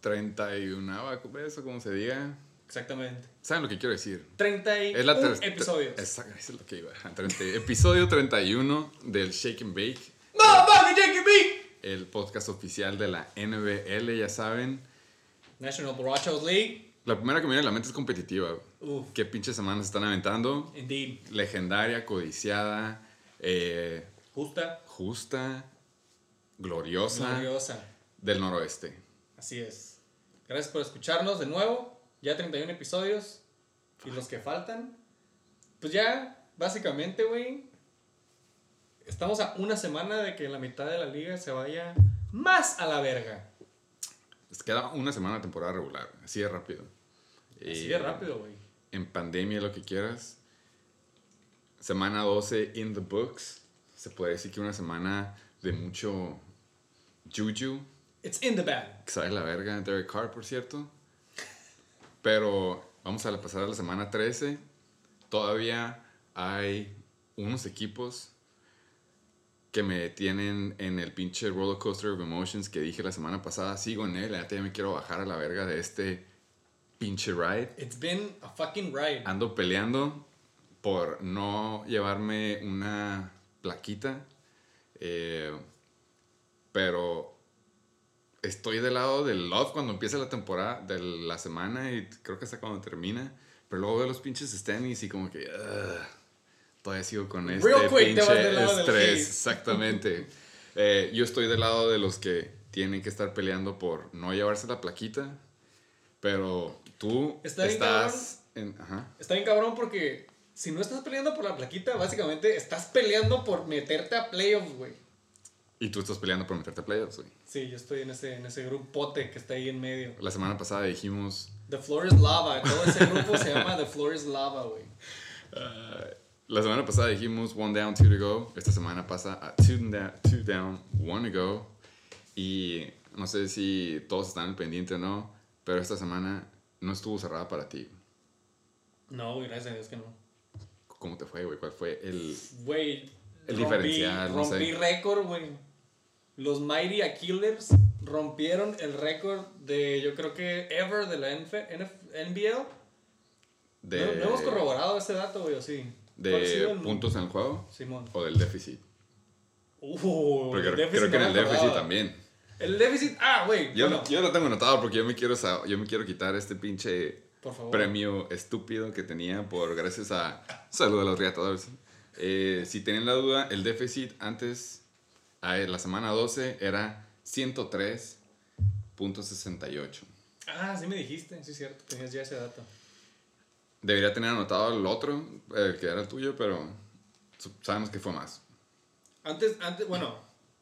31 vez o como se diga. Exactamente. ¿Saben lo que quiero decir? 31 Es la episodios. Exacto, eso es lo que iba. 30 episodio 31 del Shake and Bake, ¡No, papi, Jackie B! el podcast oficial de la NBL, ya saben. National Borrachos League. La primera que me viene a la mente es competitiva. Uf, ¿Qué pinches semanas están aventando? indeed. Legendaria, codiciada, eh, Justa, justa, gloriosa gloriosa. del noroeste. Así es. Gracias por escucharnos de nuevo. Ya 31 episodios. Y los que faltan. Pues ya, básicamente, güey. Estamos a una semana de que la mitad de la liga se vaya más a la verga. Les queda una semana de temporada regular, así de rápido. Así de rápido, güey. En pandemia, lo que quieras. Semana 12 in the books. Se puede decir que una semana de mucho juju. It's in the bag. Que sabe la verga, Derek Carr, por cierto. Pero vamos a pasar a la semana 13. Todavía hay unos equipos que me tienen en el pinche roller coaster of emotions que dije la semana pasada. Sigo en él, ya me quiero bajar a la verga de este pinche ride. It's been a fucking ride. Ando peleando por no llevarme una plaquita. eh, pero estoy del lado del love cuando empieza la temporada de la semana y creo que hasta cuando termina. Pero luego veo los pinches standings y como que ugh, todavía sigo con este Real quick pinche estrés. Exactamente. Eh, yo estoy del lado de los que tienen que estar peleando por no llevarse la plaquita. Pero tú Está bien, estás en... Ajá. Está bien cabrón porque si no estás peleando por la plaquita, básicamente estás peleando por meterte a playoffs, güey. Y tú estás peleando por meterte a playoffs, güey. Sí, yo estoy en ese, en ese grupote que está ahí en medio. La semana pasada dijimos... The Floor is Lava. Todo ese grupo se llama The Floor is Lava, güey. ah, la semana pasada dijimos one down, two to go. Esta semana pasa a two down, two down, one to go. Y no sé si todos están al pendiente o no, pero esta semana no estuvo cerrada para ti. No, güey, gracias a Dios que no. ¿Cómo te fue, güey? ¿Cuál fue el...? Güey, El rompí- diferencial, no sé. Rompí récord, güey. Los Mighty Killers rompieron el récord de, yo creo que ever de la NF NF NBL. De, No, no hemos corroborado ese dato, güey, o sí. ¿Cuál ha sido ¿De puntos en el juego? Simón. ¿O del déficit? Uh, Porque el creo, déficit creo que en el déficit también. El déficit, ah, güey. Yo, bueno, yo lo tengo anotado porque yo me quiero, yo me quiero quitar este pinche premio estúpido que tenía por gracias a salud a los reatadores. Eh, si tienen la duda, el déficit antes, la semana 12, era 103.68. Ah, sí me dijiste, sí es cierto, tenías ya ese dato. Debería tener anotado el otro, el que era el tuyo, pero sabemos que fue más. Antes, antes, bueno,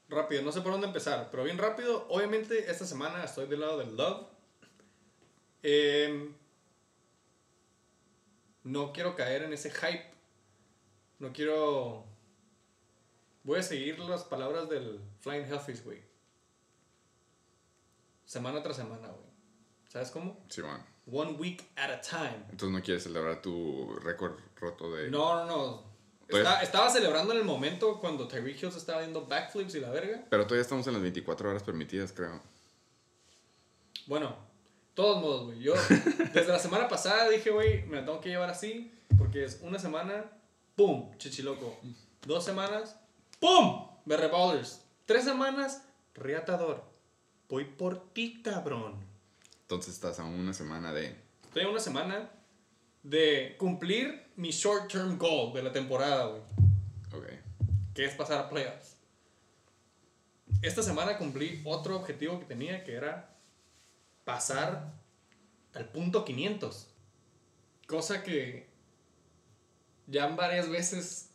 rápido, no sé por dónde empezar, pero bien rápido, obviamente esta semana estoy del lado del love. Em, no quiero caer en ese hype. No quiero... Voy a seguir las palabras del Flying Hellfish, güey. Semana tras semana, güey. ¿Sabes cómo? Sí, bueno. One week at a time. Entonces no quieres celebrar tu récord roto de... No, no, no. Pues- Está- estaba celebrando en el momento cuando Tyreek Hill se estaba dando backflips y la verga. Pero todavía estamos en las 24 horas permitidas, creo. Bueno, todos modos, güey. Yo desde la semana pasada dije, güey, me la tengo que llevar así. Porque es una semana, ¡pum! Chichiloco. Dos semanas, ¡pum! Berre Ballers. Tres semanas, Reatador. Voy por ti, cabrón. Entonces estás a una semana de... Estoy a una semana de cumplir mi short-term goal de la temporada, güey. Ok. que es pasar a playoffs. Esta semana cumplí otro objetivo que tenía, que era pasar al punto 500. Cosa que ya varias veces...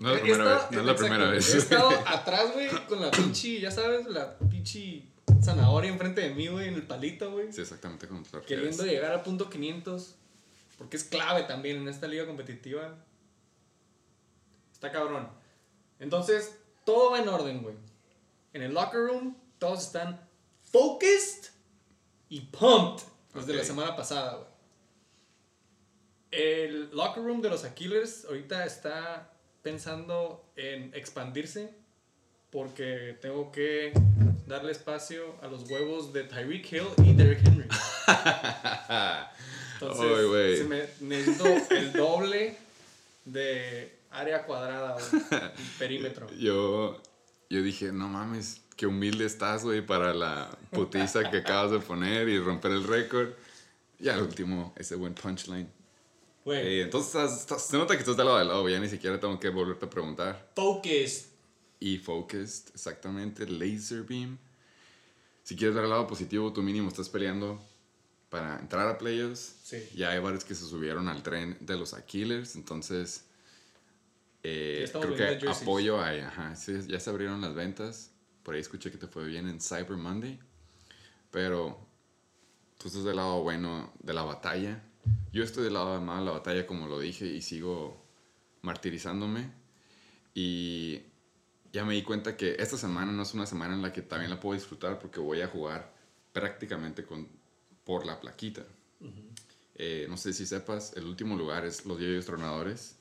No es la he primera estado- vez. No es la primera He vez. estado atrás, güey, con la pinche, ya sabes, la pinche zanahoria enfrente de mí, güey, en el palito, güey. Sí, exactamente como lo Queriendo llegar al punto 500. Porque es clave también en esta liga competitiva. Está cabrón. Entonces, todo va en orden, güey. En el locker room, todos están focused y pumped desde la semana pasada, güey. El locker room de los Aquilers ahorita está pensando en expandirse porque tengo que darle espacio a los huevos de Tyreek Hill y Derrick Henry. Entonces, se me, necesito el doble de área cuadrada, güey, perímetro. Yo, yo dije, no mames, qué humilde estás, güey, para la putiza que acabas de poner y romper el récord. Y al último, ese buen punchline. Güey, entonces, estás- estás- se nota que estás de lado de lado, ya ni siquiera tengo que volverte a preguntar. focus. Y focused, exactamente, laser beam. Si quieres ver el lado positivo, tú mínimo estás peleando para entrar a playoffs. Sí. Ya hay varios que se subieron al tren de los Aquilers, entonces eh, creo que apoyo hay, ajá, sí, ya se abrieron las ventas. Por ahí escuché que te fue bien en Cyber Monday, pero tú estás del lado bueno de la batalla. Yo estoy del lado de la batalla, como lo dije, y sigo martirizándome. Y ya me di cuenta que esta semana no es una semana en la que también la puedo disfrutar porque voy a jugar prácticamente con, por la plaquita. Eh, no sé si sepas, el último lugar es los Yoyos Tronadores,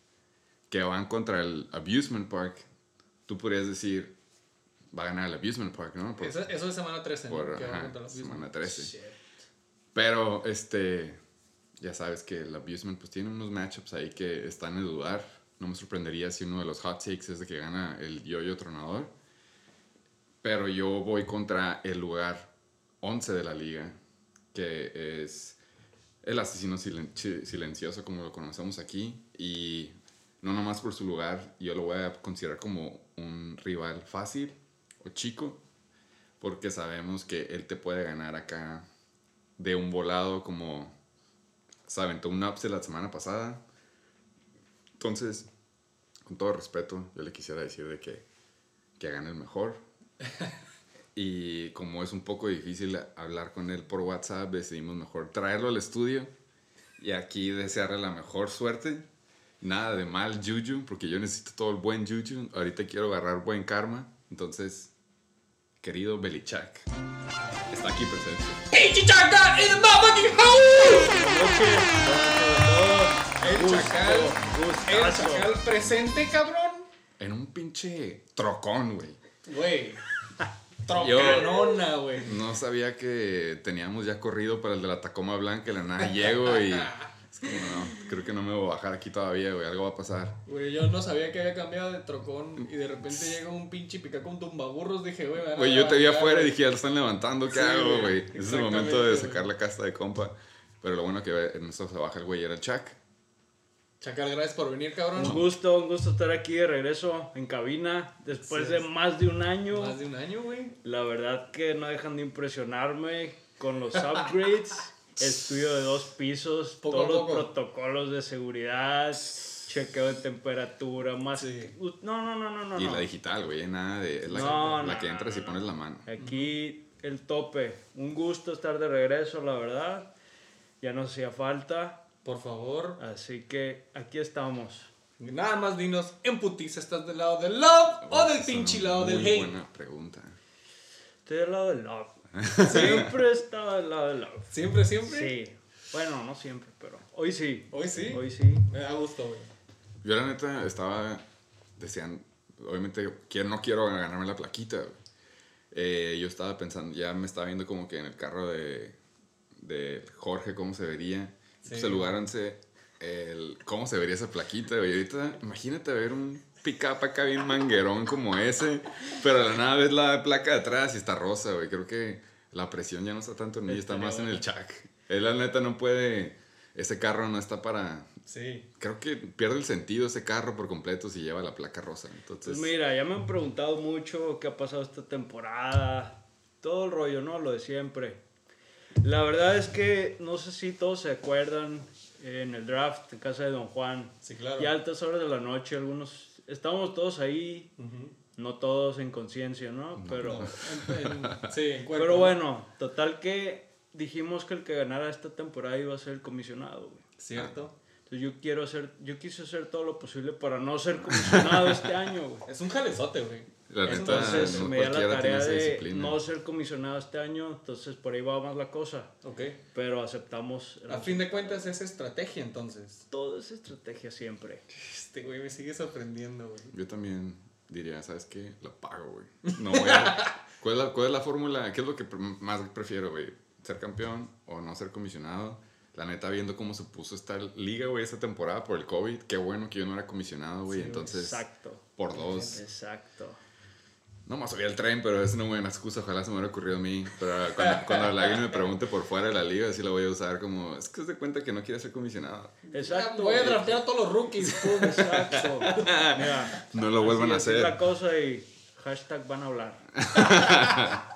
que van contra el Abusement Park. Tú podrías decir, va a ganar el Abusement Park, ¿no? Por- Eso, eso es semana 13, ¿no? por, ajá, semana 13. Shit. Pero, este, ya sabes que el Abusement pues tiene unos matchups ahí que están en dudar. No me sorprendería si uno de los hot takes es de que gana el Yoyo Tronador. Pero yo voy contra el lugar 11 de la liga, que es el asesino silencioso, como lo conocemos aquí. Y no nomás por su lugar, yo lo voy a considerar como un rival fácil o chico, porque sabemos que él te puede ganar acá de un volado como se aventó un upset la semana pasada. Entonces, con todo respeto, yo le quisiera decir de que, que gane el mejor. y como es un poco difícil hablar con él por WhatsApp, decidimos mejor traerlo al estudio y aquí desearle la mejor suerte. Nada de mal juju, porque yo necesito todo el buen juju. Ahorita quiero agarrar buen karma. Entonces, querido Belichak, está aquí presente. ¡Pinche chacal in the motherfucking house! El Gusto, chacal, el chacal presente, cabrón. En un pinche trocón, güey. Güey. Trocanona, güey. No sabía que teníamos ya corrido para el de la Tacoma Blanca, y la nada llego y... Es como, no, creo que no me voy a bajar aquí todavía, güey, algo va a pasar. Güey, yo no sabía que había cambiado de trocón y de repente llega un pinche pica con tumbaburros. Dije, güey, me van a Güey, yo te vi afuera y dije, ya lo están levantando, ¿qué Sí, hago, güey, es el momento de sacar la casta de compa. Pero lo bueno que en eso se baja el güey era el Chuck. Chacal, gracias por venir, cabrón. Un gusto, un gusto estar aquí de regreso en cabina después Sí. de más de un año. Más de un año, güey. La verdad que no dejan de impresionarme con los upgrades. Estudio de dos pisos, Poco todos los protocolos de seguridad, chequeo de temperatura, más... Sí. No, no, no, no, no. Y no. la digital, güey, nada de... Es la, No, la no, que no, entras y pones la mano. Aquí el tope. Un gusto estar de regreso, la verdad. Ya nos hacía falta. Por favor, Así que aquí estamos. nada más dinos, ¿en putiza estás del lado del love o del pinche lado del muy hate? buena pregunta. Estoy del lado del love. Siempre estado del lado del love. ¿Siempre, siempre? Sí. Bueno, no siempre, pero hoy sí. Hoy sí. Hoy sí. Me da gusto, güey. Yo la neta estaba deseando, obviamente quiero, no quiero ganarme la plaquita. güey. Eh, yo estaba pensando, ya me estaba viendo como que en el carro de, de Jorge cómo se vería. Sí. Pues el lugar el, cómo se vería esa plaquita. güey. Y ahorita imagínate ver un pick-up acá bien manguerón como ese, pero la nada ves la placa de atrás y está rosa, güey. Creo que la presión ya no está tanto en ella, está más en el chac. Él la neta no puede, ese carro no está para Sí. Creo que pierde el sentido ese carro por completo si lleva la placa rosa. Entonces, Pues mira, ya me han preguntado mucho qué ha pasado esta temporada. Todo el rollo, ¿no? Lo de siempre. La verdad es que no sé si todos se acuerdan en el draft en casa de Don Juan. Sí, claro. Y a altas horas de la noche, algunos. Estábamos todos ahí, no todos en conciencia, ¿no? Pero. En- en- sí, en cuerpo. Pero bueno, total que dijimos que el que ganara esta temporada iba a ser el comisionado, güey. ¿Cierto? Entonces yo quiero hacer, yo quise hacer todo lo posible para no ser comisionado este año, güey. Es un jalezote, güey. La neta, Entonces no me di a la cualquiera tiene tarea esa de disciplina. no ser comisionado este año, entonces por ahí va más la cosa. Ok. Pero aceptamos. A fin de cuentas es estrategia entonces. Todo es estrategia siempre. Este güey me sigue sorprendiendo, güey. Yo también diría, ¿sabes qué? Lo pago, güey. No voy a... ¿Cuál es la, cuál es la fórmula? ¿Qué es lo que más prefiero, güey? ¿Ser campeón o no ser comisionado? La neta, viendo cómo se puso esta liga, güey, esta temporada por el COVID. Qué bueno que yo no era comisionado, güey. Sí, güey, Entonces, Exacto. por dos. Exacto. No más subí al tren, pero es una buena excusa. Ojalá se me hubiera ocurrido a mí. Pero cuando, cuando alguien me pregunte por fuera de la liga, sí la voy a usar como... Es que se cuenta que no quiere ser comisionado. Exacto. Voy a draftear a todos los rookies. pum. Exacto. Mira. No lo vuelvan a así es hacer. la cosa y hashtag van a hablar.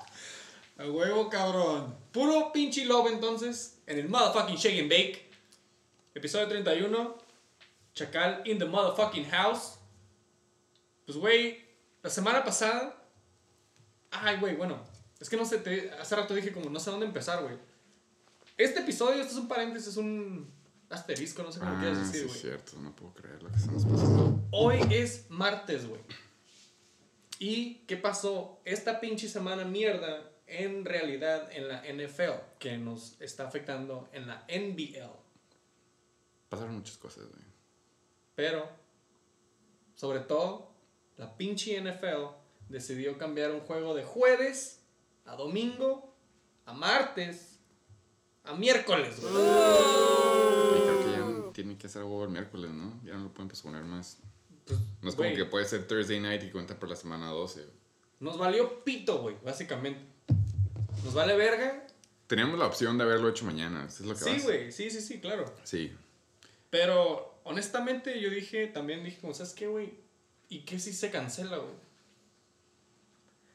A huevo, cabrón. Puro pinche love entonces. En el motherfucking shake and bake. Episodio 31. Chacal in the motherfucking house. Pues, güey, la semana pasada. Ay, güey, bueno. Es que no sé, te- hace rato dije como no sé dónde empezar, güey. Este episodio, esto es un paréntesis, es un asterisco, no sé cómo Ah, quieras sí, decir, es güey. cierto. No puedo creer lo que estamos pasando. Hoy es martes, güey. ¿Y qué pasó esta pinche semana mierda en realidad en la NFL que nos está afectando en la NBL? Pasaron muchas cosas, güey. Pero, sobre todo, la pinche NFL decidió cambiar un juego de jueves a domingo, a martes, a miércoles, güey. Y creo que ya tienen que hacer algo el miércoles, ¿no? Ya no lo pueden posponer más. Pues, No es como güey, que puede ser Thursday night y cuenta por la semana 12. güey. Nos valió pito, güey, básicamente. Nos vale verga. Teníamos la opción de haberlo hecho mañana. Eso es lo que Sí, vas. güey, sí, sí, sí, claro. Sí. Pero honestamente yo dije, también dije, como, ¿sabes qué, güey? ¿Y qué si se cancela, güey?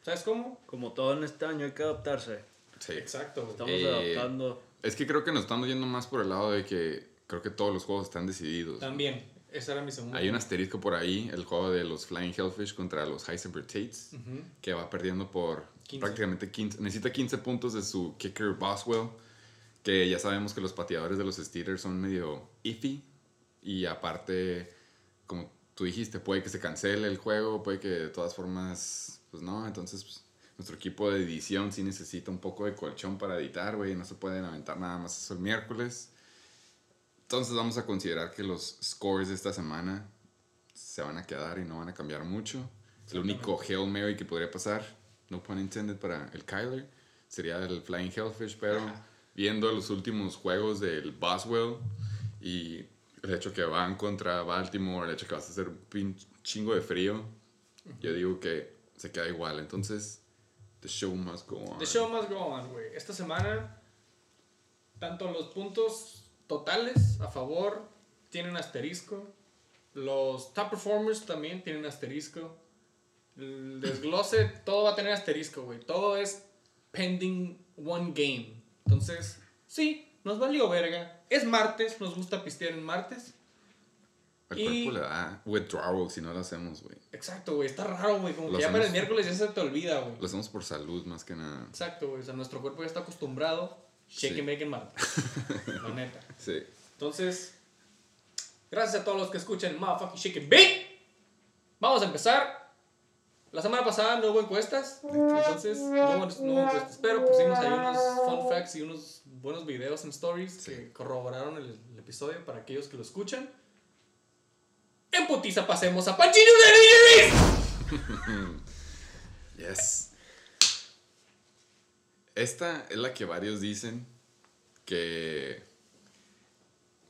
¿Sabes cómo? Como todo en este año hay que adaptarse. Sí. Exacto. Estamos Eh, adaptando. Es que creo que nos estamos yendo más por el lado de que creo que todos los juegos están decididos. También, esa era mi segunda. Hay un asterisco por ahí, el juego de los Flying Hellfish contra los Heisenberg Tates, Ujú. que va perdiendo por 15. prácticamente 15. Necesita 15 puntos de su kicker Boswell, que ya sabemos que los pateadores de los Steelers son medio iffy. Y aparte, como tú dijiste, puede que se cancele el juego, puede que de todas formas, pues no. Entonces, pues, nuestro equipo de edición sí necesita un poco de colchón para editar, güey. No se pueden aventar nada más eso el miércoles. Entonces vamos a considerar que los scores de esta semana se van a quedar y no van a cambiar mucho. El único Hail Mary que podría pasar, no pun intended para el Kyler, sería el Flying Hellfish, pero viendo los últimos juegos del Boswell y el hecho que van contra Baltimore, el hecho que vas a hacer un chingo de frío, yo digo que se queda igual. Entonces, the show must go on. The show must go on, güey. Esta semana, tanto los puntos totales a favor tienen asterisco. Los top performers también tienen asterisco. El desglose, todo va a tener asterisco, güey. Todo es pending one game. Entonces, sí, nos valió verga. Es martes, nos gusta pistear en martes. El y- cuerpo le da withdrawal si no lo hacemos, güey. Exacto, güey. Está raro, güey. Como Lo que ya para el hacemos- miércoles ya se te olvida, güey. Lo hacemos por salud más que nada. Exacto, güey. O sea, nuestro cuerpo ya está acostumbrado. Shake Sí. and bake en martes. La neta. Sí. Entonces, gracias a todos los que escuchan Motherfucking Shake and Bake. Vamos a empezar. La semana pasada no hubo encuestas. Entonces, no hubo, no hubo encuestas. Pero pusimos ahí unos fun facts y unos buenos videos en stories que corroboraron el, el episodio para aquellos que lo escuchan. En putiza pasemos a Panchino de Yes. Esta es la que varios dicen que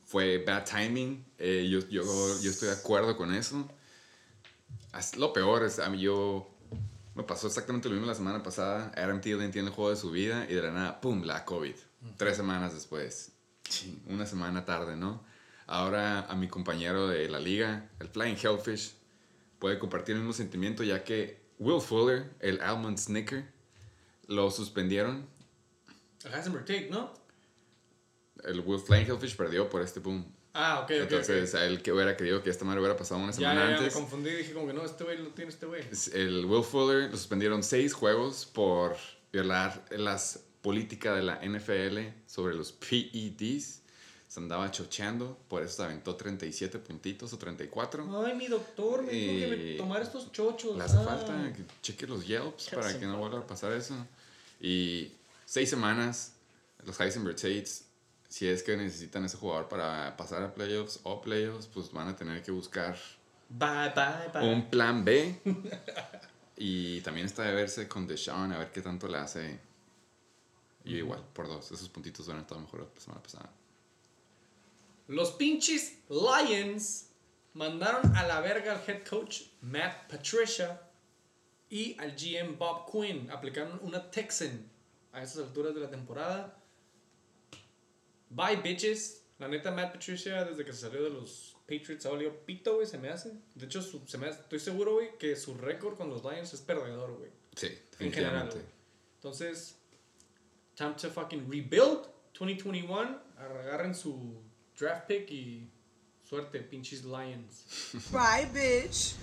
fue bad timing. Eh, yo, yo, yo estoy de acuerdo con eso. Es lo peor es, a mí yo... Me pasó exactamente lo mismo la semana pasada. Adam Thielen tiene el juego de su vida y de la nada, ¡pum! La COVID. Tres semanas después. Una semana tarde, ¿no? Ahora a mi compañero de la liga, el Flying Hellfish, puede compartir el mismo sentimiento ya que Will Fuller, el Almond Snicker, lo suspendieron. Heisenberg Tate, ¿no? El Will Flying Hellfish perdió por este boom. Ah, ok, ok. Entonces, ok. a él que hubiera querido que esta madre hubiera pasado una Ya, semana ya, ya, me antes. confundí. Dije como que no, este güey lo tiene este güey. El Will Fuller lo suspendieron seis juegos por violar las políticas de la NFL sobre los PEDs. Se andaba chocheando, por eso se aventó 37 puntitos o 34. Ay, mi doctor me dijo que me Y- tomara estos chochos. Le hace ah. falta que cheque los Yelps para que no vuelva a pasar eso. Y seis semanas, los Heisenberg Tates, si es que necesitan ese jugador para pasar a playoffs o playoffs, pues van a tener que buscar Bye, bye, bye. un plan B. y también está de verse con Deshaun, a ver qué tanto le hace. Y igual, por dos. Esos puntitos van a estar mejor la semana pasada. Los pinches Lions mandaron a la verga al head coach Matt Patricia y al GM Bob Quinn. Aplicaron una Texan a esas alturas de la temporada. Bye, bitches. La neta, Matt Patricia, desde que se salió de los Patriots, ha valido pito, güey, se me hace. De hecho, su- se me hace- estoy seguro, güey, que su récord con los Lions es perdedor, güey. Sí, En general. Entonces, time to fucking rebuild 2021. Agarren su draft pick y suerte, pinches Lions. Bye, bitch.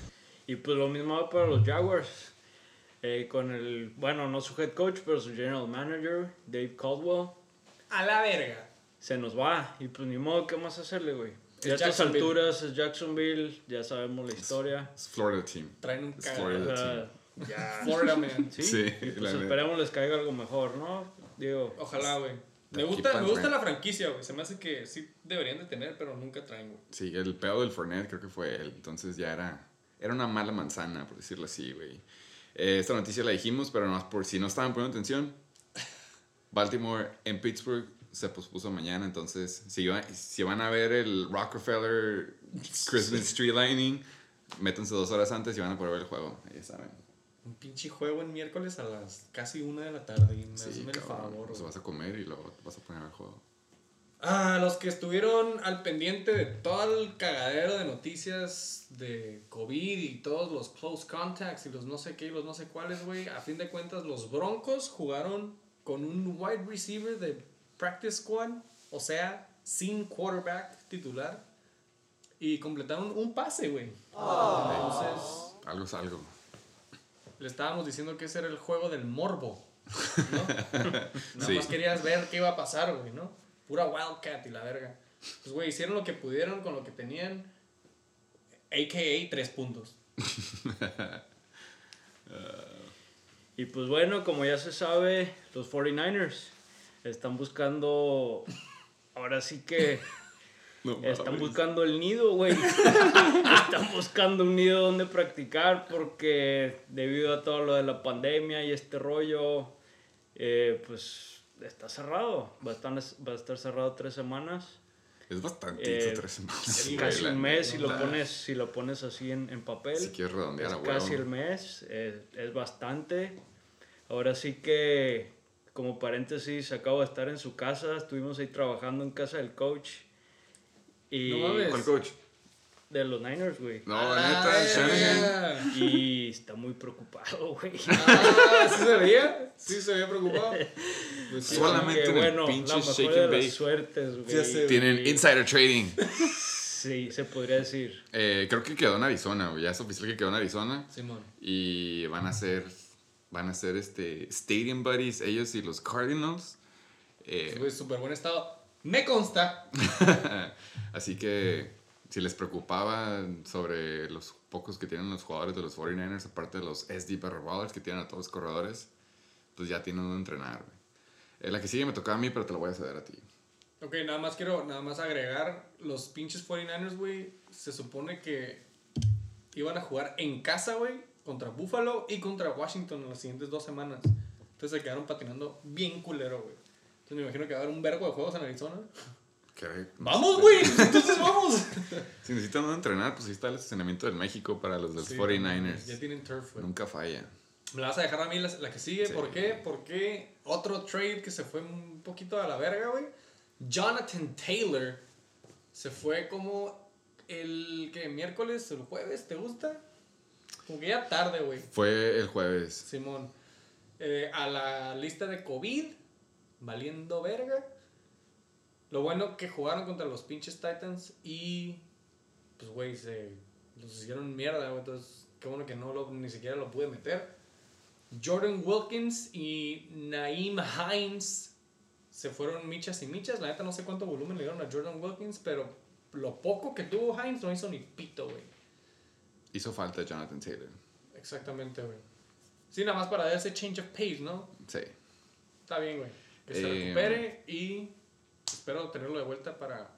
Y pues lo mismo va para los Jaguars. Eh, con el, bueno, no su head coach, pero su general manager, Dave Caldwell, A la verga. se nos va. Y pues ni modo, ¿qué más hacerle, güey? Es Y a estas Jacksonville. alturas es Jacksonville, ya sabemos la historia. Es Florida Team. Traen un Es cagado. Florida. Ya. Florida Man. Sí, Sí, y pues la esperemos les caiga algo mejor, ¿no? Digo, Ojalá, güey. Me gusta, me gusta la franquicia, güey. Se me hace que sí deberían de tener, pero nunca traen, güey. Sí, el pedo del Fournette creo que fue él. Entonces ya era, era una mala manzana, por decirlo así, güey. Eh, esta noticia la dijimos, pero no, por si no estaban poniendo atención. Baltimore en Pittsburgh se pospuso mañana, entonces si, iba- si van a ver el Rockefeller Christmas Tree Lining, métanse dos horas antes y van a poder ver el juego, ya saben. Un pinche juego en miércoles a las casi una de la tarde. Y me Sí, hacen el cabrón, favor, pues vas a comer y luego vas a poner el juego. Ah, los que estuvieron al pendiente de todo el cagadero de noticias de COVID y todos los close contacts y los no sé qué y los no sé cuáles, güey. A fin de cuentas, los Broncos jugaron con un wide receiver de practice squad, o sea, sin quarterback titular. Y completaron un pase, güey. Entonces, Algo es algo. Le estábamos diciendo que ese era el juego del morbo. ¿no? Nada Sí. más querías ver qué iba a pasar, güey, ¿no? Pura Wildcat y la verga. Pues, güey, hicieron lo que pudieron con lo que tenían. AKA tres puntos. Y pues bueno, como ya se sabe, los 49ers están buscando, ahora sí que No están buscando el nido, güey. están buscando un nido donde practicar porque debido a todo lo de la pandemia y este rollo, eh, pues está cerrado. Va a, estar, va a estar cerrado tres semanas. Es bastantito, Eh, tres semanas. Es güey, casi un mes si lo pones, si lo pones así en, en papel. Si quieres redondear Es casi el mes, es, es bastante. Ahora sí que, como paréntesis, acabo de estar en su casa, estuvimos ahí trabajando en casa del coach. Y No mames. ¿Cuál coach? de los Niners, güey. No, ¡A la neta, Shanahan. Y está muy preocupado, güey. Ah, ¿sí se veía? ¿Sí se veía preocupado? Pues sí, Solamente Que, en el bueno, pinche shake and bake. suertes, güey. Sé. Tienen insider trading. Sí, se podría decir. Eh, creo que quedó en Arizona, güey. Ya es oficial que quedó en Arizona. Simón. Y van a ser. Van a ser este. Stadium Buddies, ellos y los Cardinals. Eh, Güey, súper buen estado. Me consta. así que. Si les preocupaba sobre los pocos que tienen los jugadores de los 49ers, aparte de los SD Barrel Ballers que tienen a todos los corredores, pues ya tienen donde entrenar, güey. Eh, la que sigue me tocaba a mí, pero te la voy a ceder a ti. Ok, nada más quiero nada más agregar los pinches 49ers, güey. Se supone que iban a jugar en casa, güey, contra Buffalo y contra Washington en las siguientes dos semanas. Entonces se quedaron patinando bien culero, güey. Entonces me imagino que va a haber un vergo de juegos en Arizona. Que- ¡Vamos, güey! Entonces vamos. Si necesitan entrenar, pues ahí está el estacionamiento del México para los del Sí, 49ers. Ya tienen turf, güey. Nunca falla. Me la vas a dejar a mí la, la que sigue. Sí. ¿Por qué? Porque otro trade que se fue un poquito a la verga, güey. Jonathan Taylor se fue como el que miércoles, el jueves, ¿te gusta? Como que ya tarde, güey. Fue el jueves. Simón. Eh, a la lista de COVID, valiendo verga. Lo bueno que jugaron contra los pinches Titans y pues güey, se los hicieron mierda, güey. Entonces, qué bueno que no lo, ni siquiera lo pude meter. Jordan Wilkins y Naeem Hines se fueron michas y michas. La neta no sé cuánto volumen le dieron a Jordan Wilkins, pero lo poco que tuvo Hines no hizo ni pito, güey. Hizo falta Jonathan Taylor. Exactamente, güey. Sí, nada más para dar ese change of pace, ¿no? Sí. Está bien, güey. Que se Eh, recupere y espero tenerlo de vuelta para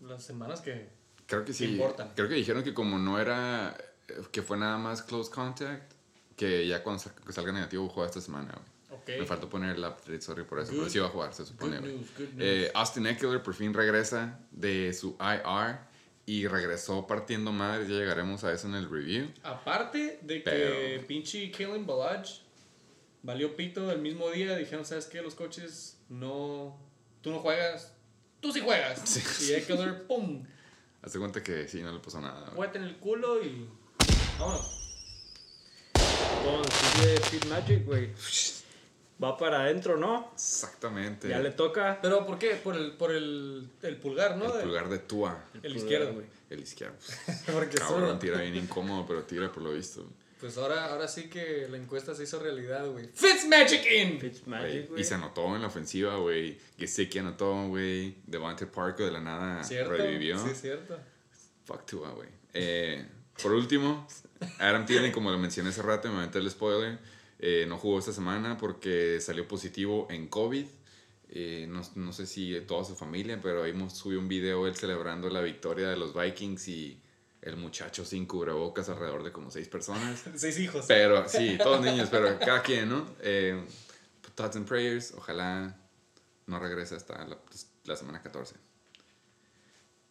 las semanas que... Creo que sí. importan. Creo que dijeron que como no era. eh, que fue nada más close contact, que ya cuando sa- que salga negativo juega esta semana, güey. Ok. Me faltó poner el update, sorry por eso, Good. pero sí va a jugar, se supone. Good güey. news, good news. Eh, Austin Eckler por fin regresa de su IR y regresó partiendo madre. Ya llegaremos a eso en el review. Aparte de que Pero- pinche Kalen Balaj valió pito el mismo día, dijeron, ¿sabes qué? Los coaches no... Tú no juegas, tú sí juegas. Sí. Y Eckler, ¡pum! Hazte cuenta que sí, no le pasó nada. güey. Juguete en el culo y... Vámonos. Como decirle Pete Magic, güey. Va para adentro, ¿no? Exactamente. Ya le toca. ¿Pero por qué? Por el, por el, el pulgar, ¿no? el pulgar de Tua. El izquierdo. güey. El izquierdo. Porque Cabrón, solo- tira bien incómodo, pero tira por lo visto. Pues ahora, ahora sí que la encuesta se hizo realidad, güey. Fitzmagic in. Fitzmagic, Güey, güey. Y se anotó en la ofensiva, güey. Gesicki anotó, güey. Devante Parker de la nada ¿Cierto? revivió. Sí, cierto. Fuck Tua, güey. Eh, por último, Adam Thielen, como lo mencioné hace rato, me aventé el spoiler. eh, no jugó esta semana porque salió positivo en COVID. Eh, no, no sé si toda su familia, pero ahí subió un video él celebrando la victoria de los Vikings y el muchacho sin cubrebocas alrededor de como seis personas. Seis hijos. Pero, sí, todos niños, pero cada quien, ¿no? Eh, thoughts and prayers, ojalá no regrese hasta la, la semana 14.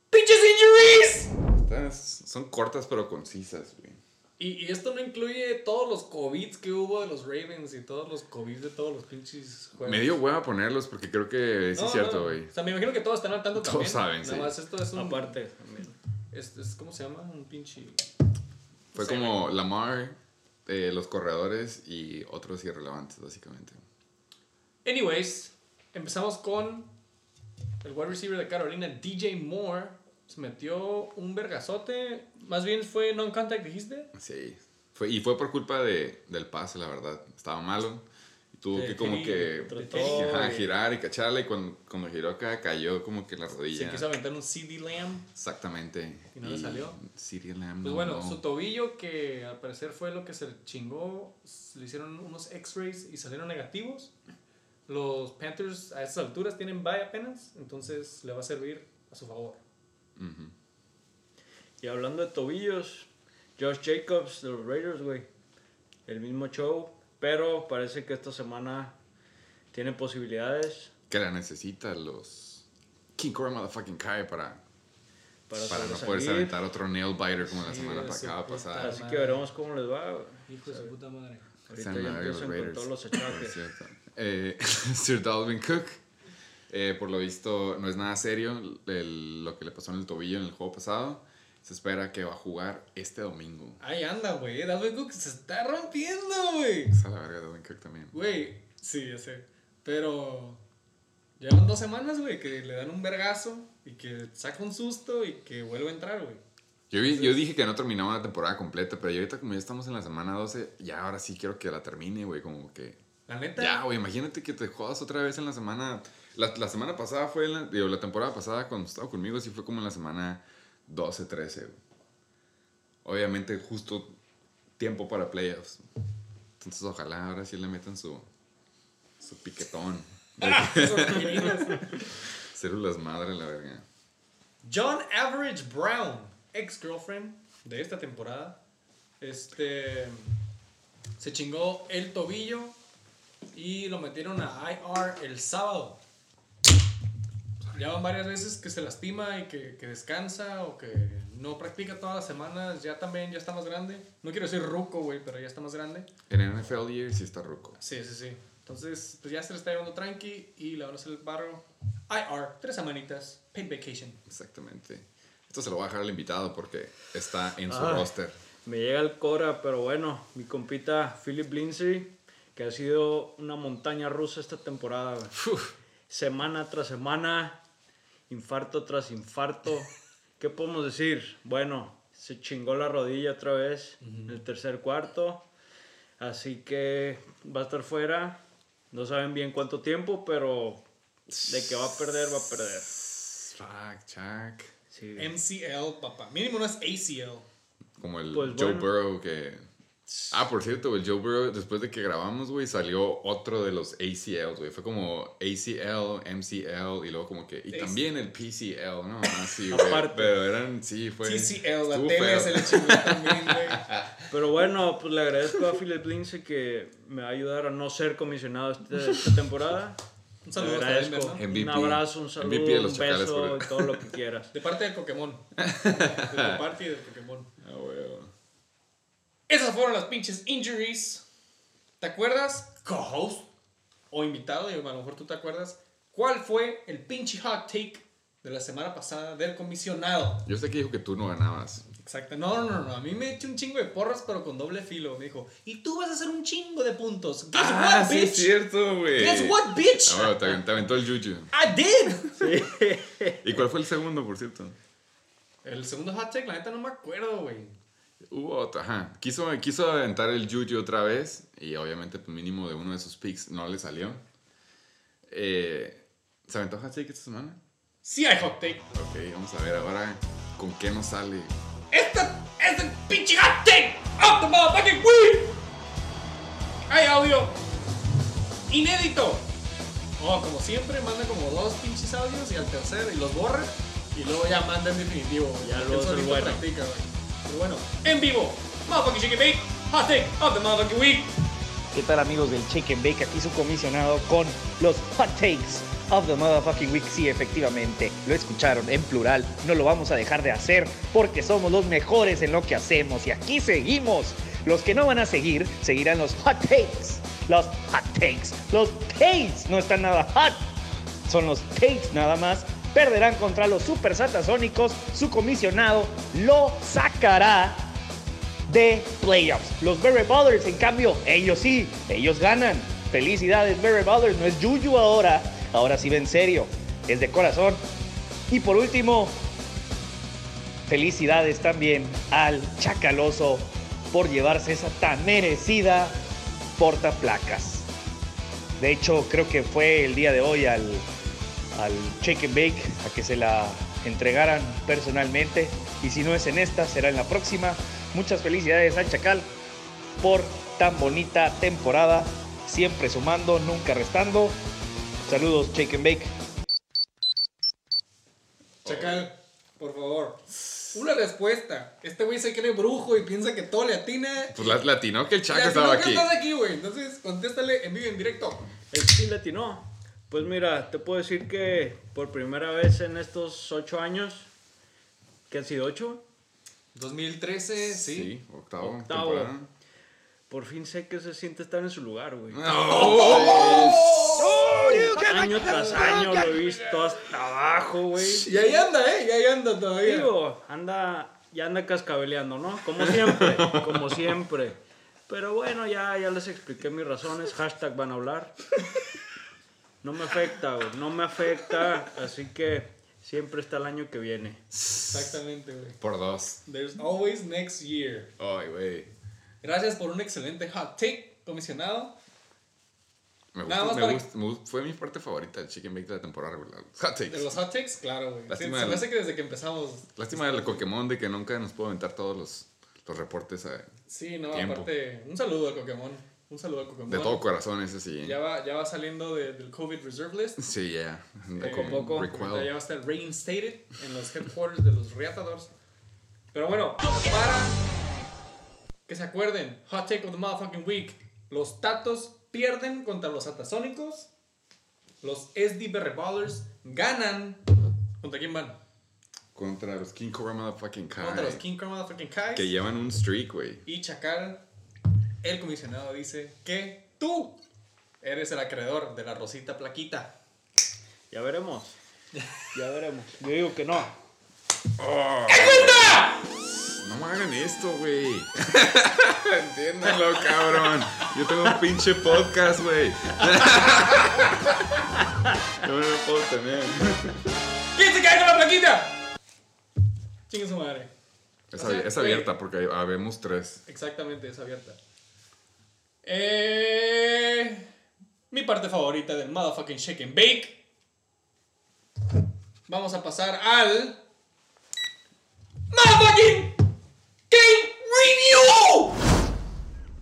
¡Pinches injuries! Estas son cortas pero concisas, güey. Y, y esto no incluye todos los COVID que hubo de los Ravens y todos los COVID de todos los pinches juegos. Me dio hueva ponerlos porque creo que sí No, es cierto, no. güey. O sea, me imagino que todos están al tanto Todos también. saben, Nada sí. más esto es un... Aparte, también. Es, es- ¿Cómo se llama? Un pinche... Fue como Lamar, eh, los corredores y otros irrelevantes, básicamente. Anyways, empezamos con el wide receiver de Carolina, DJ Moore. Se metió un vergazote. Más bien fue non-contact, dijiste. Sí. Fue, y fue por culpa de, del pase, la verdad. Estaba malo. Tuvo que como que ajá, girar y cacharla. Y cuando, cuando giró acá, cayó como que la Se rodilla. quiso aventar un CD Lamb. Exactamente. ¿Y no le salió? City Lamb, Pues no, bueno, no. su tobillo, que al parecer fue lo que se chingó, le hicieron unos x-rays y salieron negativos. Los Panthers a estas alturas tienen bye apenas, entonces le va a servir a su favor. Ujú. Y hablando de tobillos, Josh Jacobs de los Raiders, güey. El mismo show, pero parece que esta semana tiene posibilidades Que la necesita los King Cobra Motherfucking Kai para, para, para no poderse aventar otro nail biter como la Sí, semana de pa- su acaba puta pasada. Así que veremos cómo les va. Hijo de su puta madre. Ahorita San ya empiezan con todos los achaques. Eh, Sir Dalvin Cook, eh, por lo visto, no es nada serio el- lo que le pasó en el tobillo en el juego pasado. Se espera que va a jugar este domingo. Ahí anda, güey. Dalvin Cook se está rompiendo, güey. Esa la verga Dalvin Cook también. Güey, sí, ya sé. Pero llevan dos semanas, güey, que le dan un vergazo y que saca un susto y que vuelve a entrar, güey. Yo, yo dije que no terminaba la temporada completa, pero ya ahorita como ya estamos en la semana 12, ya ahora sí quiero que la termine, güey, como que... La neta. Ya, güey, imagínate que te jodas otra vez en la semana... La, la semana pasada fue, la, digo, la temporada pasada cuando estaba conmigo, sí fue como en la semana 12, 13, güey. Obviamente justo tiempo para playoffs. Entonces ojalá ahora sí le metan su, su piquetón. Células madre, la verga. John Average Brown, ex girlfriend de esta temporada, este se chingó el tobillo y lo metieron a IR el sábado. Ya van varias veces que se lastima y que, que descansa o que no practica todas las semanas. Ya también ya está más grande. No quiero decir ruco, güey, pero ya está más grande. En NFL Year sí está ruco. Sí, sí, sí. Entonces, pues ya se le está llevando tranqui y le van a hacer el barro. IR, tres semanitas, paid vacation. Exactamente. Esto se lo voy a dejar al invitado porque está en su Ah. roster. Me llega el Cora, pero bueno, mi compita Philip Lindsay, que ha sido una montaña rusa esta temporada, güey. Semana tras semana, infarto tras infarto. ¿Qué podemos decir? Bueno, se chingó la rodilla otra vez en el tercer cuarto. Así que va a estar fuera No saben bien cuánto tiempo, pero de que va a perder, va a perder. Fuck, Chuck. Sí. MCL, papá. Mínimo no es ACL. Como el Pues Joe bueno. Burrow que... Ah, por cierto, el Joe Burrow, después de que grabamos, güey, salió otro de los ACLs, güey. Fue como ACL, MCL y luego como que... Y también el PCL, ¿no? Así, güey. Aparte. Pero eran, sí, fue... TCL, la tele se le chingó también, güey. Pero bueno, pues le agradezco a Philip Lindsay que me va a ayudar a no ser comisionado este- esta temporada. Un saludo. Denver, ¿no? MVP. Un abrazo, un saludo, MVP de los un beso, todo lo que quieras. De parte del Pokémon. De tu parte y del Pokémon. Ah. Esas fueron las pinches injuries. ¿Te acuerdas? Co-host o invitado, y a lo mejor tú te acuerdas. ¿Cuál fue el pinche hot take de la semana pasada del comisionado? Yo sé que dijo que tú no ganabas. Exacto. No, no, no, no. A mí me echó un chingo de porras, pero con doble filo. Me dijo, y tú vas a hacer un chingo de puntos. Guess what, sí, bitch? es cierto, güey. Guess what, bitch? Ah, bueno, te, te aventó el Juju. I did. ¿Y cuál fue el segundo, por cierto? El segundo hot take, la neta no me acuerdo, güey. Hubo otro, ajá. Quiso, quiso aventar el Juju otra vez y obviamente pues, mínimo de uno de sus picks no le salió. Eh, ¿Se aventó hot take esta semana? Sí hay hot take. Ok, vamos a ver ahora con qué nos sale. Esta es el pinche hot take of the motherfucking week. Hay audio inédito. Oh, como siempre, manda como dos pinches audios y al tercero y los borra. Y luego ya manda en definitivo. Ya luego solito bueno. practica, güey. Pero bueno, en vivo. Motherfucking Chicken Bake. Hot take of the motherfucking week. ¿Qué tal amigos del Chicken Bake? Aquí su comisionado con los hot takes of the motherfucking week. Sí, efectivamente, lo escucharon en plural. No lo vamos a dejar de hacer porque somos los mejores en lo que hacemos y aquí seguimos. Los que no van a seguir, seguirán los hot takes. Los hot takes. Los takes no están nada hot. Son los takes nada más. Perderán contra los super satasónicos. Su comisionado lo sacará de playoffs. Los Berry Ballers, en cambio, ellos sí, ellos ganan. Felicidades, Berry Ballers. No es Yuyu ahora. Ahora sí en serio. Es de corazón. Y por último, felicidades también al Chacaloso por llevarse esa tan merecida portaplacas. De hecho, creo que fue el día de hoy al, al Shake and Bake a que se la entregaran personalmente. Y si no es en esta, será en la próxima. Muchas felicidades al Chacal por tan bonita temporada. Siempre sumando, nunca restando. Saludos, Shake and Bake. Chacal, por favor. Una respuesta. Este güey se cree brujo y piensa que todo le atina. Pues la- latino que el Chaca Ya, estaba aquí. estás aquí, güey. Entonces, contéstale en vivo y en directo. El sí latino. Pues mira, te puedo decir que por primera vez en estos ocho años, que han sido ocho, 2013, sí. Sí, octavo. Octavo. temporada. por fin sé que se siente estar en su lugar, güey. No, Año tras año lo he visto hasta abajo, güey. Y ahí anda, ¿eh? Y ahí anda todavía. Digo, anda, ya anda cascabeleando, ¿no? Como siempre, como siempre. Pero bueno, ya, ya les expliqué mis razones. Hashtag van a hablar. No me afecta, güey. No me afecta. Así que siempre está el año que viene. Exactamente, güey. Por dos. There's always next year. Ay, güey. Gracias por un excelente hot take, comisionado. Me Nada gusta, más me para- gusta- me gusta- fue mi parte favorita del Chicken Bake de la temporada regular. Hot takes. De los hot takes, claro, güey. Sí, Lástima se del- me hace que desde que empezamos. Lástima del Pokémon de que nunca nos pudo aventar todos los, los reportes eh, Sí, no, Tiempo. aparte. Un saludo al Pokémon. Un saludo al Pokémon. de todo corazón, ese sí. Ya va, ya va saliendo de- del COVID Reserve List. Sí, ya. Poco a poco. Ya va a estar reinstated en los headquarters de los Reatadores. Pero bueno, para que se acuerden, Hot Take of the Motherfucking Week. Los Tatos pierden contra los Atasónicos. Los SD Ballers ganan. ¿Contra quién van? Contra los King Cobra Motherfucking Kai. Contra los King Kong Motherfucking Kais. Que llevan un streak, güey. Y Chacal, el comisionado, dice que tú eres el acreedor de la Rosita Plaquita. Ya veremos. Ya veremos. Yo digo que no. No me hagan esto, güey. Entiéndanlo, cabrón. Yo tengo un pinche podcast, güey. Yo no lo puedo tener. ¿Quién se cae con la plaquita? Chingue su madre. Es, O sea, abi- es güey. abierta porque habemos tres. Exactamente, es abierta. Eh, mi parte favorita del motherfucking shake and bake. Vamos a pasar al motherfucking game review.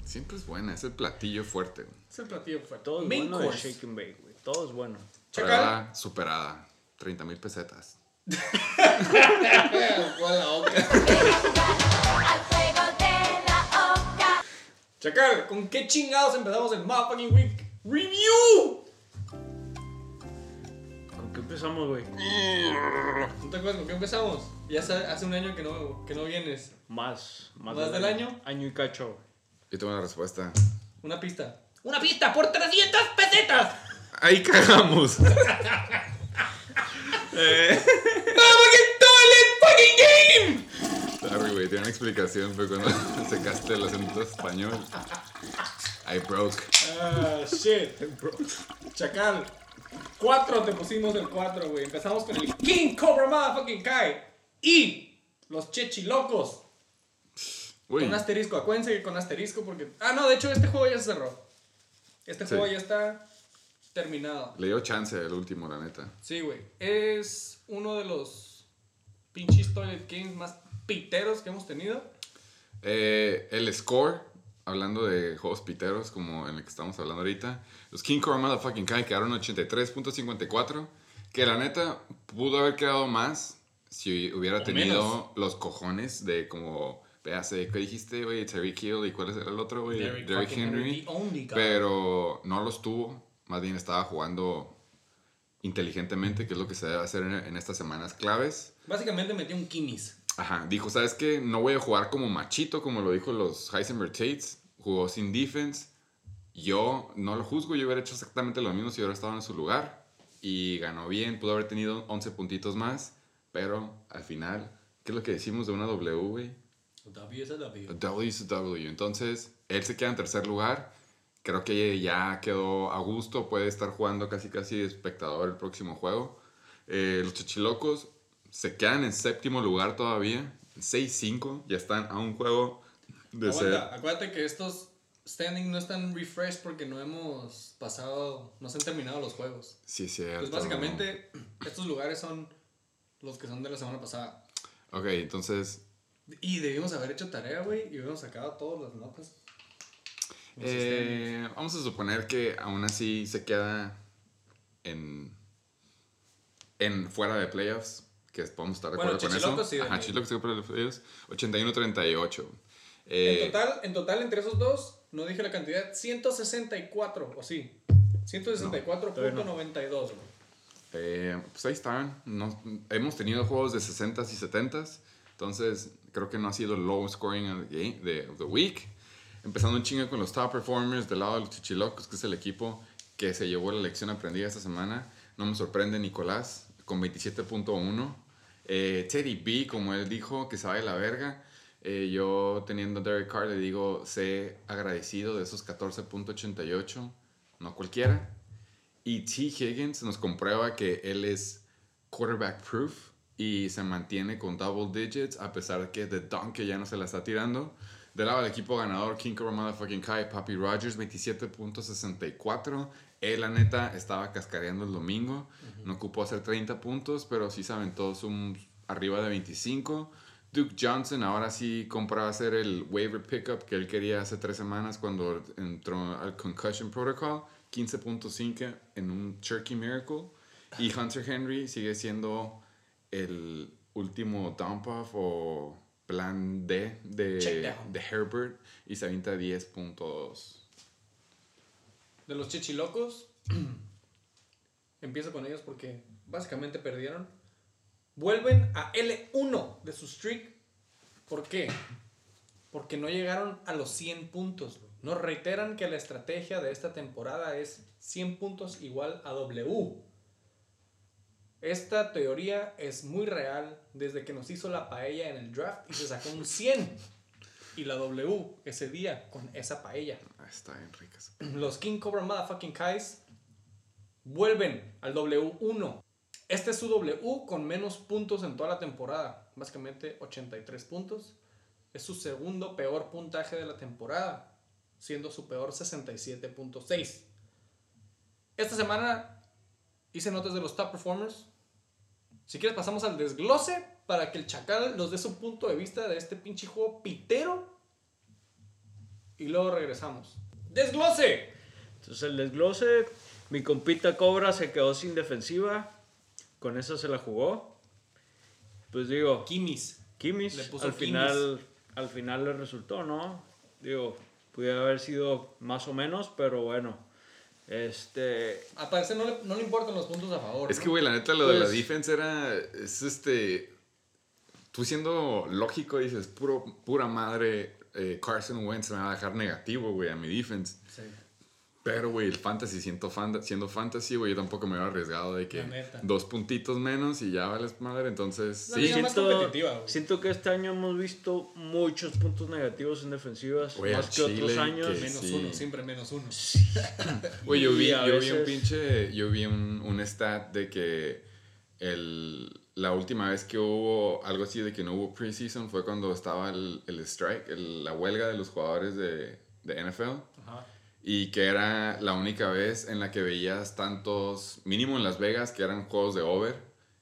Siempre es buena, es el platillo fuerte. güey. Es el platillo fuerte. Todo es Main bueno de course. shake and bake, güey. Todo es bueno. Superada. 30 mil pesetas. Chacal, ¿con qué chingados empezamos el motherfucking week review? ¿Con qué empezamos, güey? ¿No te acuerdas con qué empezamos? Ya hace, hace un año que no, que no vienes. Más. Más, ¿Más del año? Año y cacho, güey. Yo tengo la respuesta. Una pista. ¡Una pista por 300 pesetas! Ahí cagamos. ¡Motherfucking toilet fucking game! Sorry, güey, tiene una explicación, fue cuando sacaste el acento español. I broke. Ah, shit. Chacal. Cuatro te pusimos el cuatro, güey. Empezamos con el King Cobra Motherfucking Kai. Y los Chechilocos. Uy, Con asterisco. Acuérdense que con asterisco porque... Ah, no, de hecho este juego ya se cerró. Este Sí. juego ya está terminado. le dio chance el último, la neta. Sí, güey. Es uno de los pinches toilet games más piteros que hemos tenido. Eh, el score, hablando de juegos piteros, como en el que estamos hablando ahorita, los King Core Motherfucking Kai quedaron 83.54, que la neta pudo haber quedado más si hubiera O tenido menos. los cojones de como, véase, ¿qué dijiste, güey? Terry Kill y cuál era el otro, güey? Derrick Henry. guy. Pero no los tuvo, más bien estaba jugando inteligentemente, que es lo que se debe hacer en, en estas semanas claves. Básicamente metió un Kimis. Ajá, dijo, ¿sabes qué? No voy a jugar como machito, como lo dijo los Heisenberg Tates. Jugó sin defense. Yo no lo juzgo, yo hubiera hecho exactamente lo mismo si hubiera estado en su lugar. Y ganó bien, pudo haber tenido 11 puntitos más. Pero al final, ¿qué es lo que decimos de una W, güey? W es a W. A W is a W. Entonces, él se queda en tercer lugar. Creo que ya quedó a gusto. Puede estar jugando casi casi de espectador el próximo juego. Eh, los Chichilocos se quedan en séptimo lugar todavía. 6-5. Ya están a un juego de ser. Aguanta, acuérdate que estos standing no están refreshed porque no hemos pasado, no se han terminado los juegos. Sí, cierto. Pues básicamente estos lugares son los que son de la semana pasada. Ok, entonces. Y debimos haber hecho tarea, güey, y hubiéramos sacado todas las notas. Eh, vamos a suponer que aún así se queda en. en fuera de playoffs. Que podemos estar de Bueno, acuerdo con eso. Sí, Ajá, Chichilocos sí, de playoffs. 81-38. En, Eh, total, en total, entre esos dos, no dije la cantidad, 164, o sí, 164.92, güey. Eh, pues ahí están. No- hemos tenido juegos de 60s y 70s. Entonces, creo que no ha sido low scoring of the, game- de, of the week. Empezando un chingo con los top performers del lado de los Chichilocos, que es el equipo que se llevó la lección aprendida esta semana. No me sorprende Nicolás con 27.1. Eh, Teddy B, como él dijo, que sabe la verga. Eh, yo teniendo a Derek Carr le digo, sé agradecido de esos 14.88. No cualquiera. Y T. Higgins nos comprueba que él es quarterback proof y se mantiene con double digits a pesar de que The Donkey ya no se la está tirando. Del lado del equipo ganador, King Cobra Motherfucking Kai, Papi Rogers, 27.64. Él, la neta, estaba cascareando el domingo. No ocupó hacer 30 puntos, pero sí se aventó un arriba de 25. Duke Johnson ahora sí compró a hacer el waiver pickup que él quería hace tres semanas cuando entró al Concussion Protocol. 15.5 en un Turkey Miracle. Y Hunter Henry sigue siendo el último dump off o plan D de, de Herbert y se avienta 10.2. De los chichilocos, empiezo con ellos porque básicamente perdieron. Vuelven a L1 de su streak. ¿Por qué? Porque no llegaron a los 100 puntos. Nos reiteran que la estrategia de esta temporada es 100 puntos igual a W. Esta teoría es muy real desde que nos hizo la paella en el draft y se sacó un 100. Y la W ese día con esa paella. Ah, Está bien ricas. Los King Cobra Motherfucking Kais vuelven al W1. Este es su W con menos puntos en toda la temporada. Básicamente 83 puntos. Es su segundo peor puntaje de la temporada, siendo su peor 67.6. Esta semana hice notas de los top performers. Si quieres pasamos al desglose para que el Chacal nos dé su punto de vista de este pinche juego pitero. Y luego regresamos. ¡Desglose! Entonces el desglose, mi compita Cobra se quedó sin defensiva. Con eso se la jugó. Pues digo, Kimis. Kimis, Le puso al Kimis. final, al final le resultó, ¿no? Digo, pudiera haber sido más o menos, pero bueno. Este, Al parecer no le, no le importan los puntos a favor. Es ¿no? que, güey, la neta, lo de la Pues- defense era. Es este. Tú siendo lógico dices, puro, pura madre, eh, Carson Wentz me va a dejar negativo, güey, a mi defense. Sí. Pero, güey, el fantasy, siendo, fan- siendo fantasy, güey, yo tampoco me había arriesgado de que dos puntitos menos y ya vales madre. Entonces, La sí. liga más competitiva, güey. siento que este año hemos visto muchos puntos negativos en defensivas, más que otros años. que- Menos Sí. uno, siempre menos uno. Güey, yo vi, yo vi un veces- pinche, yo vi un, un stat de que el, la última vez que hubo algo así de que no hubo preseason fue cuando estaba el, el strike, el- la huelga de los jugadores de, de NFL. Ajá. Y que era la única vez en la que veías tantos, mínimo en Las Vegas, que eran juegos de over,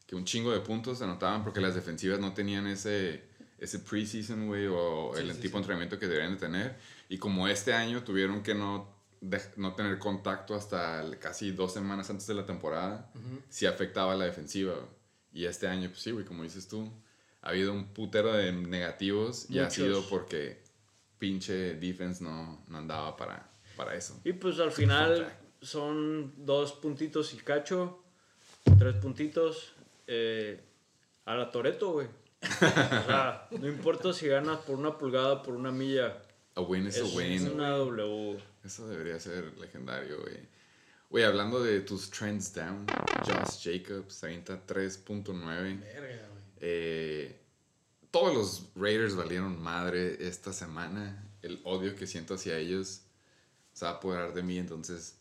que un chingo de puntos se anotaban porque las defensivas no tenían ese, ese preseason, güey, o Sí, el sí, tipo sí. de entrenamiento que deberían de tener. Y como este año tuvieron que no, de- no tener contacto hasta casi dos semanas antes de la temporada, sí afectaba a la defensiva. Y este año, pues sí, güey, como dices tú, ha habido un putero de negativos y ha sido porque pinche defense no, no andaba para, para eso. Y pues al final son dos puntitos y cacho, tres puntitos eh, a la Toreto, güey. O sea, no importa si ganas por una pulgada, por una milla. A win is Es, a win. es una W. Eso debería ser legendario, güey. Güey, hablando de tus trends down, Josh Jacobs avienta 3.9. Verga, güey. Eh, todos los Raiders valieron madre esta semana. El odio que siento hacia ellos se va a apoderar de mí. Entonces,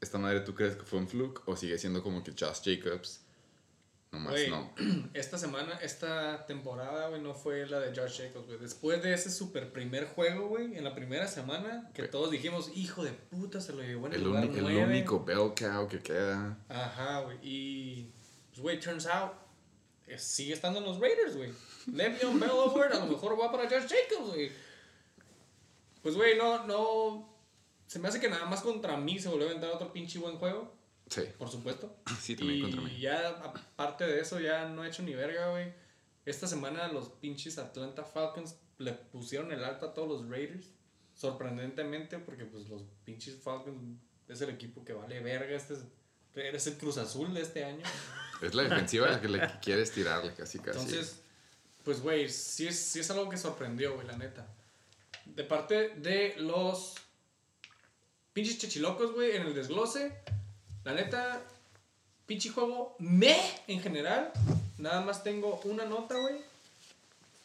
¿esta madre tú crees que fue un fluke o sigue siendo como que Josh Jacobs? Nomás Güey, no. esta semana, esta temporada, güey, no fue la de Josh Jacobs, güey. Después de ese super primer juego, güey, en la primera semana, que todos dijimos, hijo de puta, se lo llevó en el, El, lugar el nueve". único bell cow que queda. Ajá, güey. Y, pues, güey, turns out, eh, sigue estando en los Raiders, güey. Le'Veon Bell Award, a lo mejor va para Josh Jacobs, güey. Pues, güey, no, no... Se me hace que nada más contra mí se volvió a aventar otro pinche buen juego, Sí, por supuesto. sí, también y contra mí. ya, aparte de eso, ya no he hecho ni verga, güey. Esta semana los pinches Atlanta Falcons le pusieron el alto a todos los Raiders. Sorprendentemente, porque pues los pinches Falcons es el equipo que vale verga. Este es, eres el Cruz Azul de este año. Es la defensiva la que le quieres tirarle casi casi. Entonces, pues, güey, sí es, sí es algo que sorprendió, güey, la neta. De parte de los pinches chichilocos, güey, en el desglose, la neta, pinche juego me en general. Nada más tengo una nota, güey.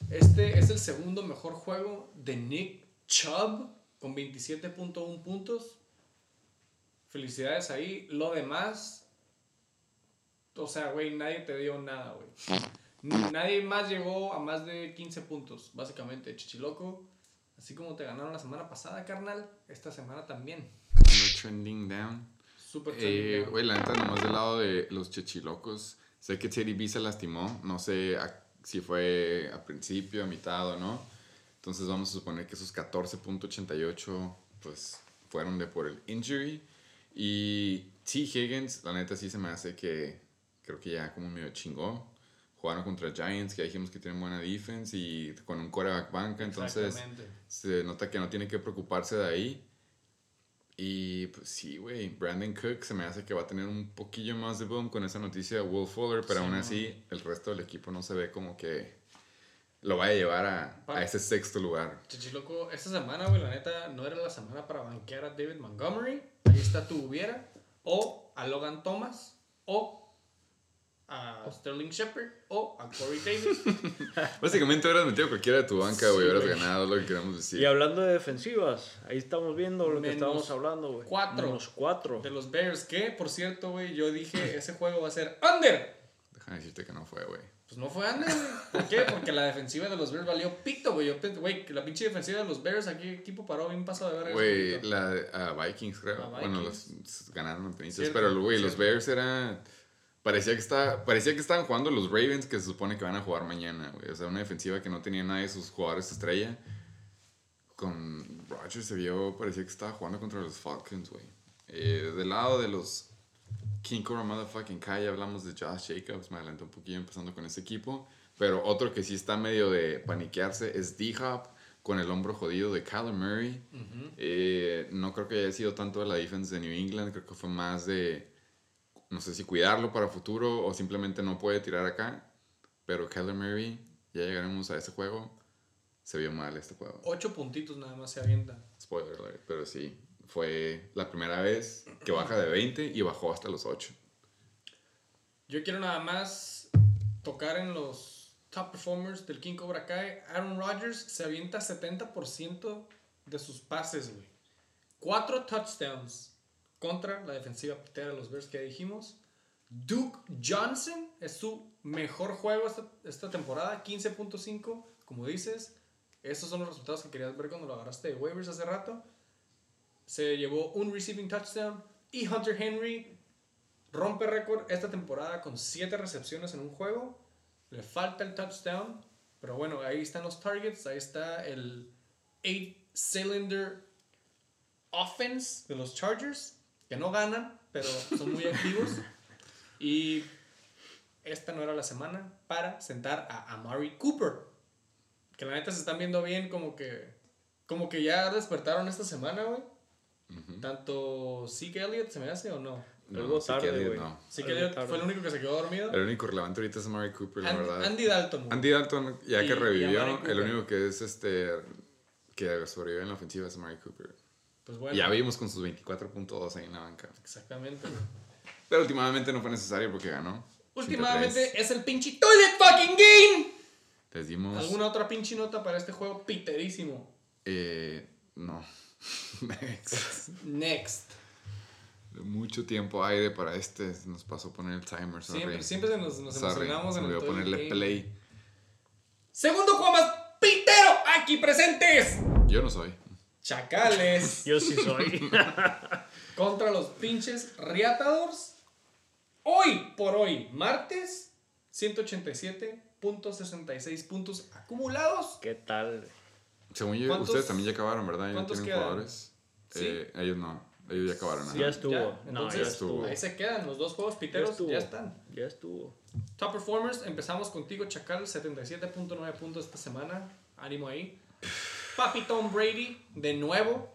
Este es el segundo mejor juego de Nick Chubb con 27.1 puntos. Felicidades ahí. Lo demás, o sea, güey, nadie te dio nada, güey. Nadie más llegó a más de 15 puntos, básicamente, chichiloco. Así como te ganaron la semana pasada, carnal, esta semana también. Trending down. Súper Eh, Güey, la neta, nomás del lado de los chechilocos. Sé que Teddy B se lastimó. No sé a- si fue a principio, a mitad o no. Entonces vamos a suponer que esos 14.88 pues fueron de por el injury. Y T. Higgins, la neta sí se me hace que creo que ya como medio chingó. Jugaron contra Giants, que ya dijimos que tienen buena defense y con un quarterback banca. Entonces se nota que no tiene que preocuparse de ahí. Y pues sí, güey, Brandon Cook se me hace que va a tener un poquillo más de boom con esa noticia de Will Fuller, pero Sí, aún así el resto del equipo no se ve como que lo vaya a llevar a, a ese sexto lugar. Chichiloco, esta semana, güey, la neta, no era la semana para banquear a David Montgomery. Ahí está tu hubiera. O a Logan Thomas. O a Sterling Shepard. O a Corey Davis. Básicamente hubieras metido cualquiera de tu banca, güey, Sí, hubieras güey. ganado, lo que queremos decir. Y hablando de defensivas, ahí estamos viendo lo que estábamos hablando, güey. cuatro. Menos cuatro. de los Bears. Que, por cierto, güey, yo dije, ese juego va a ser under. Déjame decirte que no fue, güey. Pues no fue Andy, güey. ¿Por qué? Porque la defensiva de los Bears valió pito, güey. Güey, la pinche defensiva de los Bears, aquí equipo paró bien pasado de verga. Güey, la a Vikings, creo. A Bueno, los ganaron los tenistas, pero güey, los. Bears era parecía que estaba parecía que estaban jugando los Ravens que se supone que van a jugar mañana, güey. O sea, una defensiva que no tenía nadie de sus jugadores estrella. Con Rodgers se vio, parecía que estaba jugando contra los Falcons, güey. Eh, del lado de los King Cobra Motherfucking Kai hablamos de Josh Jacobs, me adelanté un poquillo empezando con ese equipo. Pero otro que sí está medio de paniquearse es D-Hop con el hombro jodido de Kyler Murray. Eh, no creo que haya sido tanto de la defense de New England, creo que fue más de, no sé si cuidarlo para futuro o simplemente no puede tirar acá. Pero Kyler Murray, ya llegaremos a ese juego, se vio mal este juego. Ocho puntitos nada más se avienta. Spoiler alert, pero sí, fue la primera vez que baja de 20 y bajó hasta los 8. Yo quiero nada más tocar en los top performers del King Cobra Kai. Aaron Rodgers se avienta 70% de sus pases, güey. Cuatro touchdowns contra la defensiva pitera de los Bears que dijimos. Duke Johnson es su mejor juego esta, esta temporada, 15.5. Como dices, esos son los resultados que querías ver cuando lo agarraste de waivers hace rato. Se llevó un receiving touchdown. Y Hunter Henry rompe récord esta temporada con 7 recepciones en un juego. Le falta el touchdown. Pero bueno, ahí están los targets. Ahí está el 8-cylinder offense de los Chargers. Que no ganan, pero son muy activos. Y esta no era la semana para sentar a Amari Cooper. Que la neta se están viendo bien, como que. Como que ya despertaron esta semana, güey. Tanto Zeke Elliott se me hace o no. Algo sí tarde, que Elliott güey. no. Zeke Elliott fue el único que se quedó dormido. El único relevante ahorita es Amari Cooper, la verdad. Andy Dalton. Andy Dalton, ya Y- que revivió, el único que es este que sobrevive en la ofensiva es Amari Cooper. Pues bueno. Ya vimos con sus 24.2 ahí en la banca. Exactamente. Pero últimamente no fue necesario porque ganó. Últimamente 5-3. es el pinche Toilet Fucking Game. Les dimos. ¿Alguna otra pinche nota para este juego piterísimo? Eh, no. Next. Next. Mucho tiempo aire para este. Nos pasó a poner el timer. Sorry. Siempre, siempre se nos, nos emocionamos en el olvidó Toilet ponerle Game. play. Segundo juego más pitero aquí presentes. Yo no soy. Chacales Yo sí soy. contra los pinches Riatadors. Hoy por hoy, martes, 187.66 puntos acumulados. ¿Qué tal? Según yo, ¿Cuántos- ustedes también ya acabaron, ¿verdad? Ya cuántos tienen quedan? jugadores. Sí. Eh, ellos no. Ellos ya acabaron. Ya estuvo. Ya, no, ya estuvo. Ahí se quedan los dos juegos Ya piteros, estuvo. ya están. Ya estuvo. Top performers, empezamos contigo, Chacal, 77.9 puntos esta semana. Ánimo ahí. Papi Tom Brady, de nuevo,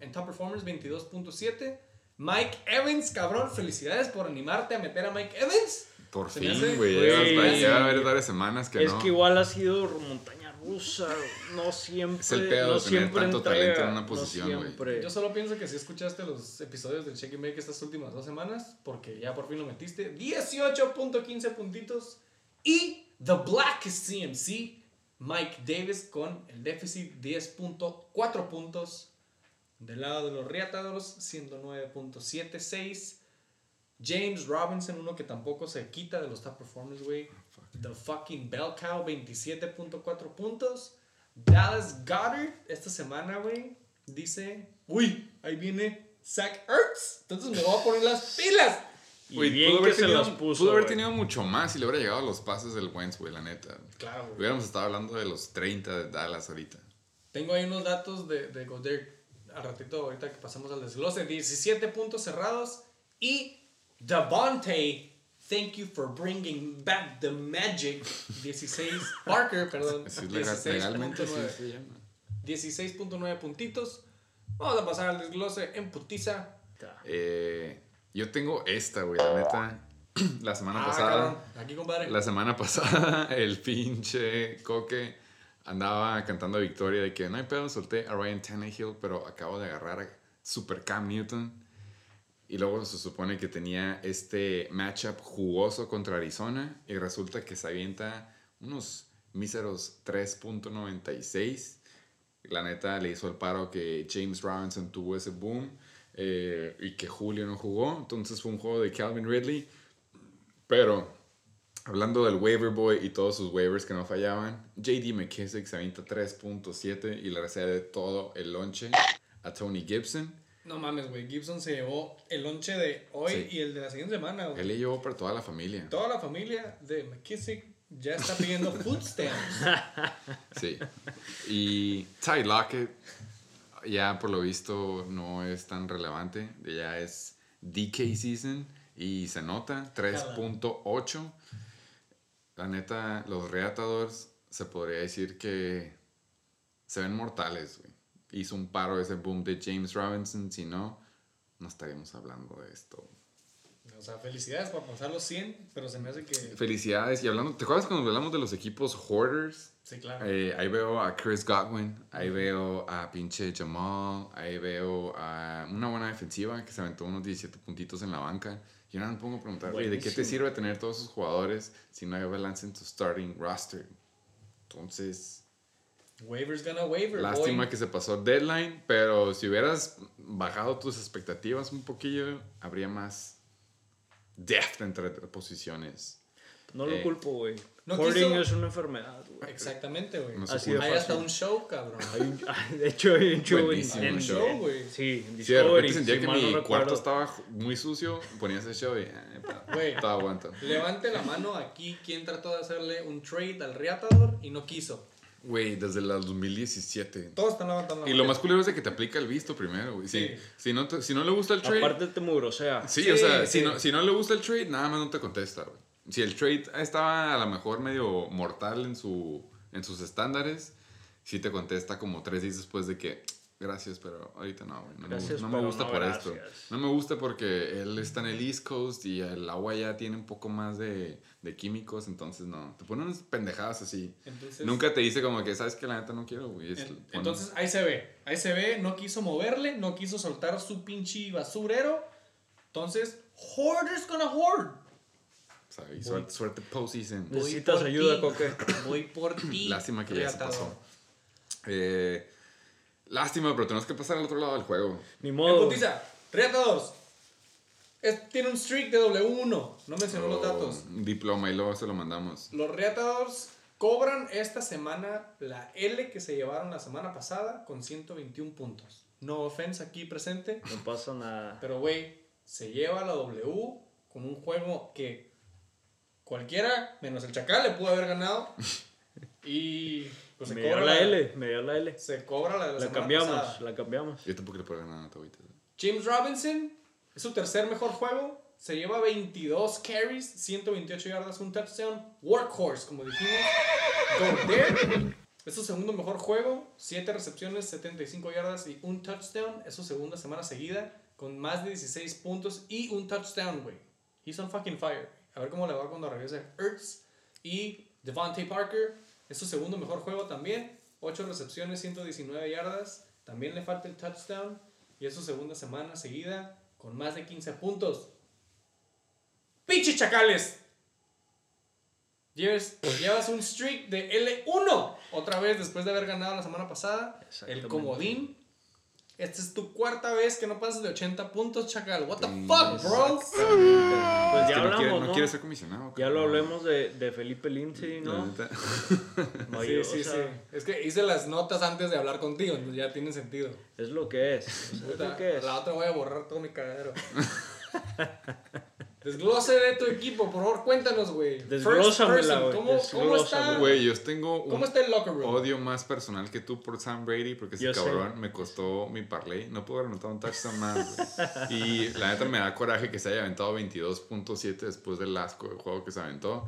en top performers, 22.7. Mike Evans, cabrón, felicidades por animarte a meter a Mike Evans. Por Se fin, güey. Güey. Lleva lleva a haber varias semanas que es no. que igual ha sido montaña rusa. No siempre. Es el pedo no de tener siempre tanto entrega, talento en una no posición, güey. siempre. Yo solo pienso que si escuchaste los episodios del Check and Bake estas últimas dos semanas, porque ya por fin lo metiste, 18.15 puntitos. Y The Black CMC, Mike Davis con el déficit 10.4 puntos. Del lado de los Riatadores, siendo 9.76. James Robinson, uno que tampoco se quita de los top performers, güey. The fucking Bell Cow, 27.4 puntos. Dallas Goddard, esta semana, güey, dice: Uy, ahí viene Zach Ertz. Entonces me voy a poner las pilas. Y Güey, bien pudo que haber se tenido- los puso. Pudo haber güey. tenido mucho más si le hubiera llegado a los pases del Wentz, güey, la neta. Claro. Hubiéramos estado hablando de los 30 de Dallas ahorita. Tengo ahí unos datos de, de Goddard al ratito, ahorita que pasamos al desglose. 17 puntos cerrados. Y Devontae, thank you for bringing back the magic. 16, Parker, perdón. Sí 16.9 se llama. 16.9 puntitos. Vamos a pasar al desglose en putiza. Eh, yo tengo esta, güey, la neta. La semana Ah, pasada. cabrón. Aquí, compadre. La semana pasada, el pinche Coque andaba cantando victoria de que no hay pedo, solté a Ryan Tannehill, pero acabo de agarrar a Super Cam Newton. Y luego se supone que tenía este matchup jugoso contra Arizona y resulta que se avienta unos míseros 3.96. La neta le hizo el paro que James Robinson tuvo ese boom eh, y que Julio no jugó. Entonces fue un juego de Calvin Ridley. Pero hablando del waiver boy y todos sus waivers que no fallaban, JD McKissick se avienta 3.7 y le recede todo el lonche a Tony Gibson. No mames, güey. Gibson se llevó el lonche de hoy Sí. y el de la siguiente semana, güey. Él le llevó para toda la familia. Toda la familia de McKissick ya está pidiendo food stamps. Sí. Y Ty Lockett, ya por lo visto no es tan relevante. Ya es DK season y se nota 3.8. La neta, los Reatadores se podría decir que se ven mortales, güey. Hizo un paro ese boom de James Robinson. Si no, no estaríamos hablando de esto. O sea, felicidades por pasar los 100, pero se me hace que... Felicidades. Y hablando, ¿te acuerdas cuando hablamos de los equipos Hoarders? Sí, claro. Eh, ahí veo a Chris Godwin, ahí veo a pinche Jamal, ahí veo a una buena defensiva que se aventó unos 17 puntitos en la banca. Y ahora me pongo a preguntar, ¿de qué te sirve tener todos esos jugadores si no hay balance en tu starting roster? Entonces, Waivers gonna waiver, lástima boy. que se pasó deadline, pero si hubieras bajado tus expectativas un poquillo, habría más depth entre posiciones. No lo Eh, culpo, güey. no Hoarding quiso- es una enfermedad, güey. Exactamente, güey. No Así Hay hasta un show, cabrón. Hay un- de hecho, hay un show en, Buenísimo en- show, en- güey. Sí, en Discovery. repente sentía si que mi recuerdo. cuarto estaba muy sucio, ponía ese show y eh, Güey. todo aguanta. Levante la mano aquí quien trató de hacerle un trade al Reatador y no quiso. Güey, desde la 2017. Todos están levantando la Y lo más culero es de que te aplica el visto primero, güey. Si, Sí. si, no te- si no le gusta el trade. Aparte te mugrosea. sí, Sí, o sea, sí. Si, no, si no le gusta el trade, nada más no te contesta, güey. Si el trade estaba a lo mejor medio mortal en, su, en sus estándares, sí te contesta como tres días después de que. Gracias, pero ahorita no, güey. No, me Gracias, no me pero gusta no, por esto. gracias. No me gusta porque él está en el East Coast y el agua ya tiene un poco más de, de químicos, entonces no. Te ponen unas pendejadas así. Entonces, Nunca te dice como que, ¿sabes que La neta no quiero, güey. En- entonces ahí se ve. Ahí se ve, no quiso moverle, no quiso soltar su pinche basurero. Entonces, hoarder's gonna hoard. o sea, y suerte, suerte postseason. Necesitas ayuda. Coque. Voy por ti. Lástima que ya se pasó. Eh, lástima, pero tenemos que pasar al otro lado del juego. Ni modo. putiza, Reatadores. Es- tiene un streak de W1. No mencionó los Oh, datos. un diploma y luego se lo mandamos. Los Reatadores cobran esta semana la L que se llevaron la semana pasada con 121 puntos. No offense aquí presente, No pasa nada. pero güey, se lleva la W con un juego que cualquiera, menos el Chacal, le pudo haber ganado. Y pues se me cobra dio la L, me dio la L. Se cobra la de la, La semana cambiamos, pasada. la cambiamos. Yo tampoco le puedo ganar a. James Robinson es su tercer mejor juego. Se lleva 22 carries, 128 yardas, un touchdown. Workhorse, como dijimos. Go there. Es su segundo mejor juego. 7 recepciones, 75 yardas y un touchdown. Es su segunda semana seguida con más de 16 puntos y un touchdown, güey. He's on fucking fire. A ver cómo le va cuando regrese Ertz. Y Devontae Parker es su segundo mejor juego también. 8 recepciones, 119 yardas. También le falta el touchdown. Y es su segunda semana seguida con más de 15 puntos. ¡Pinche chacales! Llevas, llevas un streak de L1 otra vez después de haber ganado la semana pasada. El comodín. Esta es tu cuarta vez que no pasas de 80 puntos, chacal. What the fuck, bro? Pues Es ya que no hablamos, quiere, ¿no? no quiere ser comisionado. Ya lo hablemos de, de Felipe Lindsay, ¿no? No, Sí, sí, o sea, sí. Es que hice las notas antes de hablar contigo, entonces ya tiene sentido. Es lo que es. o sea, es lo que es. La otra voy a borrar todo mi cagadero. Desglose de tu equipo, por favor, cuéntanos, güey. First Desglósamela, person, güey, ¿Cómo, cómo está? Güey, yo tengo un ¿Cómo está el locker room? odio más personal que tú por Sam Brady porque ese Yo sé. cabrón me costó mi parlay. No pudo haber anotado un touchdown más. güey. Y la neta me da coraje que se haya aventado 22.7 después del asco del juego que se aventó.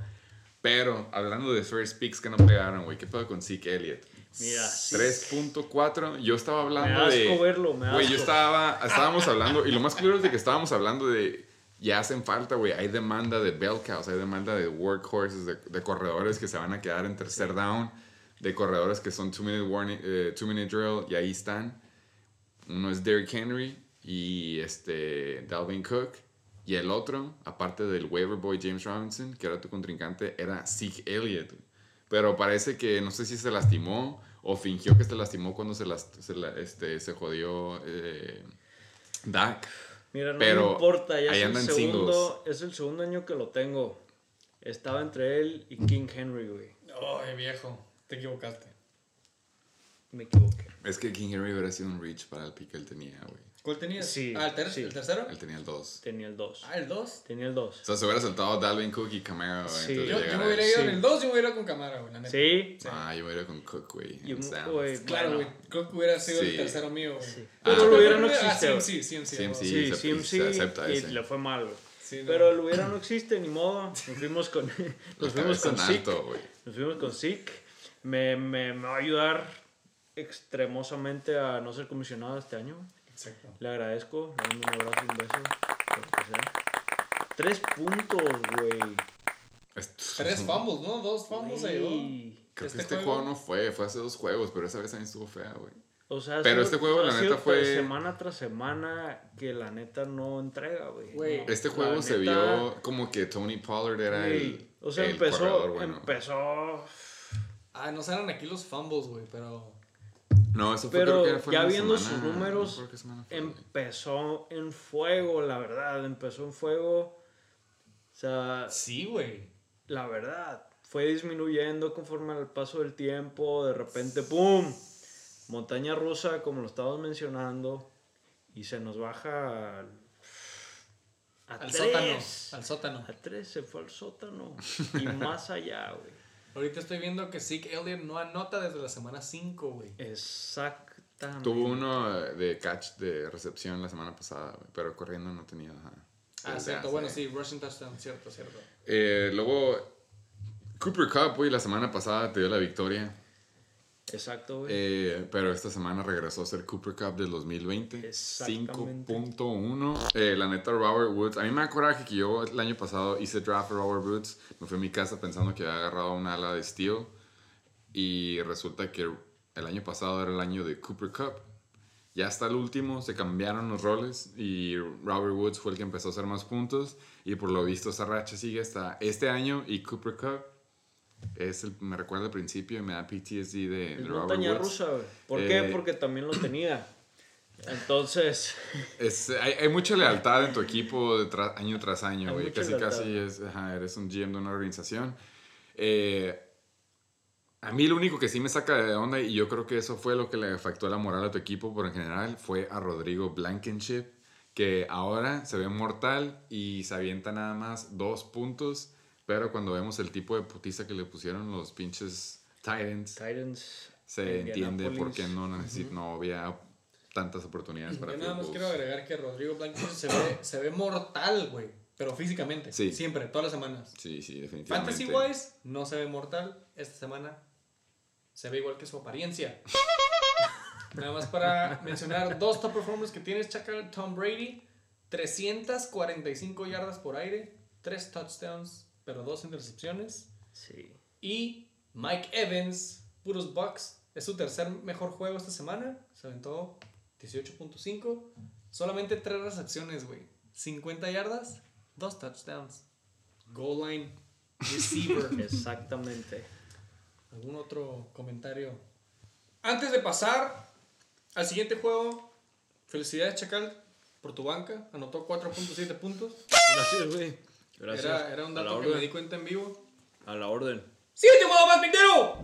Pero hablando de first picks que no pegaron, güey, ¿qué pedo con Zeke Elliott? Mira, sí. 3.4. Yo estaba hablando Me asco de. verlo, me Güey, yo asco. estaba. Estábamos hablando. Y lo más curioso es de que estábamos hablando de. Ya hacen falta, güey. Hay demanda de bell cows, hay demanda de workhorses, de, de corredores que se van a quedar en tercer down, de corredores que son two minute, warning, eh, two minute drill, y ahí están. Uno es Derrick Henry y este Dalvin Cook. Y el otro, aparte del waiver boy James Robinson, que era tu contrincante, era Zeke Elliott. Pero parece que no sé si se lastimó o fingió que se lastimó cuando se, las- se, la- este, se jodió eh, Dak. Mira, no Pero me importa, ya es el, segundo, es el segundo año que lo tengo. Estaba entre él y King Henry, güey. Ay, viejo, te equivocaste. Me equivoqué. Es que King Henry hubiera sido un reach para el pick que él tenía, güey. ¿Cuál tenías? Sí, Ah, ¿el, ter- sí. ¿el tercero? Él tenía el 2. Tenía el 2. Ah, el 2. Tenía el 2. O sea, se hubiera saltado Dalvin Cook y Camaro, güey. Sí. Yo, yo me hubiera ido Sí. en el 2 yo me hubiera ido con cámara, güey, la neta. Sí. Ah, yo me iría con Cook, güey. Güey, Claro, bueno, güey. Que hubiera sido el tercero mío, güey. Sí. Ah. Pero lo hubiera no Ah, existe. güey. sí, sí, sí, CMC. Sí, sí, se acepta y ese. le fue mal, güey. Sí, no. Pero el hubiera no existe, ni modo. Nos fuimos con, nos fuimos con alto, güey. Nos fuimos con Zeke. Me, me, me va a ayudar extremosamente a no ser comisionado este año. Exacto. Le agradezco. Le mando un abrazo y un beso. lo que sea. Tres puntos, güey. Es- Tres fumbles, ¿no? Dos fumbles se llevó. Güey. Creo Este que este juego- juego no fue, fue hace dos juegos, pero esa vez también estuvo fea, güey. O sea, ha Pero sido- este juego, ha la neta, fue- Semana tras semana que la neta no entrega, güey. Güey, No, Este la juego se neta, vio como que Tony Pollard era güey, el. O sea, el empezó. corredor bueno. Empezó. Ah, no salen aquí los fumbles, güey, pero... No, eso fue Pero creo que fue ya viendo semana- sus números, no empezó en fuego, la verdad. Empezó en fuego. O sea, Sí, güey. la verdad. Fue disminuyendo conforme al paso del tiempo. De repente, ¡pum! Montaña rusa, como lo estábamos mencionando. Y se nos baja al. A Al tres. sótano. Al sótano. A tres se fue al sótano. Y más allá, güey. Ahorita estoy viendo que Zeke Elliott no anota desde la semana 5, güey. Exactamente. Tuvo uno de catch de recepción la semana pasada, güey, pero corriendo no tenía. ajá. Ah, cierto. hace- Bueno, sí, rushing touchdown, cierto, cierto. Eh, luego, Cooper Cup, güey, la semana pasada te dio la victoria. Exacto, güey. Eh, pero esta semana regresó a ser Cooper Cup del 2020. Exactamente. 5.1. Eh, la neta, Robert Woods. A mí me acuerdo que yo el año pasado hice draft a Robert Woods. Me fui a mi casa pensando que había agarrado un ala de steel. Y resulta que el año pasado era el año de Cooper Cup. Ya hasta el último se cambiaron los roles y Robert Woods fue el que empezó a hacer más puntos. Y por lo visto esa racha sigue hasta este año y Cooper Cup. Es el, me recuerda al principio y me da PTSD de, de montaña Woods. rusa, güey. ¿Por Eh, qué? Porque también lo tenía. Entonces, Es, hay, hay mucha lealtad en tu equipo de tra- año tras año, güey. Casi, lealtad. casi es, ajá, eres un GM de una organización. Eh, a mí lo único que sí me saca de onda, y yo creo que eso fue lo que le afectó la moral a tu equipo por en general, fue a Rodrigo Blankenship, que ahora se ve mortal y se avienta nada más dos puntos, pero cuando vemos el tipo de putiza que le pusieron los pinches Titans, Titans. se entiende por qué no, necesit- no había tantas oportunidades para Yo nada más quiero agregar que Rodrigo Blankenship se ve, se ve mortal, güey. Pero físicamente. Sí. Siempre, todas las semanas. Sí, sí, definitivamente. Fantasy wise, no se ve mortal. Esta semana se ve igual que su apariencia. Nada más para mencionar dos top performers que tienes, Chacal Tom Brady. 345 yardas por aire, 3 touchdowns, pero 2 intercepciones. Sí. Y Mike Evans, puros Bucks, es su tercer mejor juego esta semana. Se aventó 18.5. Solamente 3 recepciones, güey. 50 yardas, 2 touchdowns. Goal line receiver. Exactamente. ¿Algún otro comentario? Antes de pasar al siguiente juego, felicidades Chacal por tu banca. Anotó 4.7 puntos. Gracias, güey. Gracias. Era, era un dato que me di cuenta en vivo. A la orden. Siguiente juego más pintero.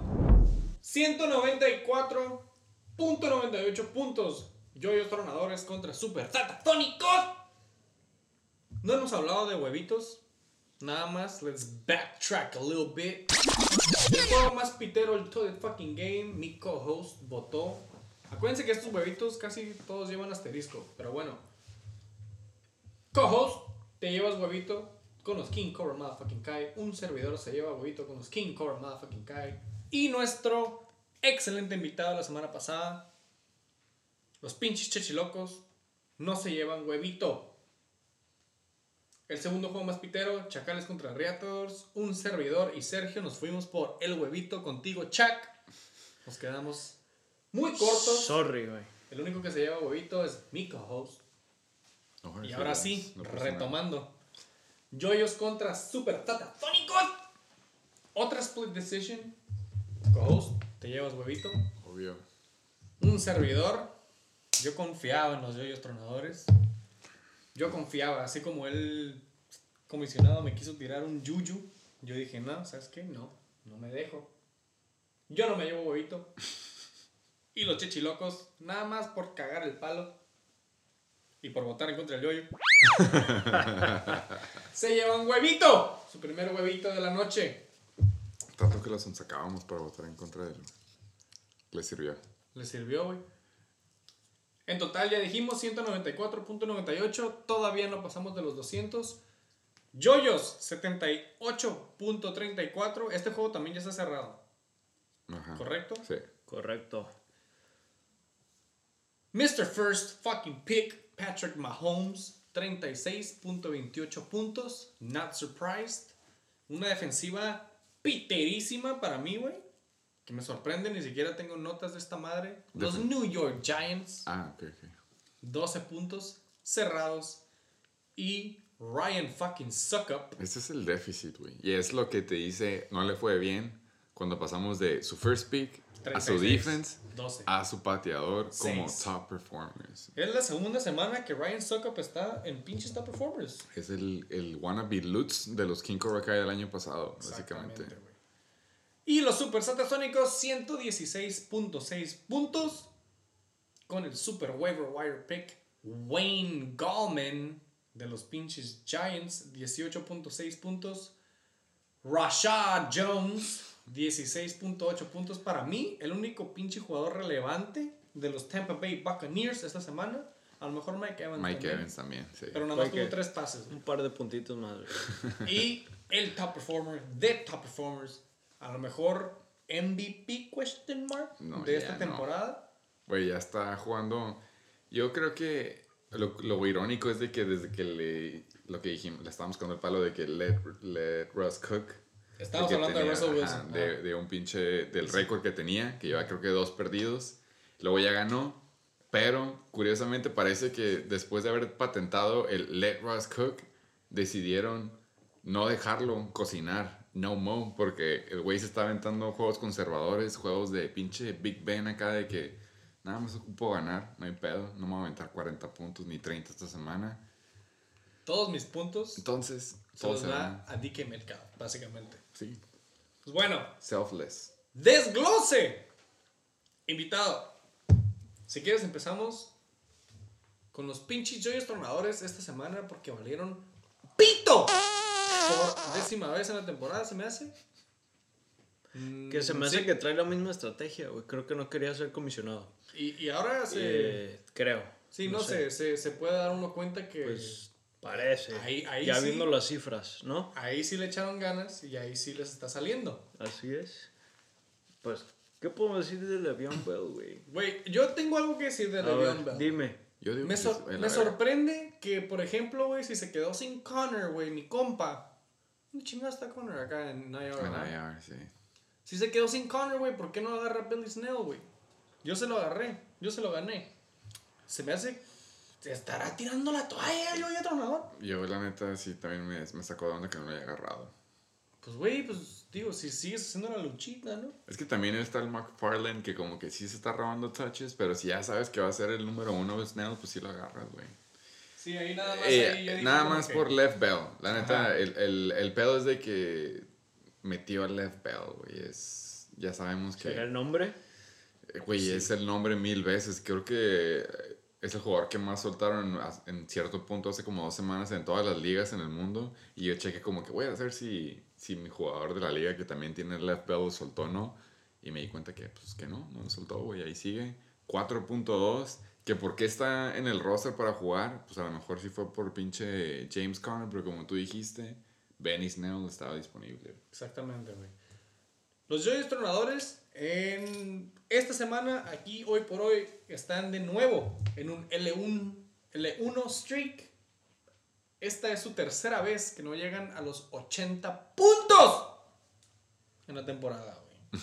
194.98 puntos. Yoyos tronadores contra Super Tatatónicos. No hemos hablado de huevitos. Nada más, let's backtrack a little bit. El juego más pitero el todo fucking game. Mi co-host votó. Acuérdense que estos huevitos casi todos llevan asterisco. Pero bueno. Co-host, te llevas huevito con los King Cobra Motherfucking Kai. Un servidor se lleva huevito con los King Cobra Motherfucking Kai. Y nuestro excelente invitado la semana pasada. Los pinches chechilocos no se llevan huevito. El segundo juego más pitero, Chacales contra Reators. Un servidor y Sergio nos fuimos por el huevito contigo, Chac. Nos quedamos muy cortos. Sorry, güey. El único que se lleva huevito es mi co-host. No, Y ahora sí, no retomando. Joyos contra Super Tatatónicos. Otra split decision. Co-host, te llevas huevito. Obvio. Un servidor. Yo confiaba en los yoyos tronadores. Yo confiaba, así como el comisionado me quiso tirar un yuyu. Yo dije, no, ¿sabes qué? No, no me dejo. Yo no me llevo huevito. Y los chichilocos, nada más por cagar el palo y por votar en contra del yoyo, se llevan huevito. Su primer huevito de la noche. Tanto que los sacábamos para votar en contra de él. Le sirvió. Le sirvió, güey. En total ya dijimos 194.98. Todavía no pasamos de los 200. Yoyos 78.34. Este juego también ya está cerrado. Ajá. ¿Correcto? Sí. Correcto. Mr. First fucking pick, Patrick Mahomes, 36.28 puntos. Not surprised. Una defensiva piterísima para mí, güey. Que me sorprende, ni siquiera tengo notas de esta madre. Los New York Giants, Ah, ok, ok. 12 puntos cerrados. Y Ryan fucking Suckup, Este es el déficit, güey. Y es lo que te dice, no le fue bien cuando pasamos de su first pick a su 36, defense 12. a su pateador como top performers. Es la segunda semana que Ryan Suckup está en pinches top performers. Es el, el wannabe Lutz de los King Cobra Kai del año pasado, básicamente. Güey. Y los Super Satasónicos, 116.6 puntos. Con el Super Waiver Wire Pick, Wayne Gallman de los pinches Giants, 18.6 puntos. Rashad Jones, 16.8 puntos. Para mí, el único pinche jugador relevante de los Tampa Bay Buccaneers esta semana. A lo mejor Mike Evans. Mike también, Evans también, sí. Pero nada más tuvo tres pases. Un par de puntitos más. Y el top performer de top performers, a lo mejor MVP question mark No, de esta temporada. Güey, ya está jugando. Yo creo que lo, lo irónico es de que desde que le. Lo que dijimos, le estábamos con el palo de que let, let Russ cook. Estamos hablando de tenía, Russell ajá, Wilson. de, Ah. de un pinche. Del récord que tenía, que lleva creo que dos perdidos. Luego ya ganó. Pero curiosamente parece que después de haber patentado el Let Russ Cook, decidieron no dejarlo cocinar. No mo, porque el güey se está aventando juegos conservadores, juegos de pinche Big Ben acá de que nada más ocupo ganar, no hay pedo, no me voy a aventar 40 puntos ni 30 esta semana. Todos mis puntos Entonces, se los da va. a DK Metcalf, básicamente. Sí, Pues bueno, selfless. desglose. Invitado. Si quieres empezamos con los pinches joyos tronadores esta semana porque valieron pito por décima vez en la temporada, se me hace. Mm, Que se me hace que trae la misma estrategia, güey. Creo que no quería ser comisionado. Y, y ahora se... Eh, creo. Sí, no, sé, se, se puede dar uno cuenta que Pues parece. Ahí- ahí ya sí. viendo las cifras, ¿no? ahí sí le echaron ganas y ahí sí les está saliendo. Así es. Pues, ¿qué podemos decir de Le'Veon Bell, güey? Güey, yo tengo algo que decir de A Le'Veon ver, Bell. Dime. Yo digo Me, que sor- me sorprende que, por ejemplo, güey, si se quedó sin Connor, güey, mi compa. ¿Dónde chingada está Connor acá en IR, En? IR, sí. Si se quedó sin Connor, güey, ¿por qué no agarra a Billy Snell, güey? Yo se lo agarré, yo se lo gané. Se me hace... Se estará tirando la toalla, yo ya tronador. Yo, la neta, sí, también me, me sacó de onda que no lo haya agarrado. Pues, güey, pues, digo, si sigues haciendo la luchita, ¿no? Es que también está el McFarlane que como que sí se está robando touches, pero si ya sabes que va a ser el número uno de Snell, pues sí lo agarras, güey. Sí, ahí nada más. Eh, ahí yo dije nada más que- por Left Bell. La neta, el, el, el pedo es de que metió a Left Bell, güey. Es, ya sabemos que... ¿Será el nombre? Güey, es el nombre mil veces. Creo que es el jugador que más soltaron as- en cierto punto hace como dos semanas en todas las ligas en el mundo. Y yo chequé como que voy a ver si, si mi jugador de la liga que también tiene el left bell soltó o no. Y me di cuenta que, pues, que no, no lo soltó, güey. Ahí sigue. 4.2. Que por qué está en el roster para jugar. Pues a lo mejor sí fue por pinche James Conner. Pero como tú dijiste, Benny Snell estaba disponible. Exactamente, güey. Los Joyos Tronadores en esta semana, aquí hoy por hoy, están de nuevo en un L1, L1 streak. Esta es su tercera vez que no llegan a los 80 puntos en la temporada, güey.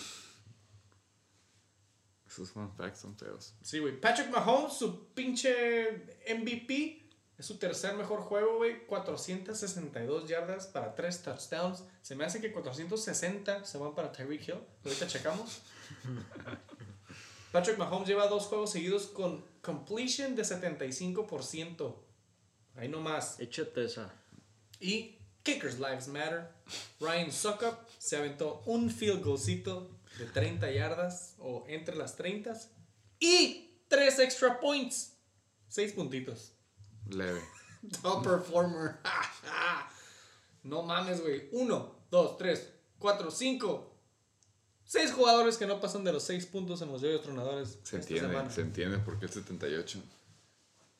Esos fun facts son feos. Sí, güey. Patrick Mahomes, su pinche MVP, es su tercer mejor juego, güey. 462 yardas para 3 touchdowns. Se me hace que 460 se van para Tyreek Hill. Ahorita checamos. Patrick Mahomes lleva dos juegos seguidos con completion de 75%. Ahí nomás. Échate esa. Y Kickers Lives Matter. Ryan Suckup se aventó un field goalcito de 30 yardas o entre las 30 y 3 extra points. 6 puntitos. Leve. Top performer. no mames, güey. 1, 2, 3, 4, 5. 6 jugadores que no pasan de los 6 puntos en los yoyos tronadores. Se esta entiende, semana. se entiende por qué el 78.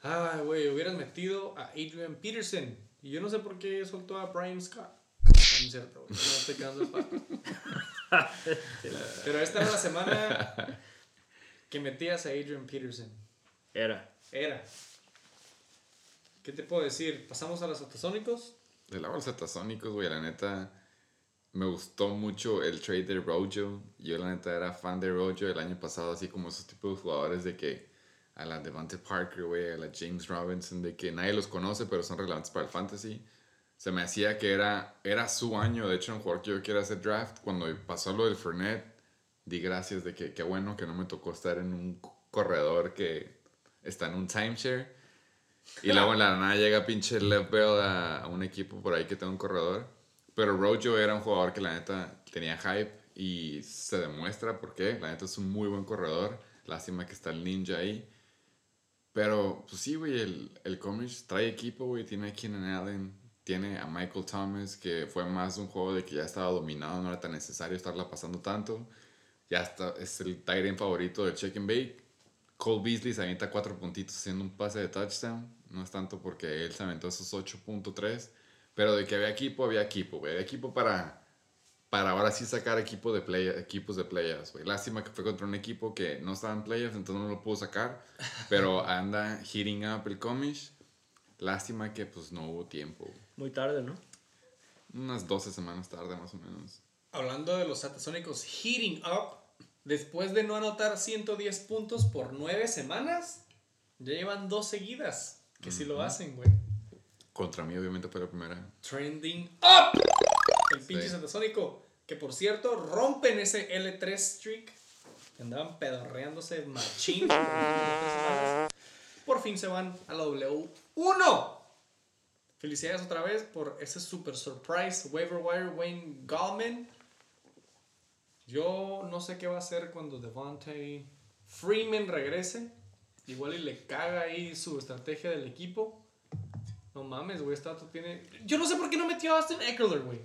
Ay, güey, hubieras metido a Adrian Peterson. Y yo no sé por qué soltó a Brian Scott. No, cierto, güey. No estoy quedando el pato. Pero esta era la semana que metías a Adrian Peterson. Era. Era. ¿Qué te puedo decir? ¿Pasamos a los atasónicos? De la bolsa tasónicos, güey, la neta. Me gustó mucho el trade de Rojo. Yo, la neta, era fan de Rojo el año pasado, así como esos tipos de jugadores de que a la Devante Parker, güey, a la James Robinson, de que nadie los conoce, pero son relevantes para el fantasy. Se me hacía que era, era su año. De hecho, un jugador que yo quería hacer draft, cuando pasó lo del Fernet, di gracias de que qué bueno que no me tocó estar en un corredor que está en un timeshare. Y luego en la nada llega pinche Lev Bell a, a un equipo por ahí que tenga un corredor. Pero Rojo era un jugador que la neta tenía hype y se demuestra por qué. La neta es un muy buen corredor. Lástima que está el ninja ahí. Pero, pues sí, güey, el, el Comics trae equipo, güey. Tiene a Keenan Allen, tiene a Michael Thomas, que fue más un juego de que ya estaba dominado, no era tan necesario estarla pasando tanto. Ya está, es el end favorito del Check and Bake. Cole Beasley se avienta cuatro puntitos haciendo un pase de touchdown. No es tanto porque él se aventó esos 8.3. Pero de que había equipo, había equipo, güey. Había equipo para, para ahora sí sacar equipo de play, equipos de playoffs, güey. Lástima que fue contra un equipo que no estaba en playoffs, entonces no lo pudo sacar. Pero anda heating up el comish. Lástima que pues no hubo tiempo. güey. Muy tarde, ¿no? Unas 12 semanas tarde más o menos. Hablando de los atasónicos heating up, después de no anotar 110 puntos por 9 semanas, ya llevan dos seguidas que sí lo hacen, güey. Contra mí obviamente fue la primera. Trending up. El pinche Sí. satasónico, que por cierto rompen ese L3 streak. que Andaban pedorreándose machín. Por fin se van a la W1. Felicidades otra vez por ese super surprise waiver wire Wayne Gallman. Yo no sé qué va a hacer cuando Devontae Freeman regrese. Igual y le caga ahí su estrategia del equipo. No mames, güey, vato tiene... Yo no sé por qué no metió a Austin Eckler, güey.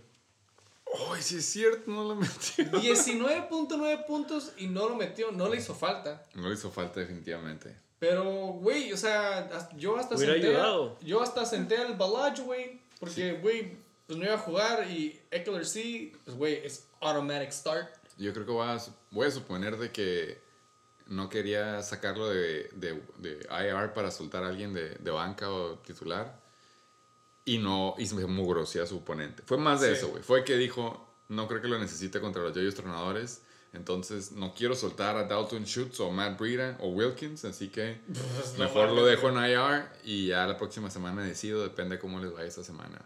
¡Ay, sí es cierto! No lo metió. 19.9 puntos y no lo metió, no le hizo falta. No le hizo falta definitivamente. Pero, güey, o sea, yo hasta Hubiera senté... ayudado. Yo hasta senté al Balaj, güey. Porque, güey, pues no iba a jugar y Eckler sí, pues, güey, es automatic start. Yo creo que voy a, voy a suponer de que no quería sacarlo de, de, de IR para soltar a alguien de, de banca o titular. Y no, y se mugroseó a su oponente. Fue más de Sí. eso, güey. Fue que dijo, no creo que lo necesite contra los Yoyos Tronadores. Entonces, no quiero soltar a Dalton Schutz o Matt Breida o Wilkins. Así que mejor lo dejo en IR y ya la próxima semana decido. Depende cómo les vaya esta semana.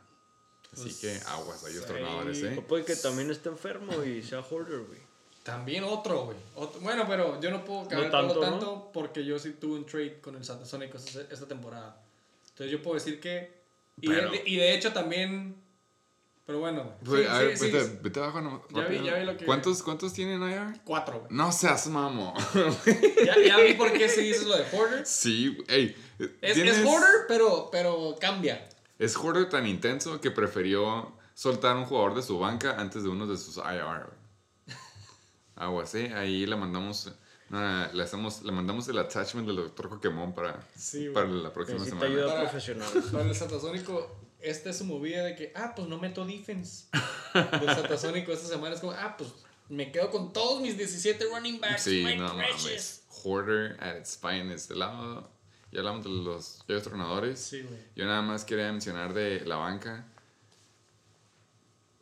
Así Pues, que aguas, Yoyos sí. Tronadores, O ¿eh? puede que también esté enfermo y sea holder, güey. También otro, güey. Bueno, pero yo no puedo cagar tanto, tanto, ¿no? tanto porque yo sí tuve un trade con el Santa Sónico esta, temporada. Entonces yo puedo decir que... Y, Pero- de, y de hecho también... Pero bueno. Pues, Sí, a ver, sí, vete, sí. vete abajo no, Ya vi- ya vi lo que- ¿Cuántos, ¿Cuántos tienen IR? Cuatro, güey. No seas mamo. Ya, ya vi por qué se dice lo de Hoarder. sí, ey. Es, tienes- es Hoarder, pero, pero cambia. Es Hoarder tan intenso que prefirió soltar un jugador de su banca antes de uno de sus IR. Aguas, ¿eh? Ahí le mandamos... no, le, hacemos, le mandamos el attachment del doctor Pokémon para, Sí, para la próxima semana. ayuda Para- profesional. Para el Satasónico, esta es su movida de que, ah, pues no meto defense. Del Satasónico esta semana es como, ah, pues me quedo con todos mis 17 running backs. Sí, my no precious. mames. Hoarder at its finest. De lado, ya hablamos de los Yoyos tronadores. Sí, güey. Yo nada más quería mencionar de la banca.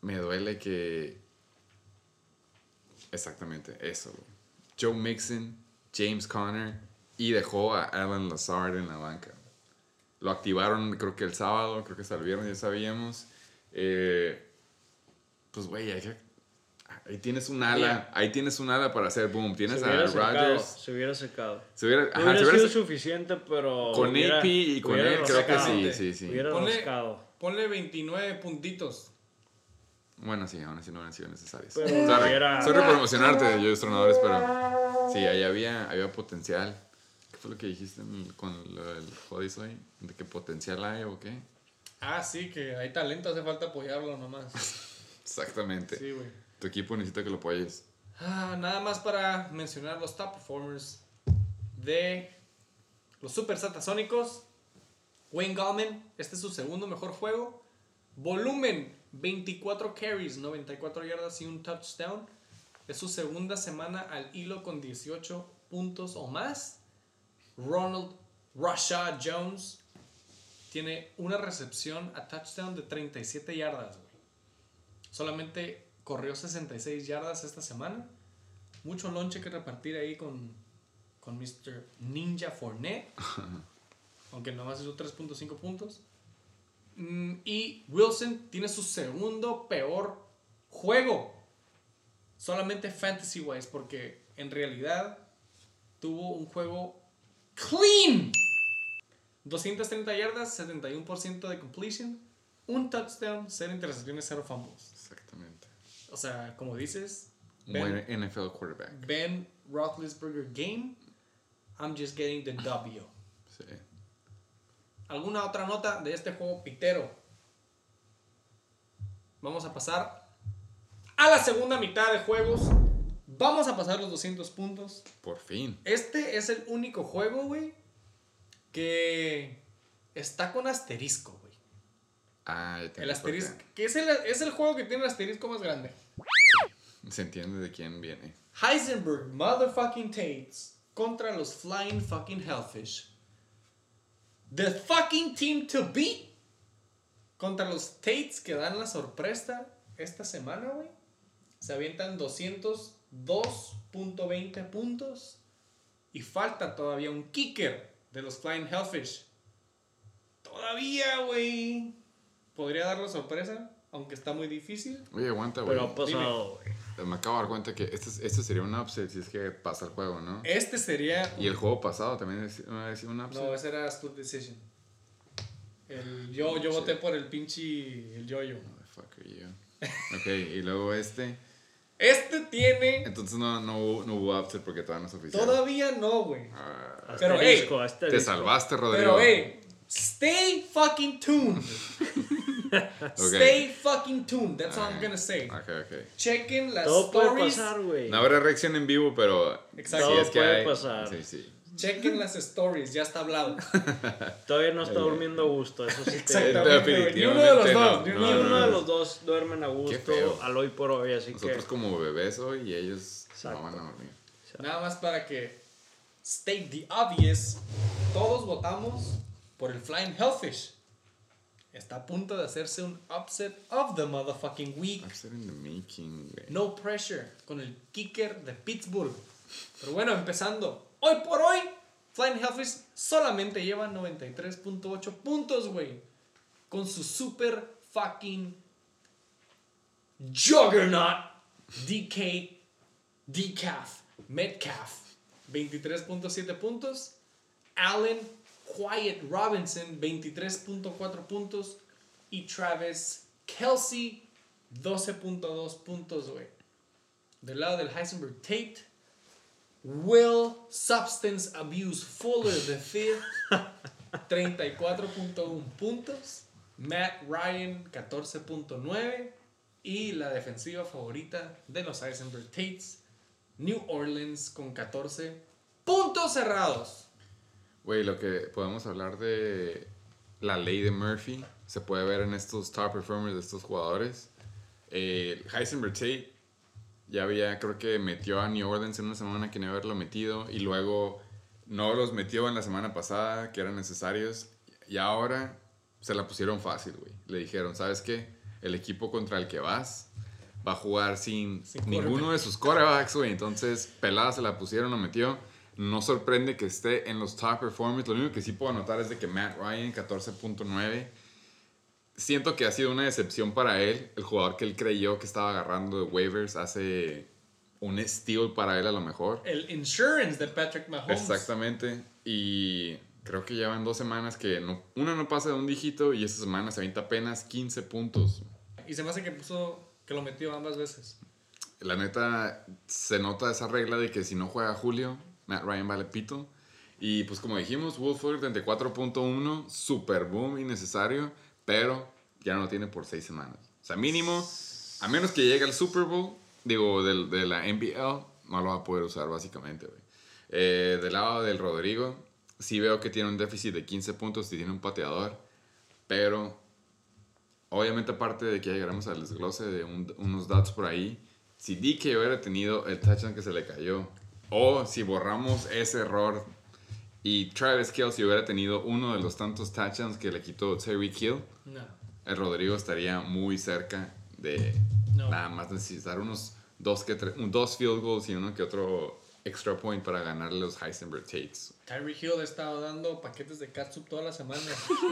Me duele que. Exactamente, eso. güey. Joe Mixon, James Conner y dejó a Alan Lazard en la banca. Lo activaron, creo que el sábado, creo que hasta el viernes, ya sabíamos. Eh, pues, güey, hay que- ahí tienes un ala. Ahí tienes un ala para hacer boom. Tienes Se a hubiera secado. Rodgers. Se hubiera secado. Se hubiera, ajá, hubiera se hubiera sido suficiente, pero. con hubiera- AP y con hubiera él, creo que sí, sí, sí. Hubiera Ponle-. Ponle 29 puntitos. Bueno, sí, aún así no han sido necesarios. Pero sorry, era- sorry por emocionarte, yo tronadores, pero sí, ahí había, había potencial. ¿Qué fue lo que dijiste con lo del Jodis hoy? ¿De qué potencial hay o qué? Ah, sí, que hay talento, hace falta apoyarlo nomás. Exactamente. Sí, güey. Tu equipo necesita que lo apoyes. Ah, nada más para mencionar los top performers de los Super Satasónicos. Wayne Gallman, este es su segundo mejor juego. Volumen, 24 carries, 94 yardas y un touchdown. Es su segunda semana al hilo con 18 puntos o más. Ronald Rashad Jones tiene una recepción a touchdown de 37 yardas. Solamente corrió 66 yardas esta semana. Mucho lonche que repartir ahí con, con Mr. Ninja Fournette. aunque nomás hizo 3.5 puntos. Mm, y Wilson tiene su segundo peor juego. Solamente fantasy wise, porque en realidad tuvo un juego clean. 230 yardas, 71% de completion, un touchdown, 0 intercepciones, 0 fumbles. O sea, como dices, Ben, buen NFL quarterback. ben Roethlisberger game, I'm just getting the W. Sí. ¿Alguna otra nota de este juego pitero? Vamos a pasar a la segunda mitad de juegos. Vamos a pasar los 200 puntos. Por fin. Este es el único juego, güey, que está con asterisco. Ah, El asterisco, que es el, es el juego que tiene el asterisco más grande. Se entiende de quién viene. Heisenberg motherfucking Tates contra los Flying fucking Hellfish. The fucking team to beat contra los Tates que dan la sorpresa esta semana, güey. Se avientan 202.20 puntos y falta todavía un kicker de los Flying Hellfish. Todavía, güey. Podría dar la sorpresa, aunque está muy difícil. Oye, aguanta, güey. Pero ha pasado, güey. Me acabo de dar cuenta que este, es- este sería un upset si es que pasa el juego, ¿no? Este sería Y el juego pasado también es, un upset. No, ese era split decision. El, yo yo voté por el pinche el yo-yo. Motherfucker, you. Ok, y luego este. Este tiene. Entonces no, no, hubo- no hubo upset porque todavía no es oficial. Todavía no, güey. Ah, Pero, hey, te salvaste, Rodrigo. Pero, hey, stay fucking tuned. Stay fucking tuned. That's all I'm gonna say. Ok, ok. Chequen las Todo puede stories. pasar, güey. No habrá reacción en vivo, pero. Exacto. Todo es que puede hay- pasar. Sí, sí. Chequen las stories. Ya está hablado. Todavía no está durmiendo a gusto, eso sí. te- Exactamente. Ni uno de los Definitivamente dos. no. Ni Ni uno de los dos. los dos duermen a gusto al hoy por hoy, así Nosotros que. como bebés hoy y ellos Exacto. no van a dormir. Nada más para que state the obvious, todos votamos por el Flying Hellfish. Está a punto de hacerse un upset of the motherfucking week. Upset in the making, güey. No pressure con el kicker de Pittsburgh. Pero bueno, empezando. Hoy por hoy, Flying Hellfish solamente lleva 93.8 puntos, güey. Con su super fucking juggernaut DK Decaf Metcalf. 23.7 puntos. Allen Quiet Robinson 23.4 puntos. Y Travis Kelsey 12.2 puntos, güey. Del lado del Heisenberg Tate, Will Substance Abuse Fuller the Fifth, 34.1 puntos. Matt Ryan, 14.9. Y la defensiva favorita de los Heisenberg Tates, New Orleans, con 14 puntos cerrados. Güey, lo que podemos hablar de la ley de Murphy se puede ver en estos top performers de estos jugadores. Eh, Heisenberg Tate ya había, creo que metió a New Orleans en una semana que no haberlo metido y luego no los metió en la semana pasada que eran necesarios y ahora se la pusieron fácil, güey. Le dijeron, ¿sabes qué? El equipo contra el que vas va a jugar sin, Sin ninguno de sus quarterbacks, güey. Entonces, pelada se la pusieron, lo metió. No sorprende que esté en los top performers. Lo único que sí puedo anotar es de que Matt Ryan, 14.9. Siento que ha sido una decepción para él. El jugador que él creyó que estaba agarrando de waivers hace un steal para él a lo mejor. El insurance de Patrick Mahomes. Exactamente. Y creo que llevan dos semanas que no, una no pasa de un dígito y esta semana se avienta apenas 15 puntos. Y se me hace que puso, que lo metió ambas veces. La neta, se nota esa regla de que si no juega Julio, Matt Ryan vale pito. Y pues como dijimos, Wolford 34.1, super boom, innecesario, pero ya no lo tiene por seis semanas. O sea, mínimo, a menos que llegue al Super Bowl, digo, del, de la NBL, no lo va a poder usar básicamente. Eh, del lado del Rodrigo, sí veo que tiene un déficit de 15 puntos y tiene un pateador, pero obviamente aparte de que ya llegaremos al desglose de un- unos datos por ahí, si DK hubiera tenido el touchdown que se le cayó, o si borramos ese error y Travis Kelsey hubiera tenido uno de los tantos touchdowns que le quitó Tyreek Hill, No. el Rodrigo estaría muy cerca de No. nada más necesitar unos dos, que tre- un- dos field goals y uno que otro extra point para ganarle los Heisenberg Tates. Tyreek Hill ha estado dando paquetes de catsup toda la semana.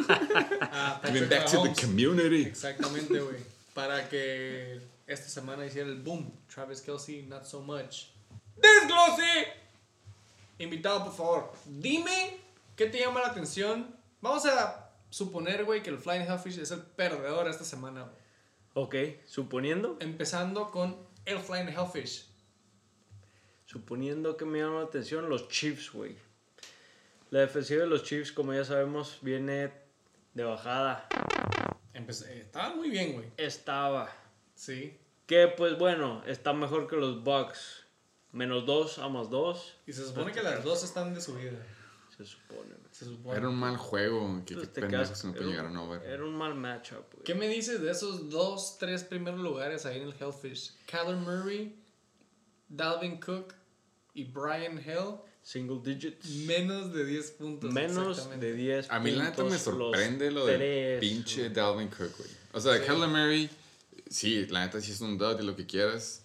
a Giving Patrick back to the community. Exactamente, güey. Para que esta semana hiciera el boom. Travis Kelsey, not so much. ¡Desglose! Invitado, por favor. Dime qué te llama la atención. Vamos a suponer, güey, que el Flying Hellfish es el perdedor esta semana. Ok, suponiendo, Empezando con el Flying Hellfish. suponiendo que me llama la atención los Chiefs, güey. La defensiva de los Chiefs, como ya sabemos, viene de bajada. Empecé- eh, estaba muy bien, güey. Estaba. Sí. Que pues bueno, está mejor que los Bucks. Menos 2 a más 2. Y se supone que las dos están de subida. Se supone. Se supone. Era un mal juego. Que, Pues qué te pendejos que no era pueden un- llegar a no ver. Era un mal matchup, güey. ¿Qué me dices de esos dos, tres primeros lugares ahí en el Hellfish? Kyler Murray, Dalvin Cook y Brian Hill. Single digits. Menos de 10 puntos. Menos de 10 A mí la neta me puntos, sorprende lo tres, pinche. Dalvin Cook, güey. O sea, Sí. Kyler Murray, sí, la neta sí es un dud y lo que quieras.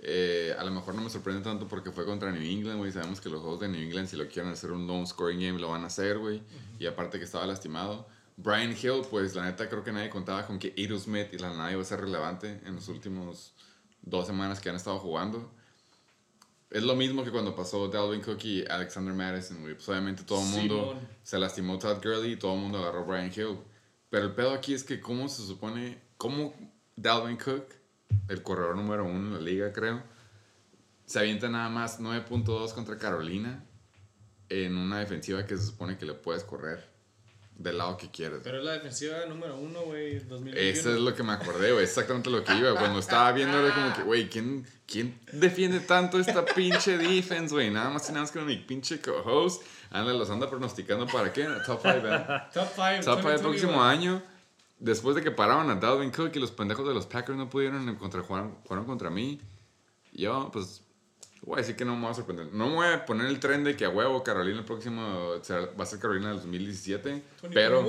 Eh, a lo mejor no me sorprende tanto porque fue contra New England, güey. Sabemos que los juegos de New England, si lo quieren hacer un long scoring game, lo van a hacer, güey. Y aparte que estaba lastimado. Brian Hill, pues la neta creo que nadie contaba con que Edo Smith y la nada iba a ser relevante en los últimos dos semanas que han estado jugando. Es lo mismo que cuando pasó Dalvin Cook y Alexander Madison, güey. Pues obviamente todo el mundo Simón. se lastimó Todd Gurley y todo el mundo agarró a Brian Hill. Pero el pedo aquí es que cómo se supone, cómo Dalvin Cook, el corredor número uno en la liga, creo, se avienta nada más 9.2 contra Carolina en una defensiva que se supone que le puedes correr del lado que quieres. Pero es la defensiva número uno, güey, 2021. Eso es lo que me acordé, güey. Exactamente lo que iba. Cuando estaba viendo, era como que, güey, ¿quién, ¿quién defiende tanto esta pinche defense, güey? Nada más y nada más que mi pinche co-host. Anda, los anda pronosticando para qué? Top 5, ¿verdad? Top 5. Top 5 el próximo año. Después de que pararon a Dalvin Cook y los pendejos de los Packers no pudieron contra, jugaron, jugaron contra mí. Yo, pues, voy a decir que no me voy a sorprender. No me voy a poner el tren de que a huevo Carolina el próximo va a ser Carolina del 2017. Pero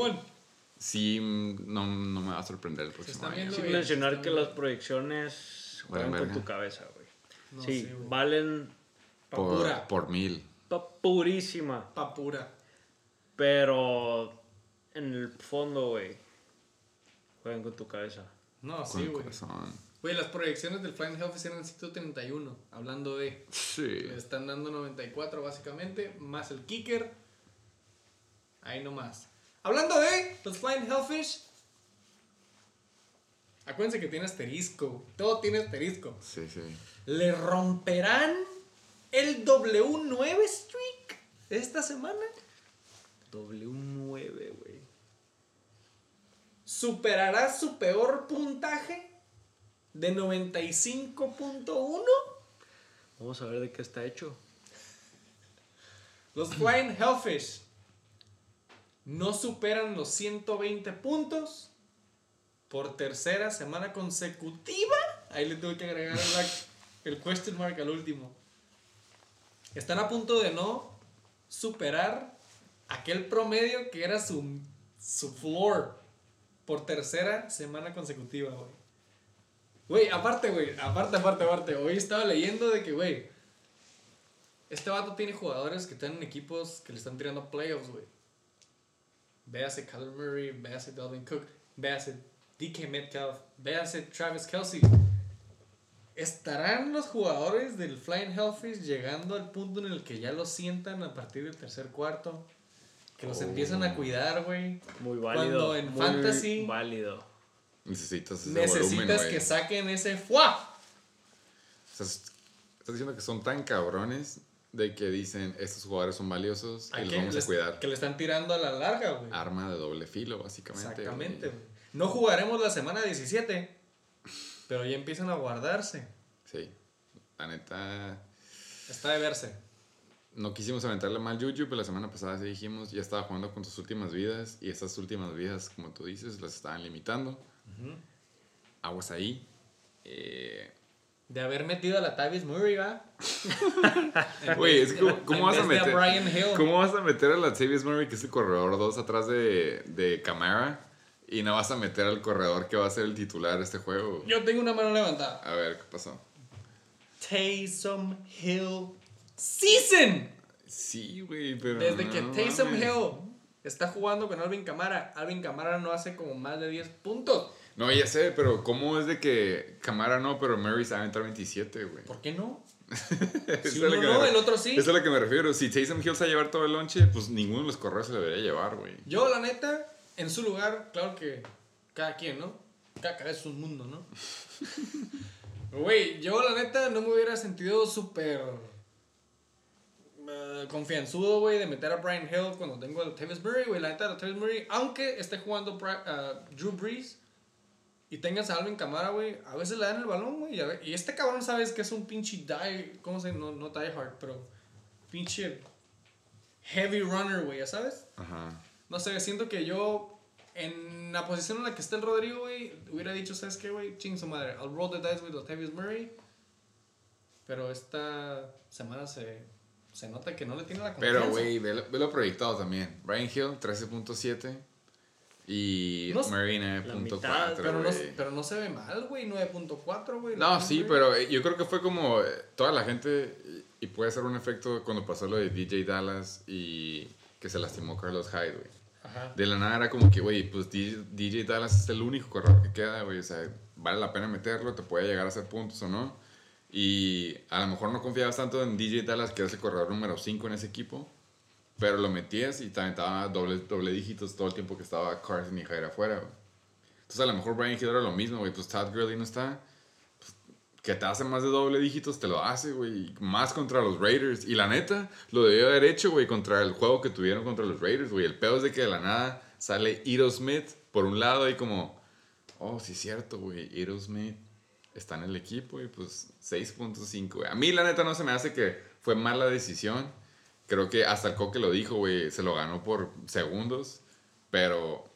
sí, no, no me va a sorprender el próximo año. Sin mencionar que las proyecciones Valen juegan con verga. tu cabeza, güey. No, sí, sí, valen Por, Papura. por mil. pa purísima. Papura. Pero en el fondo, güey, juegan con tu cabeza. No, Con sí, güey. corazón. Güey, las proyecciones del Flying Hellfish eran 131. Hablando de. Sí. Le están dando 94 básicamente, más el kicker. Ahí nomás. Hablando de los Flying Hellfish. Acuérdense que tiene asterisco. Todo tiene asterisco. Sí, sí. ¿Le romperán el W9 streak esta semana? W9, güey. ¿Superará su peor puntaje de 95.1? Vamos a ver de qué está hecho. Los Flying Hellfish no superan los 120 puntos por tercera semana consecutiva. Ahí le tuve que agregar la- el question mark al último. Están a punto de no superar aquel promedio que era su, su floor por tercera semana consecutiva, güey. Güey, aparte, güey, aparte, aparte, aparte. Hoy estaba leyendo de que, güey, este vato tiene jugadores que están en equipos que le están tirando playoffs, güey. Véase Kyler Murray, véase Dalvin Cook, véase DK Metcalf, véase Travis Kelsey. ¿Estarán los jugadores del Flying Hellfish llegando al punto en el que ya lo sientan a partir del tercer cuarto? Que los empiezan a cuidar, güey. Muy válido. Cuando en muy fantasy- Válido. Necesitas ese Necesitas volumen, que saquen ese ¡fua! Estás, estás diciendo que son tan cabrones de que dicen estos jugadores son valiosos y Hay los que, vamos les- a cuidar. que le están tirando a la larga, güey. Arma de doble filo, básicamente. Exactamente, güey. güey. No jugaremos la semana 17, pero ya empiezan a guardarse. Sí. La neta. Está de verse. No quisimos aventarle mal Juju, pero la semana pasada sí dijimos, ya estaba jugando con sus últimas vidas y esas últimas vidas, como tú dices, las estaban limitando. Aguas ahí. Eh, De haber metido a la Tavis Murray, ¿va? Güey, es que ¿cómo, vas a a meter? Brian Hill. ¿Cómo vas a meter a la Tavius Murray, que es el corredor 2 atrás de, de Camara? Y no vas a meter al corredor que va a ser el titular de este juego. Yo tengo una mano levantada. A ver, ¿qué pasó? Taysom Hill Season. Sí, güey, pero. Desde que Taysom mames. Hill está jugando con Alvin Camara, Alvin Camara no hace como más de 10 puntos. No, ya sé, pero ¿cómo es de que Camara no, pero Murray se va a aventar 27, güey? ¿Por qué no? Si uno no, el otro sí. Eso es a lo que me refiero. Si Taysom Hill se va a llevar todo el lonche, pues ninguno de los corredores se lo debería llevar, güey. Yo, la neta, en su lugar, claro que cada quien, ¿no? Cada cabeza es un mundo, ¿no? Güey, yo, la neta, no me hubiera sentido súper confianzudo, güey, de meter a Brian Hill cuando tengo a Tavis Murray, güey. La neta, a Tavis Murray, aunque esté jugando ah, Drew Brees y tengas a Alvin Kamara, güey, a veces le dan el balón, güey. Y, y este cabrón, sabes que es un pinche die, ¿cómo se No, no die hard, pero pinche heavy runner, güey, ¿ya sabes? Ajá. No sé, siento que yo, en la posición en la que está el Rodrigo, güey, hubiera dicho, ¿sabes qué, güey? Ching su madre. I'll roll the dice with Latavius Murray. Pero esta semana se, se nota que no le tiene la confianza. Pero, güey, velo, velo proyectado también. Brian Hill, 13.7. Y No mitad, 9.4. Pero no, güey. pero no se ve mal, güey. 9.4, güey. No, sí, pero eh, yo creo que fue como eh, toda la gente, y y puede ser un efecto cuando pasó lo de DJ Dallas y que se lastimó Carlos Hyde, güey. Ajá. De la nada era como que, güey, pues DJ, DJ Dallas es el único corredor que queda, güey. O sea, vale la pena meterlo, te puede llegar a hacer puntos o no. Y a lo mejor no confiabas tanto en DJ Dallas, que es el corredor número 5 en ese equipo. Pero lo metías y te aventaba doble, doble dígitos todo el tiempo que estaba Carson y Hyde afuera. Entonces a lo mejor Brian Hill era lo mismo, güey. Pues Todd Gurley no está. Pues, que te hace más de doble dígitos, te lo hace, güey. Más contra los Raiders. Y la neta, lo debió haber hecho, güey, contra el juego que tuvieron contra los Raiders, güey. El peor es de que de la nada sale Ito Smith por un lado y como, oh, sí es cierto, güey. Ito Smith está en el equipo y pues 6.5, güey. A mí la neta no se me hace que fue mala decisión. Creo que hasta el Coque lo dijo, güey. Se lo ganó por segundos. Pero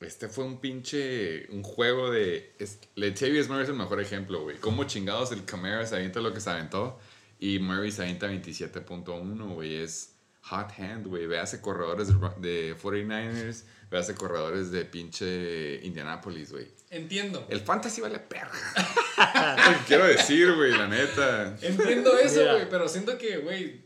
este fue un pinche. Un juego de. Es, Murray es el mejor ejemplo, güey. Cómo chingados el Camara se avienta lo que se aventó. Y Murray se avienta 27.1, güey. Es hot hand, güey. Véase corredores de 49ers. Véase corredores de pinche Indianapolis, güey. Entiendo. El fantasy vale perra. Lo quiero decir, güey, la neta. Entiendo eso, güey. Pero siento que, güey,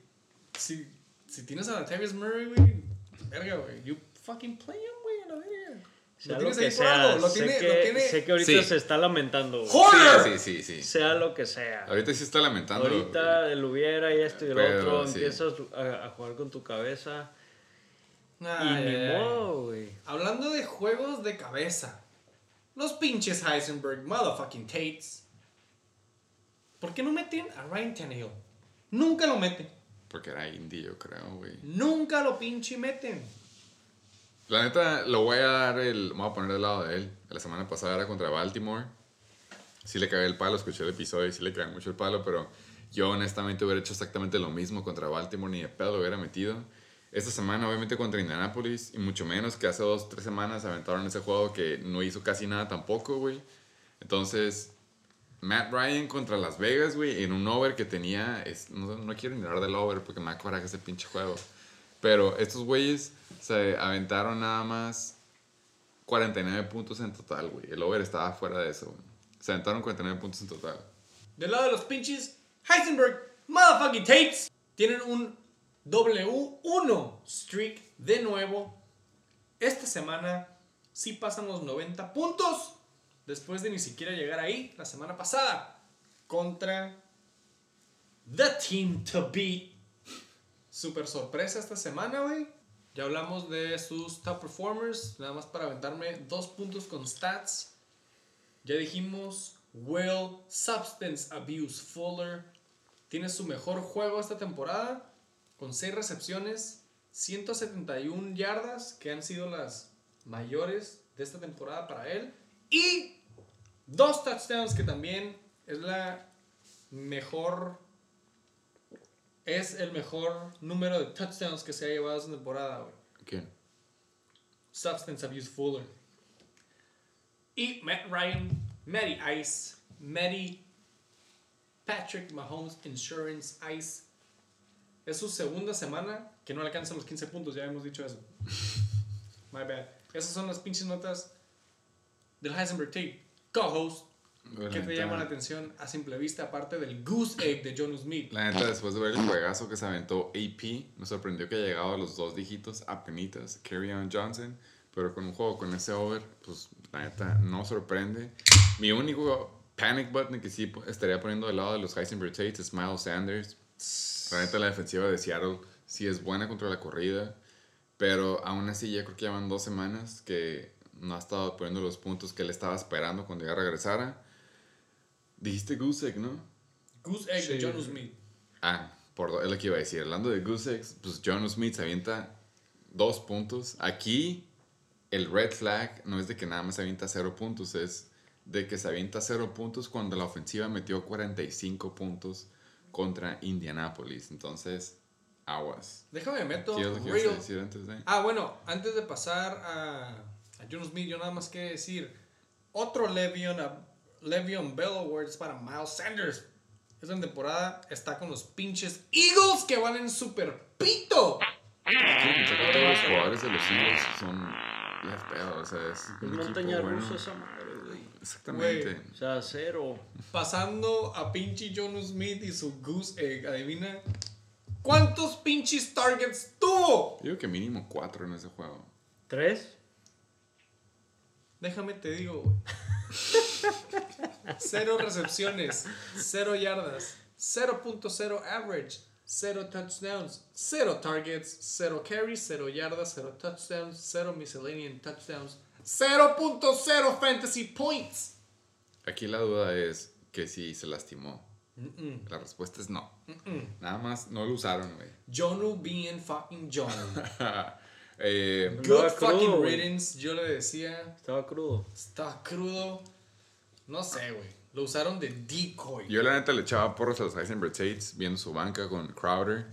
si, si tienes a Latavius Murray, güey, verga, güey. You fucking play him, güey, a la verga. Sea Lo lo tienes que sea. algo. Lo sé, tiene, que, lo tiene. sé que ahorita Sí. se está lamentando. güey. ¡Joder! Sí, sí, sí, sí. Sea lo que sea. Ahorita sí está lamentando. Ahorita el hubiera y esto y el Pero, otro, sí. empiezas a, a jugar con tu cabeza y Ay, ni ay, ay. modo, güey. Hablando de juegos de cabeza. Los pinches Heisenberg motherfucking Tates. ¿Por qué no meten a Ryan Tannehill? Nunca lo meten. Porque era indie, yo creo, güey. Nunca lo pinche meten. La neta, lo voy a dar el. Voy a poner del lado de él. La semana pasada era contra Baltimore. Sí le cagué el palo, escuché el episodio y sí le cagué mucho el palo, pero yo honestamente hubiera hecho exactamente lo mismo contra Baltimore, ni de pedo lo hubiera metido. Esta semana, obviamente, contra Indianapolis, y mucho menos que hace dos, tres semanas aventaron ese juego que no hizo casi nada tampoco, güey. Entonces, Matt Ryan contra Las Vegas, güey, en un over que tenía. no, no quiero ni hablar del over porque me da coraje ese pinche juego. Pero estos güeyes se aventaron nada más 49 puntos en total, güey. El over estaba fuera de eso, güey. Se aventaron 49 puntos en total. Del lado de los pinches Heisenberg motherfucking Tates. Tienen un W1 streak de nuevo. Esta semana sí pasan los 90 puntos. Después de ni siquiera llegar ahí la semana pasada. Contra The Team to Beat. Super sorpresa esta semana, güey. Ya hablamos de sus top performers. Nada más para aventarme dos puntos con stats. Ya dijimos, Will Substance Abuse Fuller tiene su mejor juego esta temporada con 6 recepciones, 171 yardas que han sido las mayores de esta temporada para él y dos touchdowns que también es la mejor es el mejor número de touchdowns que se ha llevado esta temporada, güey. ¿Quién? Substance Abuse Fuller. Y Matt Ryan, Matty Ice, Matty Patrick Mahomes Insurance Ice. Es su segunda semana que no alcanza los 15 puntos, ya hemos dicho eso. My bad. Esas son las pinches notas del Heisenberg Tape. Co-host. Bueno, ¿Qué te neta- llama la atención a simple vista aparte del Goose Egg de John Smith? La neta, después de ver el juegazo que se aventó AP, me sorprendió que haya llegado a los dos dígitos, apenitas, on Johnson, pero con un juego con ese over, pues la neta no sorprende. Mi único panic button que sí estaría poniendo del lado de los Heisenberg Tates es Miles Sanders. La neta, la defensiva de Seattle sí es buena contra la corrida, pero aún así ya creo que llevan dos semanas que no ha estado poniendo los puntos que él estaba esperando cuando ya regresara. Dijiste Goose Egg, ¿no? Goose Egg de Sí. John Smith. Ah, por es lo que iba a decir. Hablando de Goose Eggs, pues John Smith se avienta dos puntos. Aquí el red flag no es de que nada más se avienta cero puntos, es de que se avienta cero puntos cuando la ofensiva metió 45 puntos contra Indianapolis. Entonces, aguas. Déjame meto ¿Qué es que real. decir antes de? Ah, bueno, antes de pasar a, a John Smith, yo nada más quiero decir otro Le'Veon, a- Le'Veon Bell Awards para Miles Sanders. Esta temporada está con los pinches Eagles que valen super pito. Sí, que los jugadores de los Eagles son ya feo, o sea, es Es un montaña bueno. rusa esa madre, Exactamente. O sea, cero. Pasando a pinche John Smith y su Goose Egg. Adivina cuántos pinches targets tuvo. Digo que mínimo cuatro en ese juego. ¿Tres? Déjame te digo, güey. Cero recepciones, cero yardas, 0.0 average, cero touchdowns, cero targets, cero carries, cero yardas, cero touchdowns, cero miscellaneous touchdowns, 0.0 fantasy points. Aquí la duda es que si se lastimó. La respuesta es no. Nada más no lo usaron, güey. Jonu being fucking Jonu. Eh, Good crudo, fucking riddance, yo le decía. Estaba crudo. Está crudo. No sé, güey. Lo usaron de decoy. yo la neta le echaba porros a los Heisenberg Tates viendo su banca con Crowder,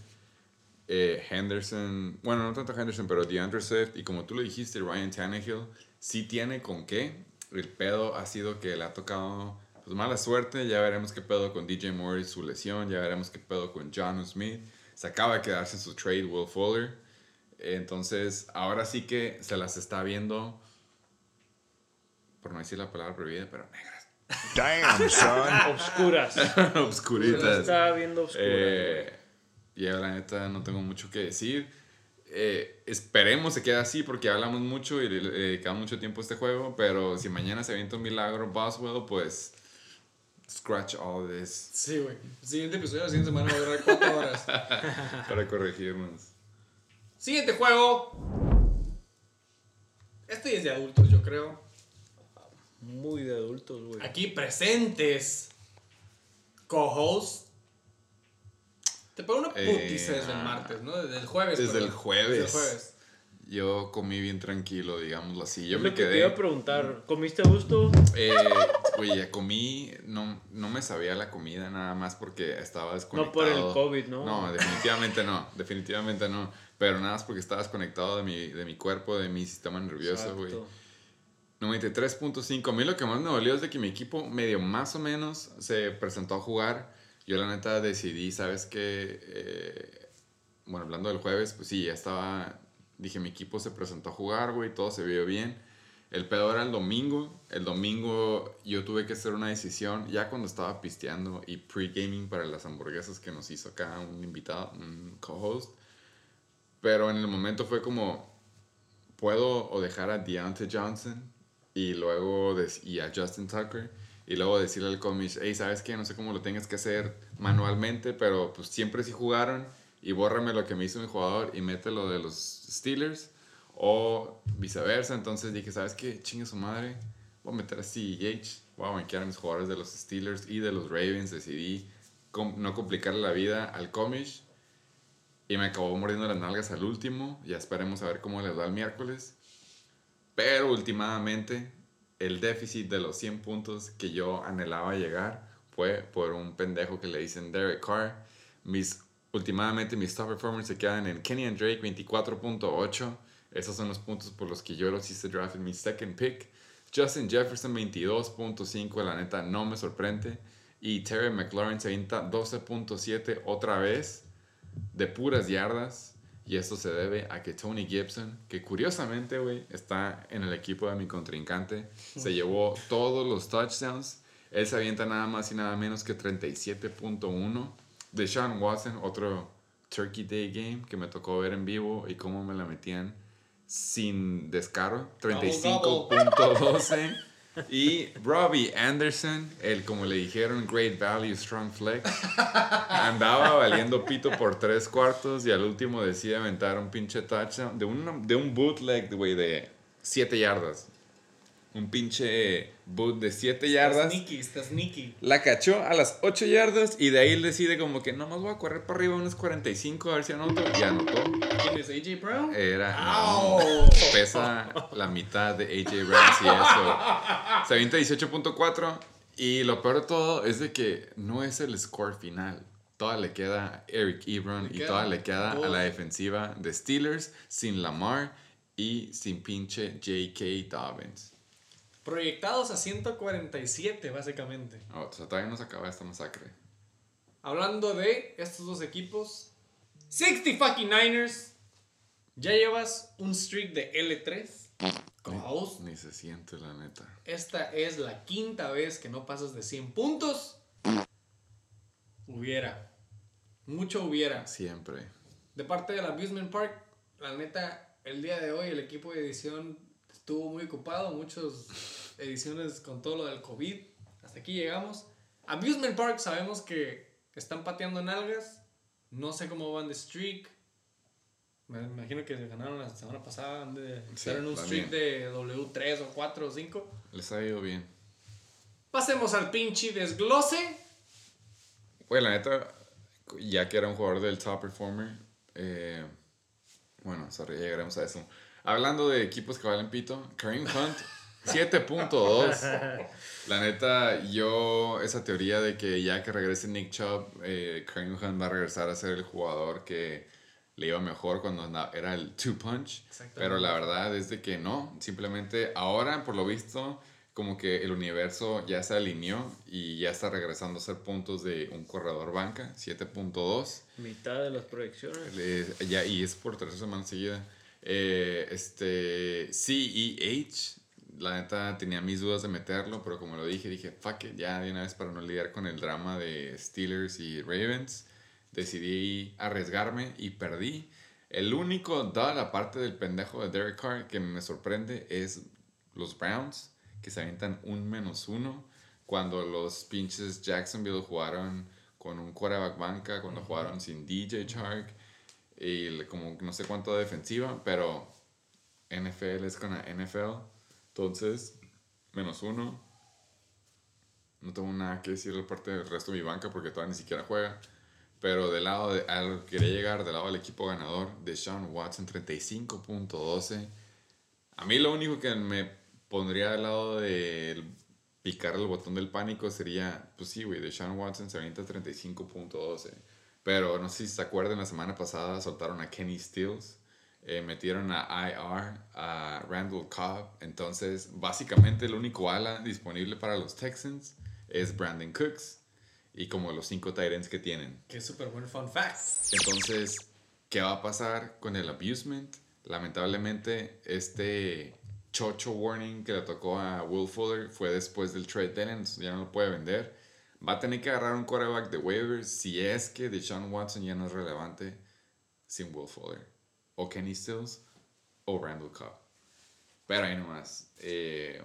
eh, Henderson, bueno, no tanto Henderson, pero DeAndre Swift y como tú lo dijiste, Ryan Tannehill, sí tiene con qué. El pedo ha sido que le ha tocado pues mala suerte, ya veremos qué pedo con DJ Moore y su lesión, ya veremos qué pedo con John Smith. Se acaba de quedarse en su trade Will Fuller. Entonces, ahora sí que se las está viendo, por no decir la palabra prohibida, pero negras. Damn, son. Obscuras. Se Obscuritas. la estaba viendo oscura. Eh, y la neta no tengo mucho que decir. Eh, esperemos se quede así porque hablamos mucho y le, le dedicamos mucho tiempo a este juego. Pero si mañana se avienta un milagro Boswell, pues scratch all this Sí, güey. Siguiente episodio la siguiente semana va a durar 4 horas. para corregirnos. Siguiente juego. Este es de adultos, yo creo. Muy de adultos, güey. Aquí presentes. Co-host. Te pegó una Eh, putiza desde el ah. martes, ¿no? Desde el jueves. Desde el jueves. Desde el jueves. Yo comí bien tranquilo, digámoslo así. Yo Es me lo que te iba a preguntar. ¿Comiste a gusto? Eh, oye, comí, no, no me sabía la comida nada más porque estaba No desconectado. por el COVID, ¿no? No, definitivamente no, definitivamente no. Pero nada más porque estaba desconectado de mi, de mi cuerpo, de mi sistema nervioso, güey. Exacto. 93.5. A mí lo que más me dolió es de que mi equipo medio más o menos se presentó a jugar. Yo la neta decidí, ¿sabes qué? Eh, bueno, hablando del jueves, pues sí, ya estaba... Dije, mi equipo se presentó a jugar, güey, todo se vio bien. El pedo era el domingo. El domingo yo tuve que hacer una decisión ya cuando estaba pisteando y pre-gaming para las hamburguesas que nos hizo acá un invitado, un co-host. Pero en el momento fue como, puedo o dejar a Deontay Johnson y luego y a Justin Tucker y luego decirle al comish, hey, ¿sabes qué? No sé cómo lo tengas que hacer manualmente, pero pues siempre sí jugaron y bórrame lo que me hizo mi jugador y mete lo de los Steelers o viceversa. Entonces dije, ¿sabes qué? Chingue su madre. Voy a meter a CEH. Voy a banquear a mis jugadores de los Steelers y de los Ravens. Decidí no complicarle la vida al Comish. Y me acabó mordiendo las nalgas al último. Ya esperemos a ver cómo les va el miércoles. Pero últimamente, el déficit de los 100 puntos que yo anhelaba llegar fue por un pendejo que le dicen Derek Carr. Mis, últimamente mis top performers se quedan en Kenny and Drake 24.8. Esos son los puntos por los que yo los hice draft en mi second pick. Justin Jefferson 22.5, la neta no me sorprende. Y Terry McLaurin se avienta 12.7 otra vez de puras yardas. Y esto se debe a que Tony Gibson, que curiosamente, güey, está en el equipo de mi contrincante, se llevó todos los touchdowns. Él se avienta nada más y nada menos que 37.1. De Sean Watson, otro Turkey Day Game que me tocó ver en vivo y cómo me la metían sin descaro. 35.12. Y Robbie Anderson, el como le dijeron, Great Value Strong Flex, andaba valiendo pito por tres cuartos y al último decide aventar un pinche touchdown de un, de un bootleg, de 7 yardas. Un pinche boot de 7 Está yardas. sneaky, está sneaky. La cachó a las 8 yardas y de ahí él decide como que nomás voy a correr para arriba unos 45 a ver si anoto. Y anotó. ¿Quién es AJ Brown? Era. No, pesa la mitad de AJ Ramsey eso. Se avienta 18.4. Y lo peor de todo es de que no es el score final. Toda le queda a Eric Ebron y toda le queda a la defensiva de Steelers sin Lamar y sin pinche J.K. Dobbins. Proyectados a 147, básicamente. Oh, o sea, todavía no se acaba esta masacre. Hablando de estos dos equipos, 60 fucking Niners. Ya llevas un streak de L3. Como host. Ni se siente la neta. Esta es la quinta vez que no pasas de 100 puntos. Hubiera. Mucho hubiera. Siempre. De parte del Abusement Park, la neta, el día de hoy el equipo de edición estuvo muy ocupado. Muchas ediciones con todo lo del COVID. Hasta aquí llegamos. Abusement Park sabemos que están pateando nalgas. No sé cómo van de streak. Me imagino que ganaron la semana pasada. De en un streak de W3 o 4 o 5. Les ha ido bien. Pasemos al pinche desglose. Güey, la neta, ya que era un jugador del top performer, eh, bueno, sorry, llegaremos a eso. Hablando de equipos que valen pito, Kareem Hunt, 7.2. La neta, yo, esa teoría de que ya que regrese Nick Chubb, eh, Kareem Hunt va a regresar a ser el jugador que le iba mejor cuando era el two punch. Pero la verdad es de que no, simplemente ahora, por lo visto, como que el universo ya se alineó y ya está regresando a ser puntos de un corredor banca, 7.2. Mitad de las proyecciones. Le- ya, y es por tercera semana seguida. Eh, este, CEH, la neta tenía mis dudas de meterlo, pero como lo dije, dije, fuck it, ya de una vez para no lidiar con el drama de Steelers y Ravens, decidí arriesgarme y perdí. El único, dada la parte del pendejo de Derek Carr, que me sorprende es los Browns, que se avientan un menos uno, cuando los pinches Jacksonville jugaron con un quarterback banca, cuando jugaron sin DJ Chark, y como no sé cuánto de defensiva, pero NFL es con la NFL, entonces, menos uno. No tengo nada que decir de parte del resto de mi banca porque todavía ni siquiera juega. Pero del lado de, a que quería llegar, del lado del equipo ganador, de Sean Watson, 35.12. A mí lo único que me pondría del lado de picar el botón del pánico sería, pues sí, güey, de Sean Watson se avienta 35.12. Pero no sé si se acuerdan, la semana pasada soltaron a Kenny Stills, eh, metieron a IR, a Randall Cobb. Entonces, básicamente el único ala disponible para los Texans es Brandon Cooks y como los cinco Tyrants que tienen. Es súper buen fun fact. Entonces, ¿qué va a pasar con el abusement? Lamentablemente, este chocho warning que le tocó a Will Fuller fue después del trade deadline, ya no lo puede vender. Va a tener que agarrar un quarterback de waivers si es que Deshaun Watson ya no es relevante sin Will Fuller. O Kenny Stills o Randall Cobb. Pero ahí nomás. Eh,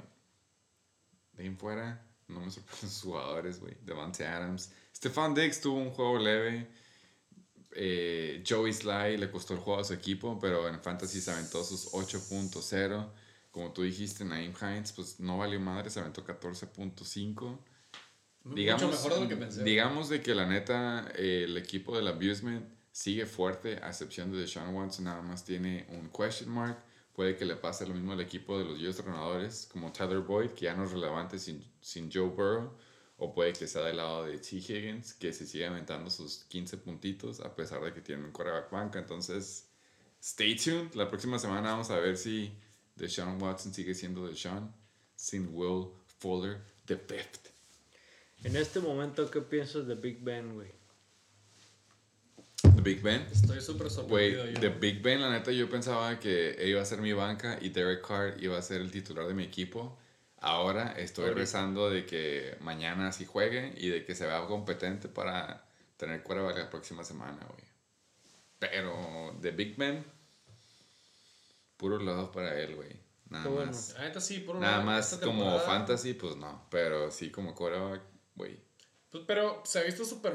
de ahí fuera, no me sorprenden sus jugadores, güey. Devante Adams. Stefan Diggs tuvo un juego leve. eh, Joey Sly le costó el juego a su equipo, pero en Fantasy se aventó sus 8.0. Como tú dijiste, Naim Hines, pues no valió madre, se aventó 14.5. Digamos, Mucho mejor de lo que pensé. digamos de que la neta, eh, el equipo del Abusement sigue fuerte, a excepción de Deshaun Watson, nada más tiene un question mark. Puede que le pase lo mismo al equipo de los US ganadores, como Tyler Boyd, que ya no es relevante sin, sin Joe Burrow. O puede que sea del lado de T. Higgins, que se sigue aventando sus 15 puntitos, a pesar de que tiene un quarterback banca. Entonces, stay tuned. La próxima semana vamos a ver si Deshaun Watson sigue siendo Deshaun, sin Will Fuller, the fifth. En este momento, ¿qué piensas de Big Ben, güey? The Big Ben. Estoy súper Güey, sorprendido. yo. de Big Ben, la neta, yo pensaba que él iba a ser mi banca y Derek Carr iba a ser el titular de mi equipo. Ahora estoy Ahorita. rezando de que mañana sí juegue y de que se vea competente para tener quarterback la próxima semana, güey. Pero de Big Ben, puro lado para él, güey. Nada bueno. más. Sí, por Nada más como fantasy, pues no. Pero sí como quarterback, güey. pues, pero se ha visto súper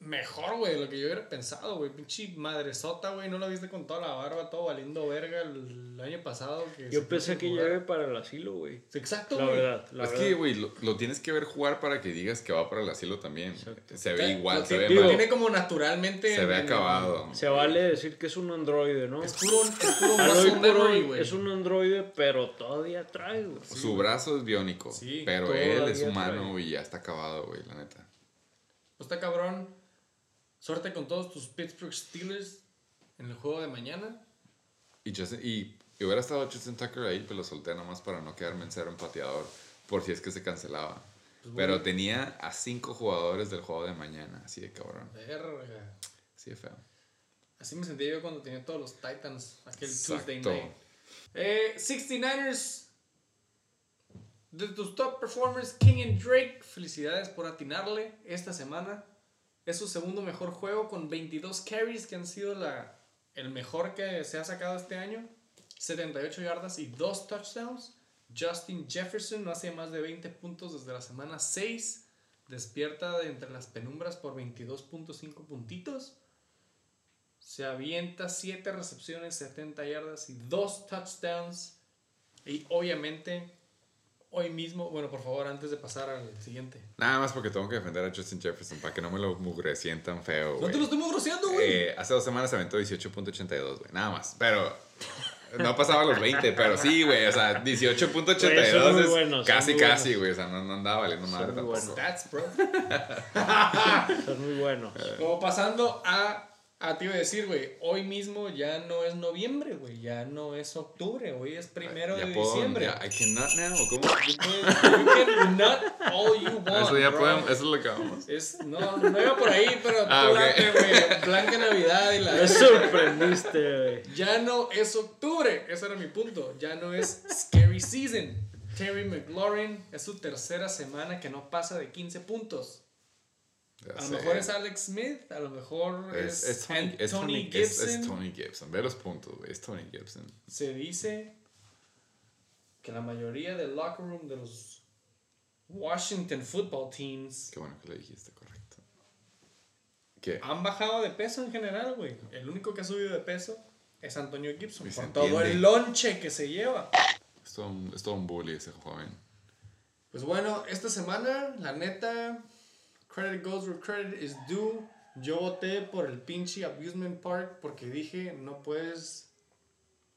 mejor, güey, de lo que yo hubiera pensado, güey. Pinche madresota, güey. No lo viste con toda la barba, todo valiendo verga el, año pasado. Que Yo pensé que llegue para el asilo, güey. Exacto, La güey. verdad, la es verdad. que, güey, lo, lo tienes que ver jugar para que digas que va para el asilo también. Se ve igual, Lo se ve lo mal. tiene como naturalmente. Se ve acabado. Se vale decir que es un androide, ¿no? Es puro, es puro memory, hoy güey. es un androide, pero todavía trae, güey. Su brazo es biónico, Sí, pero él es humano trae. y ya está acabado, güey, la neta. Pues está cabrón. Suerte con todos tus Pittsburgh Steelers en el juego de mañana. Y, Justin- y, y hubiera estado Justin Tucker ahí, pero lo solté nomás para no quedarme en cero empateador, por si es que se cancelaba. Pues pero tenía a cinco jugadores del juego de mañana, así de cabrón, Verga. así de feo. Así me sentí yo cuando tenía todos los Titans, aquel Tuesday night. Eh, 69ers. De tus top performers, Kenyon Drake. Felicidades por atinarle esta semana. Es su segundo mejor juego con 22 carries que han sido la, el mejor que se ha sacado este año. 78 yardas y 2 touchdowns. Justin Jefferson no hacía más de 20 puntos desde la semana 6. Despierta de entre las penumbras por 22.5 puntitos. Se avienta 7 recepciones, 70 yardas y 2 touchdowns. Y obviamente, hoy mismo, bueno, por favor, antes de pasar al siguiente. Nada más porque tengo que defender a Justin Jefferson para que no me lo mugrecien tan feo, No te lo estoy mugroseando, güey. Eh, hace dos semanas se aventó 18.82, güey. Nada más. Pero no pasaba los 20, pero sí, güey. O sea, 18.82 Güey, son muy es buenos, casi, casi, güey. O sea, no, no andaba valiendo madre muy tampoco. buenos. Stats, bro. Son muy buenos. Como pasando a. A ti iba a decir, güey, hoy mismo ya no es noviembre, güey, ya no es octubre, hoy es primero ya de puedo, diciembre. ya, I cannot now. ¿Cómo? You can- you can nut all you want, Eso ya bro. podemos, eso es lo que vamos. Es, no, no iba por ahí, pero Ah, tú ok. date, güey. Blanca Navidad y la. Me sorprendiste, güey. Ya no es octubre, ese era mi punto. Ya no es Scary Season. Terry McLaurin es su tercera semana que no pasa de 15 puntos. Ya A lo sé. mejor es Alex Smith, a lo mejor Es, es, es Tony, es Tony Gibson. es Tony Gibson. Ve los puntos, güey. Es Tony Gibson. Se dice que la mayoría del locker room de los Washington football teams Qué bueno que lo dijiste, correcto. ¿Qué? han bajado de peso en general, güey. El único que ha subido de peso es Antonio Gibson Y por todo entiende. el lonche que se lleva. Es todo, un, es todo un bully ese joven. Pues bueno, esta semana, la neta, credit goes where credit is due. Yo voté por el pinche Abusement Park porque dije, no puedes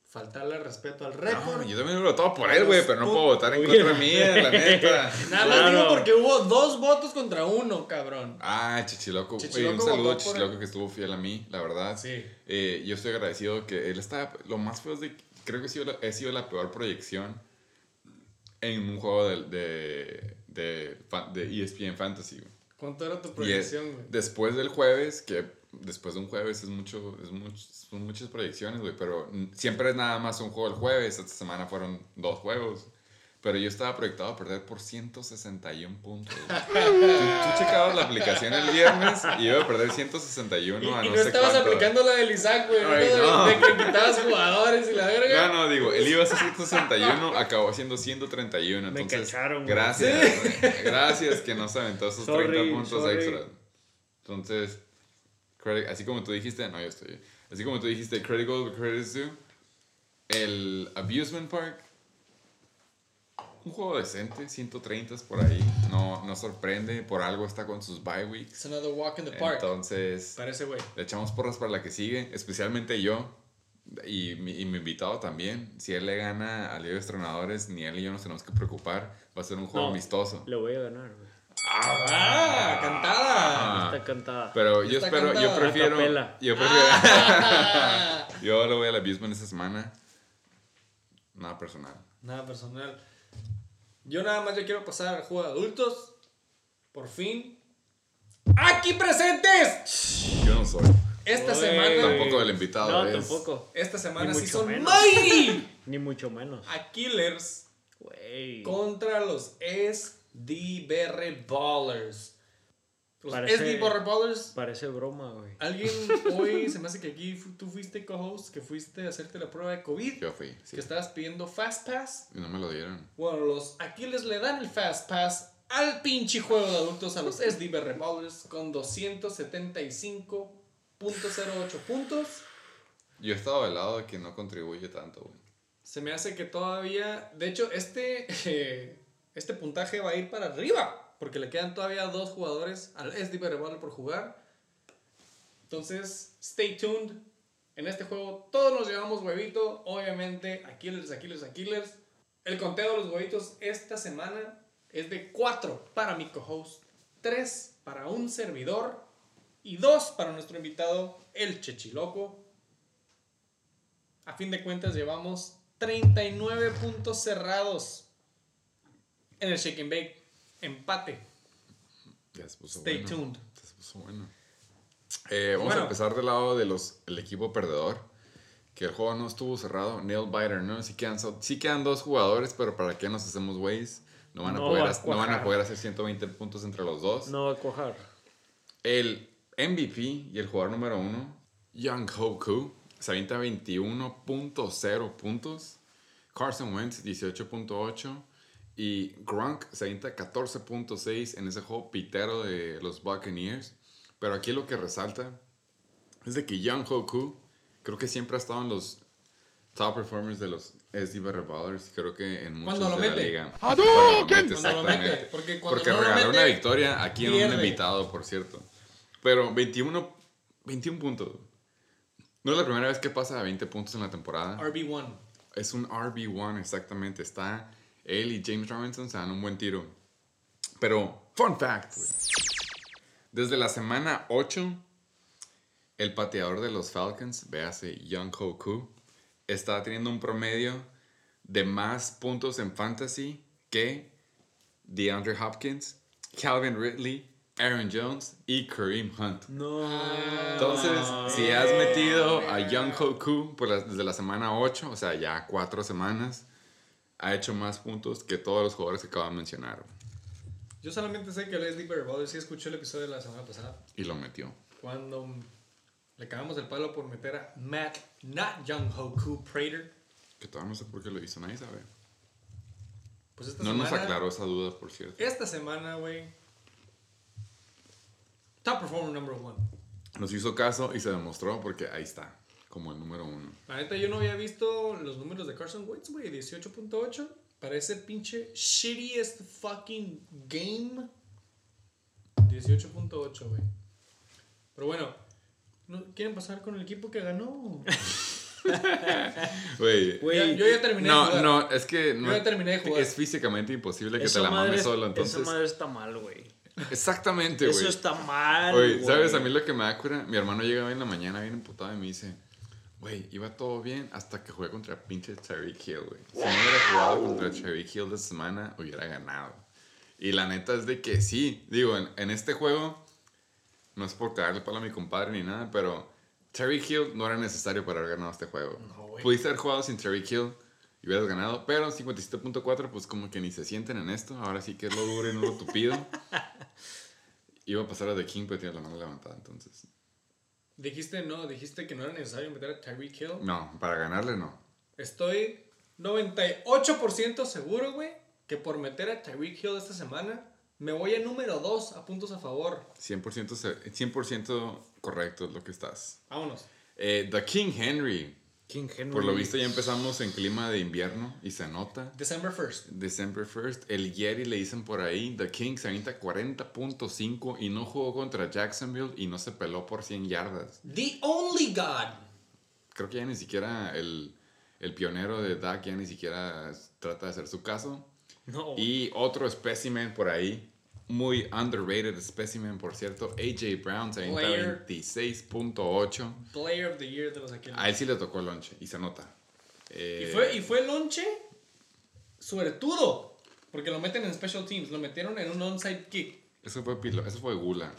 faltarle respeto al récord. No, yo también lo votado por él, güey, pero no puedo votar en contra mía, la neta. Nada más Claro. digo porque hubo dos votos contra uno, cabrón. Ah, Chichiloco. un saludo a Chichiloco que estuvo fiel a mí, la verdad. Sí. Eh, yo estoy agradecido que él está. Lo más feo es de. Creo que he sido la, he sido la peor proyección en un juego de, de, de, ESPN Fantasy. güey. ¿Cuánto era tu proyección, güey? después del jueves, que después de un jueves es mucho, es mucho, son muchas proyecciones, güey, pero siempre es nada más un juego el jueves, esta semana fueron dos juegos. Pero yo estaba proyectado a perder por 161 puntos. tú, tú checabas la aplicación el viernes y iba a perder 161 Y, a y no, no sé estabas cuánto. aplicando la del Isaac, güey. ¿no? De- no. De, que quitabas jugadores y la verga. No, no, digo, él iba a ser 161, acabó haciendo 131. Me Entonces, cacharon, güey. gracias, güey. gracias que no se aventó esos Sorry, 30 puntos sorry. extra. Entonces, credit- así como tú dijiste, no, yo estoy. Así como tú dijiste, is due. El Abusement Park, un juego decente, 130 por ahí. No, no sorprende, por algo está con sus bye weeks. It's another walk in the park. Entonces, Parece, güey. le echamos porras para la que sigue, especialmente yo. Y mi, y mi invitado también. Si él le gana a Liga de Estrenadores, ni él y yo nos tenemos que preocupar. Va a ser un juego No. amistoso. Le voy a ganar, güey. ¡Ah! ¡Cantada! Ah. Está cantada. Pero yo Está espero, yo cantada. prefiero. Acapela. Yo prefiero. Ah. yo le voy a la Abusement esta semana. Nada personal. Nada personal. Yo nada más yo quiero pasar al juego de adultos. Por fin. ¡Aquí presentes! Yo no soy. Esta semana. Tampoco el invitado No, es. tampoco. Esta semana Ni sí mucho son menos. Mighty Ni mucho menos. Killers Güey. contra los SDBR Ballers. Los Parece- SDBR Ballers. Parece broma, güey. Alguien hoy se me hace que aquí fu- tú fuiste co-host, que fuiste a hacerte la prueba de COVID, Yo fui. sí. que estabas pidiendo Fast Pass. Y no me lo dieron. Bueno, los Aquiles le dan el Fast Pass al pinche juego de adultos a los SDB Ballers con 275.08 puntos. Yo he estado del lado de que no contribuye tanto, güey. Se me hace que todavía, de hecho, este, eh, este puntaje va a ir para arriba, porque le quedan todavía dos jugadores al SDB Baller por jugar. Entonces, stay tuned. En este juego todos nos llevamos huevito, obviamente, Aquiles, Aquiles, Aquiles. El conteo de los huevitos esta semana es de 4 para mi co-host, 3 para un servidor y 2 para nuestro invitado, el Chechiloco. A fin de cuentas llevamos 39 puntos cerrados en el Shake and Bake. Empate. Ya se puso Stay bueno. tuned. Ya se puso bueno. Eh, vamos Bueno. a empezar del lado del el equipo perdedor. Que el juego no estuvo cerrado. Nail Biter, ¿no? Sí quedan, sí quedan dos jugadores, pero ¿para qué nos hacemos güeyes? No van, a No poder, va a hac- no van a poder hacer 120 puntos entre los dos. No va a cuajar. El MVP y el jugador número uno, Young Hoku, se avienta 21.0 puntos. Carson Wentz 18.8. Y Gronk se avienta 14.6 en ese juego pitero de los Buccaneers. Pero aquí lo que resalta es de que Young Hoku creo que siempre ha estado en los top performers de los SDB Ballers. Creo que en muchos Cuando lo de la mete. liga. Cuando lo mete, Cuando lo mete, porque cuando Porque no regaló una victoria aquí en un invitado, por cierto. Pero 21, 21 puntos. No es la primera vez que pasa a 20 puntos en la temporada. RB1. Es un RB1 exactamente. Está él y James Robinson se dan un buen tiro. Pero, fun fact. Desde la semana 8, el pateador de los Falcons, véase Young Hoku, está teniendo un promedio de más puntos en fantasy que DeAndre Hopkins, Calvin Ridley, Aaron Jones y Kareem Hunt. No. Entonces, si has metido a Young Hoku por la- desde la semana 8, o sea, ya cuatro semanas, ha hecho más puntos que todos los jugadores que acabo de mencionar. Yo solamente sé que SDB Ballers sí escuchó el episodio de la semana pasada. Y lo metió. Cuando le cagamos el palo por meter a Matt, not Young Hoku Prater. Que todavía no sé por qué lo hizo, nadie sabe. Pues esta No nos aclaró esa duda, por cierto. Esta semana, güey. Top performer number one. Nos hizo caso y se demostró porque ahí está, como el número uno. La neta, yo no había visto los números de Carson Wentz, güey. 18.8. Parece pinche shittiest fucking game. 18.8, güey. Pero bueno, ¿no ¿quieren pasar con el equipo que ganó? Güey. Güey, yo ya terminé de No, jugar. no, es que no, ya terminé de jugar. es físicamente imposible que esa te la mames es- solo, entonces. esa madre está mal, güey. Exactamente, güey. Eso está mal. Oye, ¿sabes a güey. mí lo que me da cura? Mi hermano llega hoy en la mañana bien emputado y me dice, güey, iba todo bien hasta que jugué contra pinche Tyreek Hill, güey. Si no hubiera jugado contra Tyreek Hill esta semana, hubiera ganado. Y la neta es de que sí, digo, en, en este juego, no es por cagarle palo a mi compadre ni nada, pero Tyreek Hill no era necesario para haber ganado este juego. No, güey. Pudiste haber jugado sin Tyreek Hill y hubieras ganado, pero 57.4, pues como que ni se sienten en esto. Ahora sí que es lo duro y no lo tupido. Iba a pasar a The King, pero tiene la mano levantada, entonces. Dijiste no, dijiste que no era necesario meter a Tyreek Hill. No, para ganarle no. Estoy 98% seguro, güey, que por meter a Tyreek Hill esta semana Me voy a número 2 a puntos a favor. 100%, se- 100% correcto es lo que estás. Vámonos. Eh, The King Henry. Por lo visto ya empezamos en clima de invierno y se nota. December 1st. December 1st, el Yeti le dicen por ahí, The King se avienta 40.5 y no jugó contra Jacksonville y no se peló por 100 yardas. The only God. Creo que ya ni siquiera el, el pionero de Dak ya ni siquiera trata de hacer su caso. No. Y otro specimen por ahí, muy underrated specimen por cierto, AJ Brown se avienta Player. 26.8. Player of the Year de los Aquiles. A él sí le tocó el lonche y se nota. Eh, Y fue, y fue lonche suertudo. Porque lo meten en special teams. Lo metieron en un onside kick. Eso fue, pilo- eso fue Gula.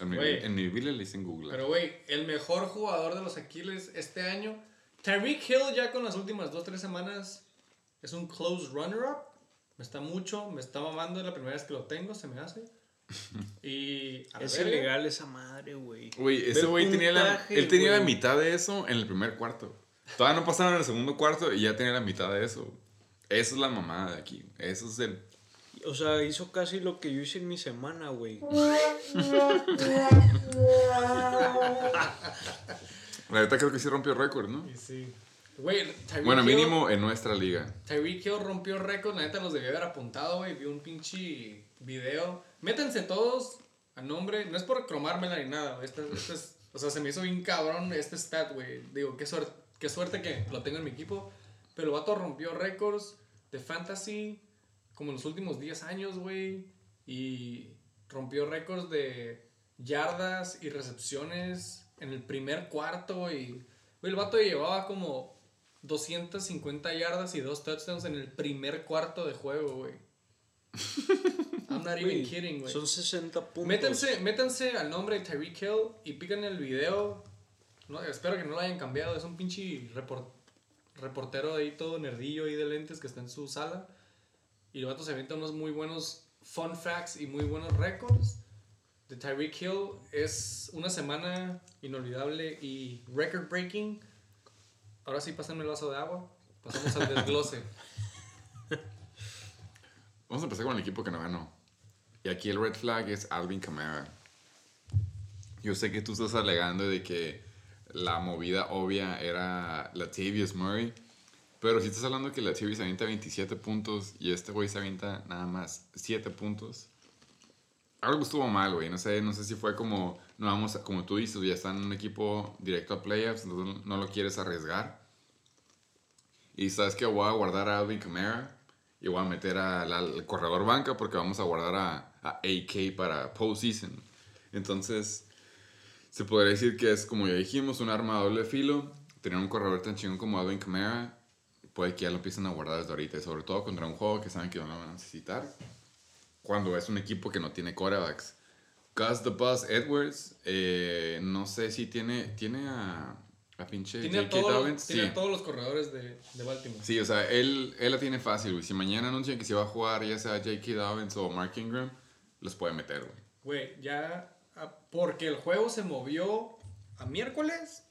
En mi, Güey. en mi le dicen Gula. Pero, güey, el mejor jugador de los Aquiles este año. Tyreek Hill ya con las últimas 2-3 semanas es un close runner-up. Me está mucho, me está mamando. Es la primera vez que lo tengo, se me hace. Y. Es verga. ilegal esa madre, güey. Güey, ese güey tenía la, él tenía la mitad de eso en el primer cuarto. Todavía no pasaron el segundo cuarto y ya tenía la mitad de eso. Eso es la mamada de aquí. Eso es el... O sea, hizo casi lo que yo hice en mi semana, güey. La verdad creo que sí rompió récord, ¿no? Y sí. Güey, Tyreek Bueno, Hill- mínimo en nuestra liga. Tyreek Hill rompió récord, la neta los debía haber apuntado, güey. Vi un pinche video. Métanse todos a nombre. No es por cromármela ni nada, güey. Este, este es, o sea, se me hizo bien cabrón este stat, güey. Digo, qué suerte, qué suerte que lo tengo en mi equipo. Pero el vato rompió récords de fantasy como en los últimos 10 años, güey. Y rompió récords de yardas y recepciones en el primer cuarto. Y, güey, el vato llevaba como 250 yardas y dos touchdowns en el primer cuarto de juego, güey. I'm not even kidding, güey. Son 60 puntos. Métanse, métanse al nombre de Tyreek Hill y pican el video. No, espero que no lo hayan cambiado. Es un pinche report- reportero ahí todo nerdillo ahí de lentes que está en su sala. Y el vato se avienta unos muy buenos fun facts y muy buenos récords. De Tyreek Hill es una semana inolvidable y record breaking. Ahora sí, pásenme el vaso de agua. Pasamos al desglose. Vamos a empezar con el equipo que no ganó. Y aquí el red flag es Alvin Kamara. Yo sé que tú estás alegando de que la movida obvia era Latavius Murray. Pero si estás hablando que Latavius avienta 27 puntos y este güey se avienta nada más 7 puntos. Algo estuvo mal, güey. No sé, no sé si fue como, no vamos a- como tú dices, ya están en un equipo directo a playoffs, entonces no lo quieres arriesgar. Y sabes que voy a guardar a Alvin Kamara y voy a meter al, corredor banca porque vamos a guardar a, a AK para postseason. Entonces, se podría decir que es, como ya dijimos, un arma doble filo. Tener un corredor tan chingón como Alvin Kamara, puede que ya lo empiecen a guardar desde ahorita. Sobre todo contra un juego que saben que no lo van a necesitar. Cuando es un equipo que no tiene quarterbacks. Gus the Buzz Edwards, eh, no sé si tiene, tiene a, a pinche Tiene a Dobbins. tiene Sí. a todos los corredores de, de Baltimore. Sí, o sea, él, él la tiene fácil, güey. Si mañana anuncian que se va a jugar ya sea J.K. Dobbins o Mark Ingram, los puede meter, güey. Güey, ya. ah, Porque el juego se movió a miércoles.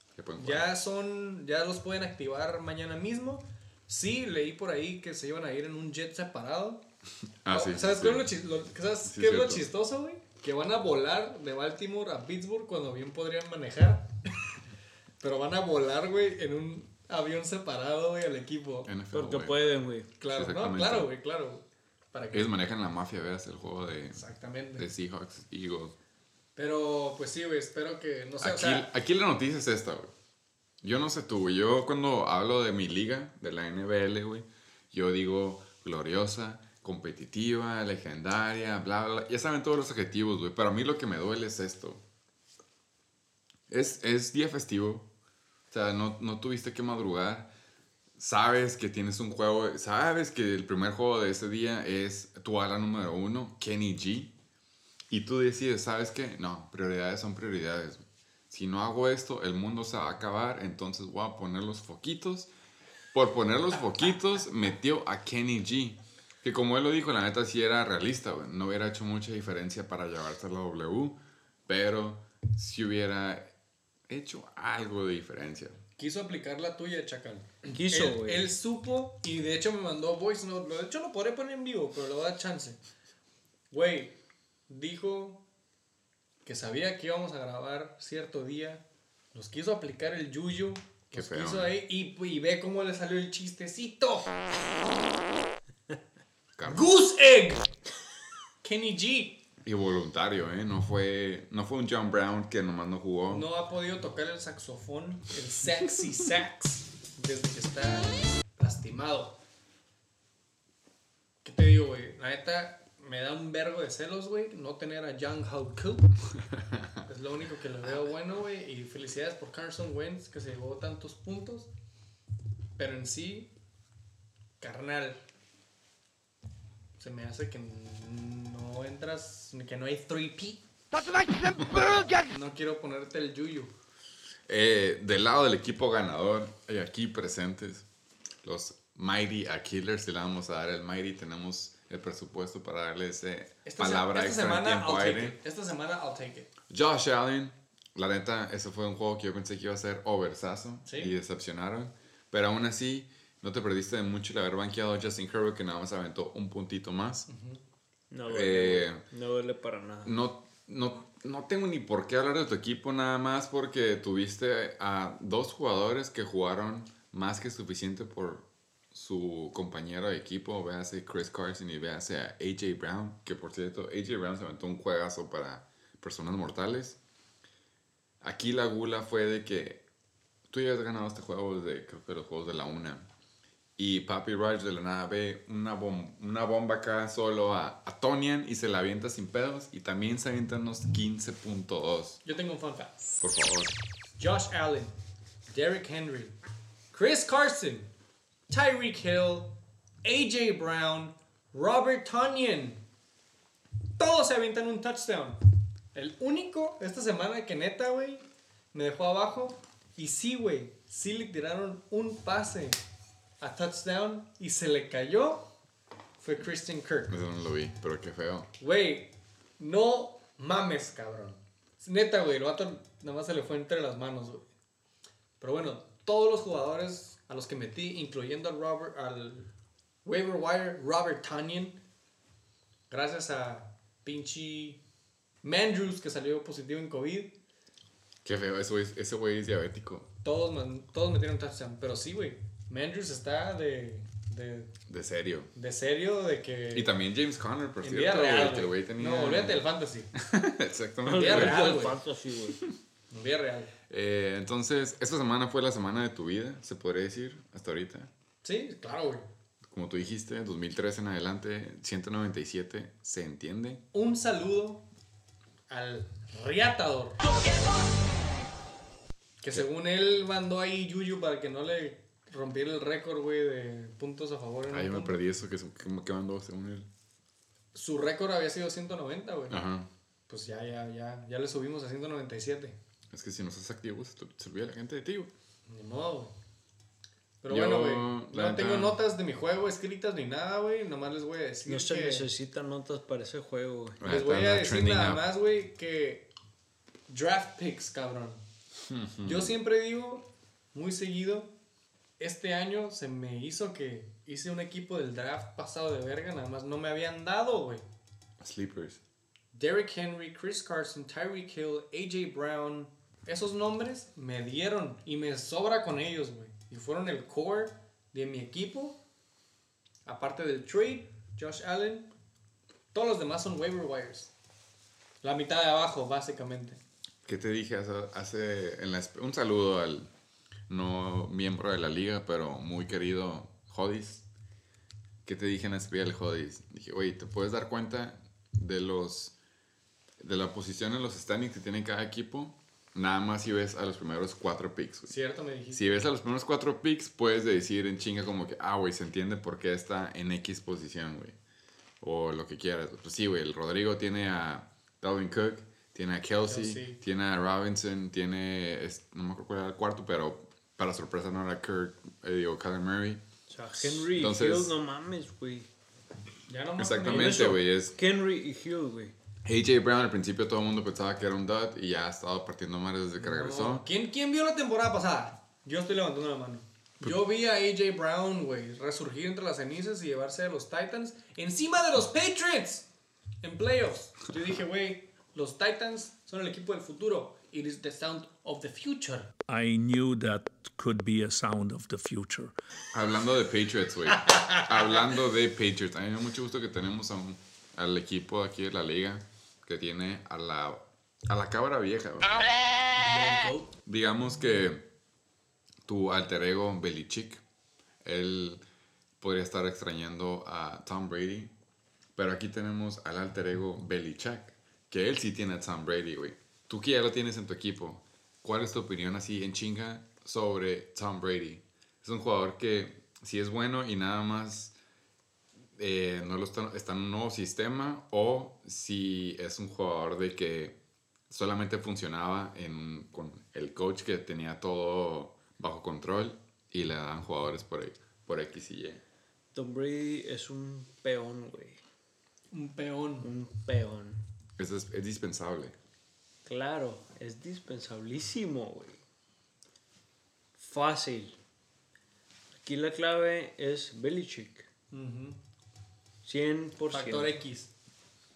Ya son. Ya los pueden activar mañana mismo. Sí, leí por ahí que se iban a ir en un jet separado. Ah, sí. ¿Sabes sí. qué es lo, chis- lo- ¿sabes Sí, qué es lo cierto. chistoso, güey? Que van a volar de Baltimore a Pittsburgh cuando bien podrían manejar. Pero van a volar, güey, en un avión separado, güey, al equipo. NFL, Porque pueden, güey. Claro, Sí, no, claro, güey, claro. Para. Ellos manejan la mafia, veas, el juego de, Exactamente. de Seahawks, Eagles. Pero, pues sí, güey, espero que, no o Aquí, sea... aquí la noticia es esta, güey. Yo no sé tú, güey. Yo cuando hablo de mi liga, de la NBL, güey, yo digo gloriosa, competitiva, legendaria, bla, bla, bla. Ya saben todos los objetivos, güey. Pero a mí lo que me duele es esto. Es, es día festivo. O sea, no, no tuviste que madrugar. Sabes que tienes un juego. Sabes que el primer juego de ese día es tu ala número uno, Kenny G. Y tú decides, ¿sabes qué? No, prioridades son prioridades. Si no hago esto, el mundo se va a acabar. Entonces voy a poner los foquitos. Por poner los foquitos, metió a Kenny G. Que como él lo dijo, la neta sí era realista, güey. No hubiera hecho mucha diferencia para llevarse la W. Pero sí hubiera hecho algo de diferencia. Quiso aplicar la tuya, Chacal. Quiso, Él, güey. él supo y de hecho me mandó voice note. De hecho lo podré poner en vivo, pero le voy a dar chance. Güey, dijo que sabía que íbamos a grabar cierto día. Nos quiso aplicar el yuyo. Qué Nos feo, quiso ahí y, y ve cómo le salió el chistecito. Goose Egg. Kenny G. Y voluntario, ¿eh? No fue, no fue un John Brown que nomás no jugó. No ha podido tocar el saxofón, el sexy sax, desde que está lastimado. ¿Qué te digo, güey? La neta, me da un vergo de celos, güey, no tener a Young Koo. es lo único que le veo bueno, güey. Y felicidades por Carson Wentz, que se llevó tantos puntos. Pero en sí, carnal, se me hace que no entras, que no hay 3P. No quiero ponerte el yuyu. Eh, del lado del equipo ganador, hay aquí presentes los Mighty Killers. Le vamos a dar el Mighty. Tenemos el presupuesto para darle ese Esta, se- palabra esta extra en semana, tiempo I'll take aire. it. Esta semana, I'll take it. Josh Allen, la neta, ese fue un juego que yo pensé que iba a ser oversazo Sí. y decepcionaron. Pero aún así, no te perdiste de mucho el haber banqueado a Justin Herbert, que nada más aventó un puntito más. No duele, Eh, no duele para nada. No, no, no tengo ni por qué hablar de tu equipo, nada más porque tuviste a dos jugadores que jugaron más que suficiente por su compañero de equipo, véase Chris Carson y véase a AJ Brown, que por cierto, AJ Brown se aventó un juegazo para personas mortales. Aquí la gula fue de que tú ya has ganado este juego desde creo que los juegos de la una. Y Papi Raj de la nada ve una, bom- una bomba acá solo a, a Tonian y se la avienta sin pedos. Y también se avientan unos 15.2. Yo tengo un fun fact. Por favor. Josh Allen, Derrick Henry, Chris Carson, Tyreek Hill, AJ Brown, Robert Tonyan. Todos se avientan un touchdown. El único esta semana que neta, güey, me dejó abajo. Y sí, güey, sí le tiraron un pase a touchdown y se le cayó. Fue Christian Kirk. Eso no lo vi, pero qué feo. Güey, no mames, cabrón. Neta, güey, el vato nada más se le fue entre las manos, güey. Pero bueno, todos los jugadores a los que metí, incluyendo al Robert, al waiver wire, Robert Tanyan, gracias a pinche Mandrews que salió positivo en COVID, Qué feo. Ese güey, ese güey es diabético. todos, todos metieron touchdown. Pero sí, güey, Mandrews está de, de, De serio. de serio, de que... Y también James Conner, por cierto. vida real, el güey. tenía... No, olvídate del fantasy. Exactamente. vida real, güey. Fantasy, güey. Vida real. Eh, entonces, esta semana fue la semana de tu vida, se podría decir, hasta ahorita. Sí, claro, güey. Como tú dijiste, 2003 en adelante, 197, se entiende. un saludo al Riatador. Que según él mandó ahí Yuyu para que no le rompiera el récord, güey, de puntos a favor. En Ah, un yo me perdí eso que, que, que mandó según él. Su récord había sido 190, güey. Ajá. Pues ya, ya, ya, ya le subimos a 197. Es que si no estás activo, se, te- se olvida la gente de ti, güey. Ni modo, güey. Pero Yo, bueno, güey. No neta- tengo notas de mi juego escritas ni nada, güey. Nomás les voy a decir No se que... necesitan notas para ese juego, güey. Les voy está a decir nada más, güey, que draft picks, cabrón. Yo siempre digo, muy seguido, este año se me hizo que hice un equipo del draft pasado de verga, nada más no me habían dado, güey. Sleepers. Derrick Henry, Chris Carson, Tyreek Hill, AJ Brown, esos nombres me dieron y me sobra con ellos, güey. Y fueron el core de mi equipo. Aparte del trade, Josh Allen, todos los demás son waiver wires. La mitad de abajo, básicamente. ¿Qué te dije hace, hace en la esp- un saludo al no miembro de la liga, pero muy querido Hodis? ¿Qué te dije en del Hodis? Dije, oye, ¿te puedes dar cuenta de los de la posición en los standings que tiene cada equipo? Nada más si ves a los primeros cuatro picks. güey. ¿Cierto? Me dijiste. Si ves a los primeros cuatro picks, puedes decir en chinga como que, ah, güey, se entiende por qué está en X posición, güey. O lo que quieras. Pues sí, güey, el Rodrigo tiene a Dalvin Cook, tiene a Kelsey, Kelsey. tiene a Robinson, tiene, es- no me acuerdo cuál era el cuarto, pero para sorpresa no era Kirk, eh, digo, Kyler Murray. O sea, Henry Entonces- y Hill, no mames, güey. Ya nomás Exactamente, eso. güey, es Henry y Hill, güey. AJ Brown al principio todo el mundo pensaba que era un dud y ya ha estado partiendo madres desde que No. regresó. ¿Quién, ¿Quién vio la temporada pasada? Yo estoy levantando la mano. Yo vi a AJ Brown, güey, resurgir entre las cenizas y llevarse a los Titans encima de los Patriots. En playoffs, yo dije, güey, los Titans son el equipo del futuro. It is the sound of the future. I knew that could be a sound of the future. Hablando de Patriots, güey. Hablando de Patriots. A mí me da mucho gusto que tenemos a un- al equipo aquí de la liga que tiene a la, a la cabra vieja, güey. Digamos que tu alter ego Belichick, él podría estar extrañando a Tom Brady, pero aquí tenemos al alter ego Belichick, que él sí tiene a Tom Brady, güey. Tú que ya lo tienes en tu equipo, ¿cuál es tu opinión así en chinga sobre Tom Brady? Es un jugador que si es bueno y nada más eh, no lo está, está en un nuevo sistema o si es un jugador de que solamente funcionaba en, con el coach que tenía todo bajo control y le dan jugadores por, por X y Y. Tom Brady es un peón, güey. Un peón. Un peón. Eso es, es dispensable. Claro, es dispensabilísimo, güey. Fácil. Aquí la clave es Belichick. 100%. Factor X.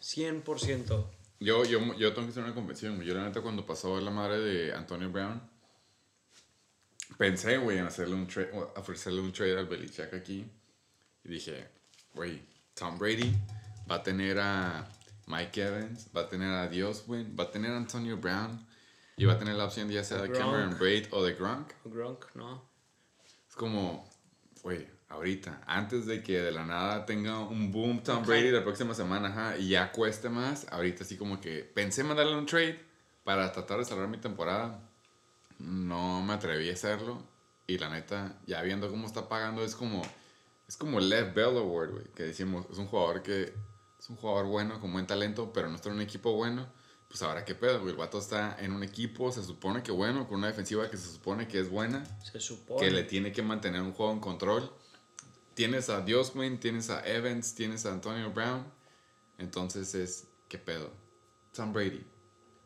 100%. Yo, yo, yo tengo que hacer una convención. Yo, la neta, cuando pasó la madre de Antonio Brown, pensé, güey, en hacerle un trade, ofrecerle un trade al Belichick aquí. Y dije, güey, Tom Brady va a tener a Mike Evans, va a tener a Dios, güey, va a tener a Antonio Brown y va a tener la opción ya sea de. Cameron Braid o de Gronk. Gronk, no. Es como, güey, ahorita, antes de que de la nada tenga un boom Tom Brady la próxima semana, ajá, y ya cueste más, ahorita así como que pensé en mandarle un trade para tratar de salvar mi temporada. No me atreví a hacerlo. Y la neta, ya viendo cómo está pagando, es como, es como el Lev Bell Award, güey, que decimos, es un jugador que, es un jugador bueno, con buen talento, pero no está en un equipo bueno. Pues ahora qué pedo, güey, el vato está en un equipo, se supone que bueno, con una defensiva que se supone que es buena Se supone. que le tiene que mantener un juego en control. Tienes a Dioswin, tienes a Evans, tienes a Antonio Brown. Entonces es, ¿qué pedo? Tom Brady.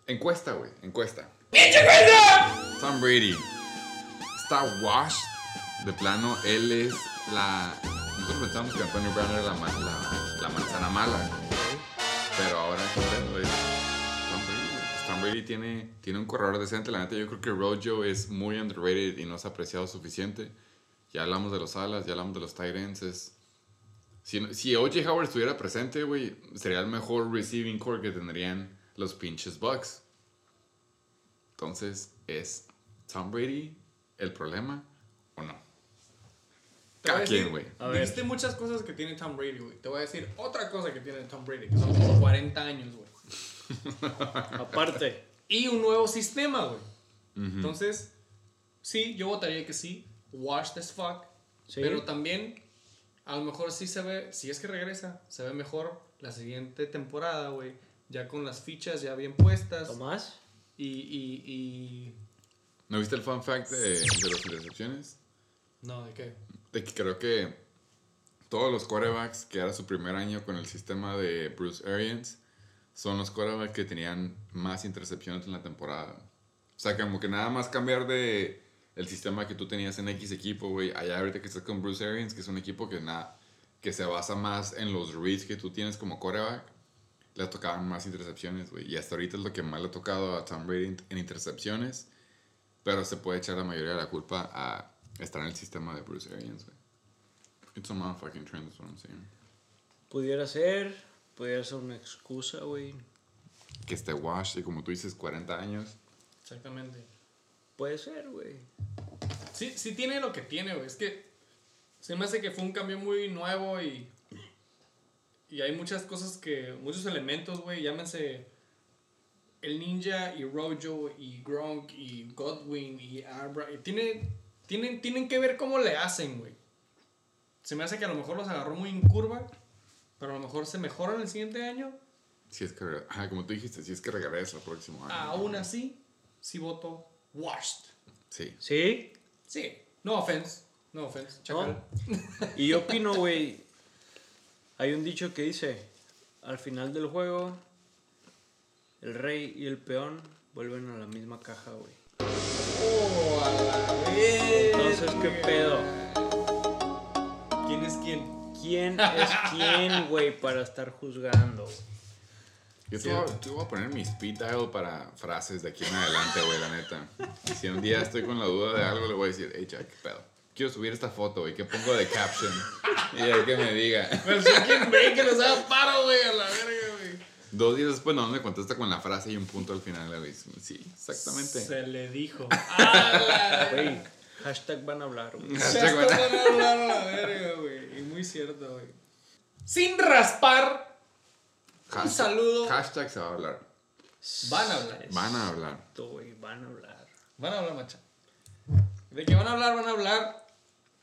Encuesta, güey, encuesta. Tom Brady. Está washed. De plano, él es la... Nosotros pensamos que Antonio Brown era la, la, la manzana mala. Pero ahora. Es. Pues Tom Brady tiene, tiene un corredor decente. La neta, yo creo que Rojo es muy underrated y no ha apreciado suficiente. Ya hablamos de los alas, ya hablamos de los tight. Es, si, si O.J. Howard estuviera presente, güey, sería el mejor receiving core que tendrían los pinches Bucks. Entonces, ¿es Tom Brady el problema? Te voy a decir- güey. Dijiste muchas cosas que tiene Tom Brady, güey. Te voy a decir otra cosa que tiene Tom Brady, que son como 40 años, güey. Aparte. Y un nuevo sistema, güey. Entonces, sí, yo votaría que sí. Washed as fuck. Sí. Pero también, a lo mejor sí se ve, si es que regresa, se ve mejor la siguiente temporada, güey. Ya con las fichas ya bien puestas. Tomás. Y, y, y... ¿No viste el fun fact de, de las intercepciones? No, ¿de qué? De que creo que todos los quarterbacks que era su primer año con el sistema de Bruce Arians son los quarterbacks que tenían más intercepciones en la temporada. O sea, como que nada más cambiar de el sistema que tú tenías en X equipo, güey, allá ahorita que estás con Bruce Arians, que es un equipo que nada, que se basa más en los reads que tú tienes como quarterback, le tocaban más intercepciones, güey. Y hasta ahorita es lo que más le ha tocado a Tom Brady en intercepciones, pero se puede echar la mayoría de la culpa a estar en el sistema de Bruce Arians, güey. It's a motherfucking trend, that's what I'm saying. Pudiera ser. Pudiera ser una excusa, güey. Que esté washed y como tú dices, 40 años. Exactamente. Puede ser, güey. Sí, sí tiene lo que tiene, güey. Es que se me hace que fue un cambio muy nuevo y. Y hay muchas cosas que. Muchos elementos, güey. Llámense. El Ninja y Rojo y Gronk y Godwin y Abra. Y tiene, tienen, tienen que ver cómo le hacen, güey. Se me hace que a lo mejor los agarró muy en curva. Pero a lo mejor se mejoran el siguiente año. Si es que, ajá, como tú dijiste, si es que regresa el próximo año. Aún así, sí voto washed. Sí. ¿Sí? Sí. No offense. No offense. Chacal. Y yo opino, güey. Hay un dicho que dice: al final del juego, el rey y el peón vuelven a la misma caja, güey. A. Entonces, ¿qué pedo? ¿Quién es quién? ¿Quién es quién, güey, para estar juzgando? Yo te voy, a, te voy a poner mi speed dial para frases de aquí en adelante, güey, la neta. Y si un día estoy con la duda de algo, le voy a decir, hey, Jack, ¿qué pedo? Quiero subir esta foto, güey, ¿qué pongo de caption? Y él que me diga. Pero si quién ve que nos haga paro, güey, a la verga. Dos días después, no, me contesta con la frase y un punto al final. Sí, exactamente. Se le dijo. ¡Ah, la Güey, hashtag van a hablar, güey. Está van a hablar a la verga, güey. Y muy cierto, güey. Sin raspar, un saludo. Hashtag se va a hablar. Van a hablar. Van a hablar. Güey, van a hablar. Van a hablar, macha. De que van a hablar, van a hablar.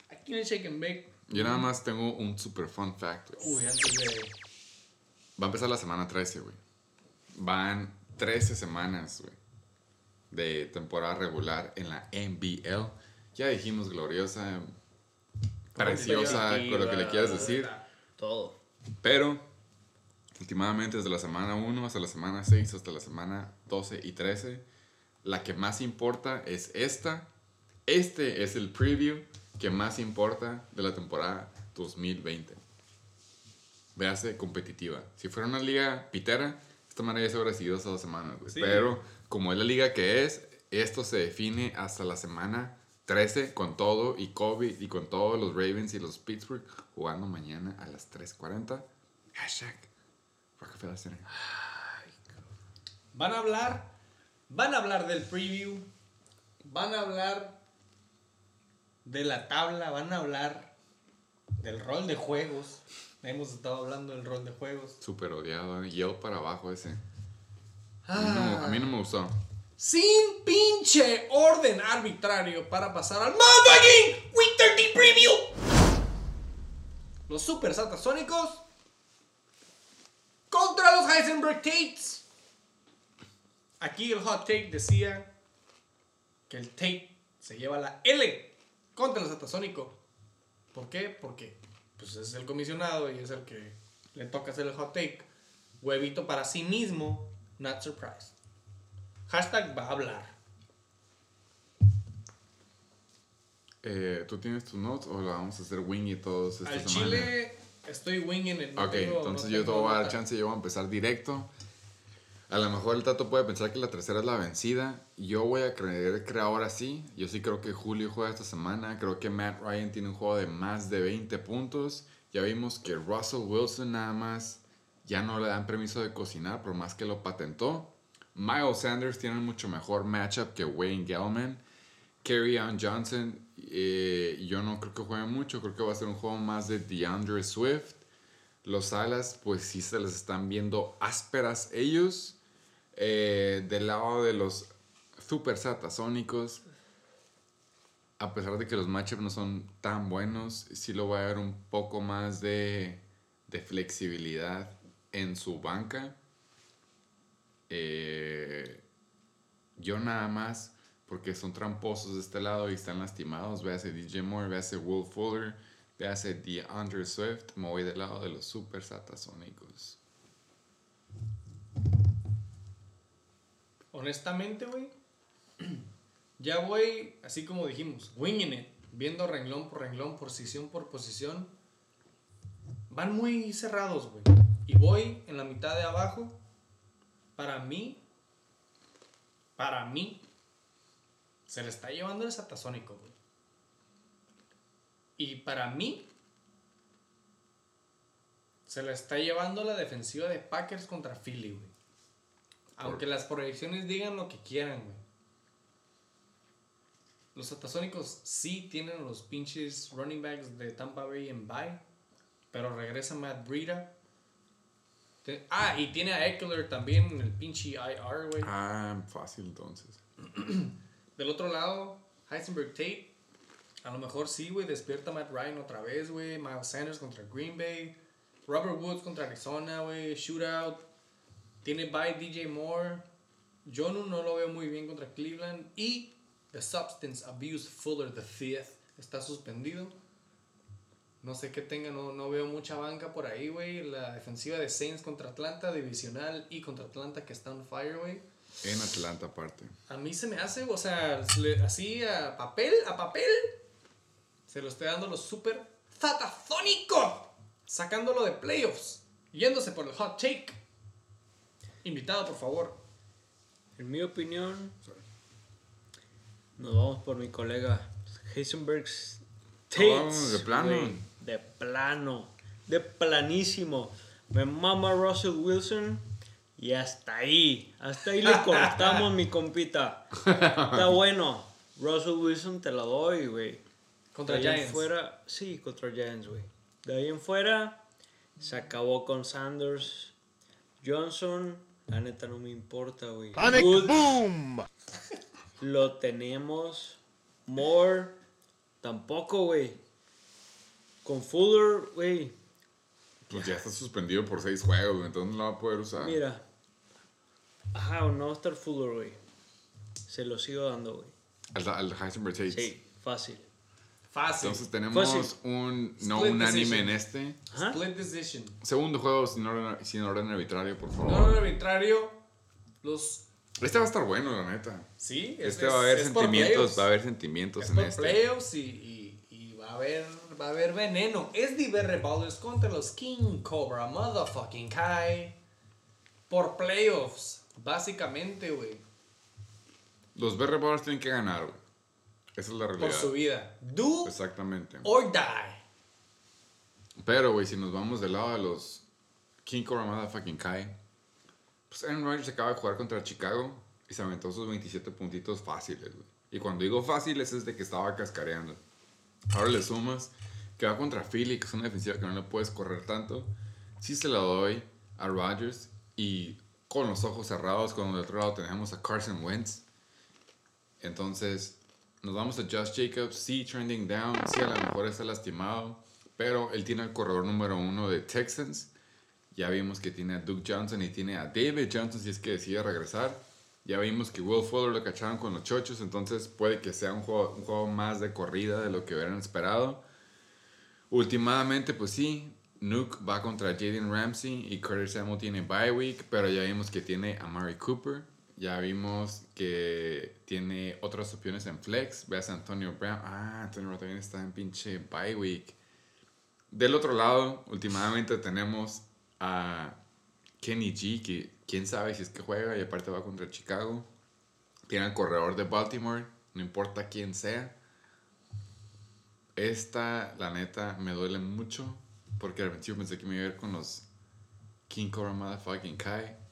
Aquí en el Shake and Bake. Yo nada más tengo un super fun fact. Uy, antes de. Va a empezar la semana 13, güey. Van 13 semanas, güey. De temporada regular en la NBL. Ya dijimos gloriosa, preciosa, con lo que le quieras decir. Todo. Pero, últimamente desde la semana 1 hasta la semana 6, hasta la semana 12 y 13, la que más importa es esta. Este es el preview que más importa de la temporada 2020. Véase competitiva. Si fuera una liga pitera, esta manera ya se hubiera seguido esas dos semanas. güey. Sí. Pero, como es la liga que es, esto se define hasta la semana 13 con todo y COVID y con todos los Ravens y los Pittsburgh jugando mañana a las 3.40. Hashtag Rockefeller Center. Van a hablar. Van a hablar del preview. Van a hablar de la tabla. Van a hablar del rol de juegos. Hemos estado hablando del rol de juegos. Súper odiado. ¿eh? Yell para abajo ese. A mí, no, a mí no me gustó. Sin pinche orden arbitrario para pasar al Motherfucking Week 30 Preview. Los Super Satasónicos contra los Heisenberg Tates. Aquí el hot take decía que el Tate se lleva la L contra el Satasónico. ¿Por qué? Porque pues es el comisionado y es el que le toca hacer el hot take. Huevito para sí mismo, not surprised. Hashtag va a hablar. Eh, ¿Tú tienes tus notes o la vamos a hacer wing y todos esta Al semana? chile estoy winging it. no ok, tengo- entonces no yo te voy a dar chance, yo voy a empezar directo. A lo mejor el Tato puede pensar que la tercera es la vencida. Yo voy a creer que ahora sí. Yo sí creo que Julio juega esta semana. Creo que Matt Ryan tiene un juego de más de 20 puntos. Ya vimos que Russell Wilson nada más ya no le dan permiso de cocinar por más que lo patentó. Miles Sanders tiene un mucho mejor matchup que Wayne Gellman. On Johnson, eh, yo no creo que juegue mucho. Creo que va a ser un juego más de DeAndre Swift. Los alas, pues sí se les están viendo ásperas ellos. Eh, del lado de los super satasónicos, a pesar de que los matchups no son tan buenos, sí lo va a dar un poco más de, de flexibilidad en su banca. Eh, yo nada más, porque son tramposos de este lado y están lastimados, véase DJ Moore, véase Will Fuller, véase DeAndre Swift, me voy del lado de los super satasónicos. Honestamente, güey. Ya voy, así como dijimos, winging it. Viendo renglón por renglón, posición por posición. Van muy cerrados, güey. Y voy en la mitad de abajo. Para mí, para mí, se le está llevando el satasónico, güey. Y para mí, se le está llevando la defensiva de Packers contra Philly, güey. Aunque las proyecciones digan lo que quieran, güey. Los satasónicos sí tienen los pinches running backs de Tampa Bay en bye. Pero regresa Matt Breida. Ah, y tiene a Eckler también en el pinche IR, güey. Ah, fácil entonces. Del otro lado, Heisenberg Tate. A lo mejor sí, güey. Despierta Matt Ryan otra vez, güey. Miles Sanders contra Green Bay. Robert Woods contra Arizona, güey. Shootout. Tiene bye DJ Moore. Jonu no lo veo muy bien contra Cleveland. Y The Substance Abuse Fuller the Fifth está suspendido. No sé qué tenga, no, no veo mucha banca por ahí, güey. La defensiva de Saints contra Atlanta, divisional, y contra Atlanta que está on fire, güey. En Atlanta aparte. A mí se me hace, o sea, así a papel, a papel, se lo estoy dando los super zatafónico, sacándolo de playoffs, yéndose por el hot take. Invitado, por favor. En mi opinión, nos vamos por mi colega Heisenberg's Tates. De plano. De plano. De planísimo. Me mama Russell Wilson. Y hasta ahí. Hasta ahí le cortamos, mi compita. Está bueno. Russell Wilson te la doy, güey. Contra de ahí en Giants. fuera, sí, contra Giants, güey. De ahí en fuera, se acabó con Sanders. Johnson, la neta no me importa, güey. Woods, Lo tenemos. Moore, tampoco, güey. Con Fuller, güey. Pues ya está suspendido por seis juegos, güey, entonces no lo va a poder usar. Mira. Ajá, no va a estar Fuller, güey. Se lo sigo dando, güey. Al, al Heisenberg Tates. Sí, fácil. Fácil. Entonces tenemos Fácil. un no Split unánime decision. en este. Split decision. Segundo juego sin orden, sin orden arbitrario, por favor. No, no, arbitrario. Los. Este va a estar bueno, la neta. Sí, Este va a haber sentimientos, va a haber sentimientos Es en por este. playoffs y, y, y va a haber va a haber veneno. Es Diverre Ballers contra los King Cobra Motherfucking Kai. Por playoffs, básicamente, güey. Los Berry Ballers tienen que ganar, güey. Esa es la Por realidad. su vida. Do Exactamente. or die. Pero, güey, si nos vamos del lado de los King Cobra Motherfucking Kai, pues Aaron Rodgers acaba de jugar contra Chicago y se aventó sus 27 puntitos fáciles, güey. Y cuando digo fáciles es de que estaba cascareando. Ahora le sumas que va contra Philly, que es una defensiva que no le puedes correr tanto. Sí se la doy a Rodgers y con los ojos cerrados, cuando del otro lado tenemos a Carson Wentz. Entonces, nos vamos a Josh Jacobs, sí, trending down, sí, a lo mejor está lastimado, pero él tiene el corredor número uno de Texans. Ya vimos que tiene a Duke Johnson y tiene a David Johnson si es que decide regresar. Ya vimos que Will Fuller lo cacharon con los chochos, entonces puede que sea un juego, un juego más de corrida de lo que hubieran esperado. Últimamente, pues sí, Nuke va contra Jaden Ramsey y Curtis Samuel tiene bye week, pero ya vimos que tiene a Murray Cooper. Ya vimos que tiene otras opciones en flex. Veas a Antonio Brown. Ah, Antonio Brown también está en pinche bye week. Del otro lado, últimamente tenemos a Kenny G, que quién sabe si es que juega y aparte va contra Chicago. Tiene al corredor de Baltimore, no importa quién sea. Esta, la neta, me duele mucho porque al principio pensé que me iba a ir con los King Cobra Motherfucking Kai.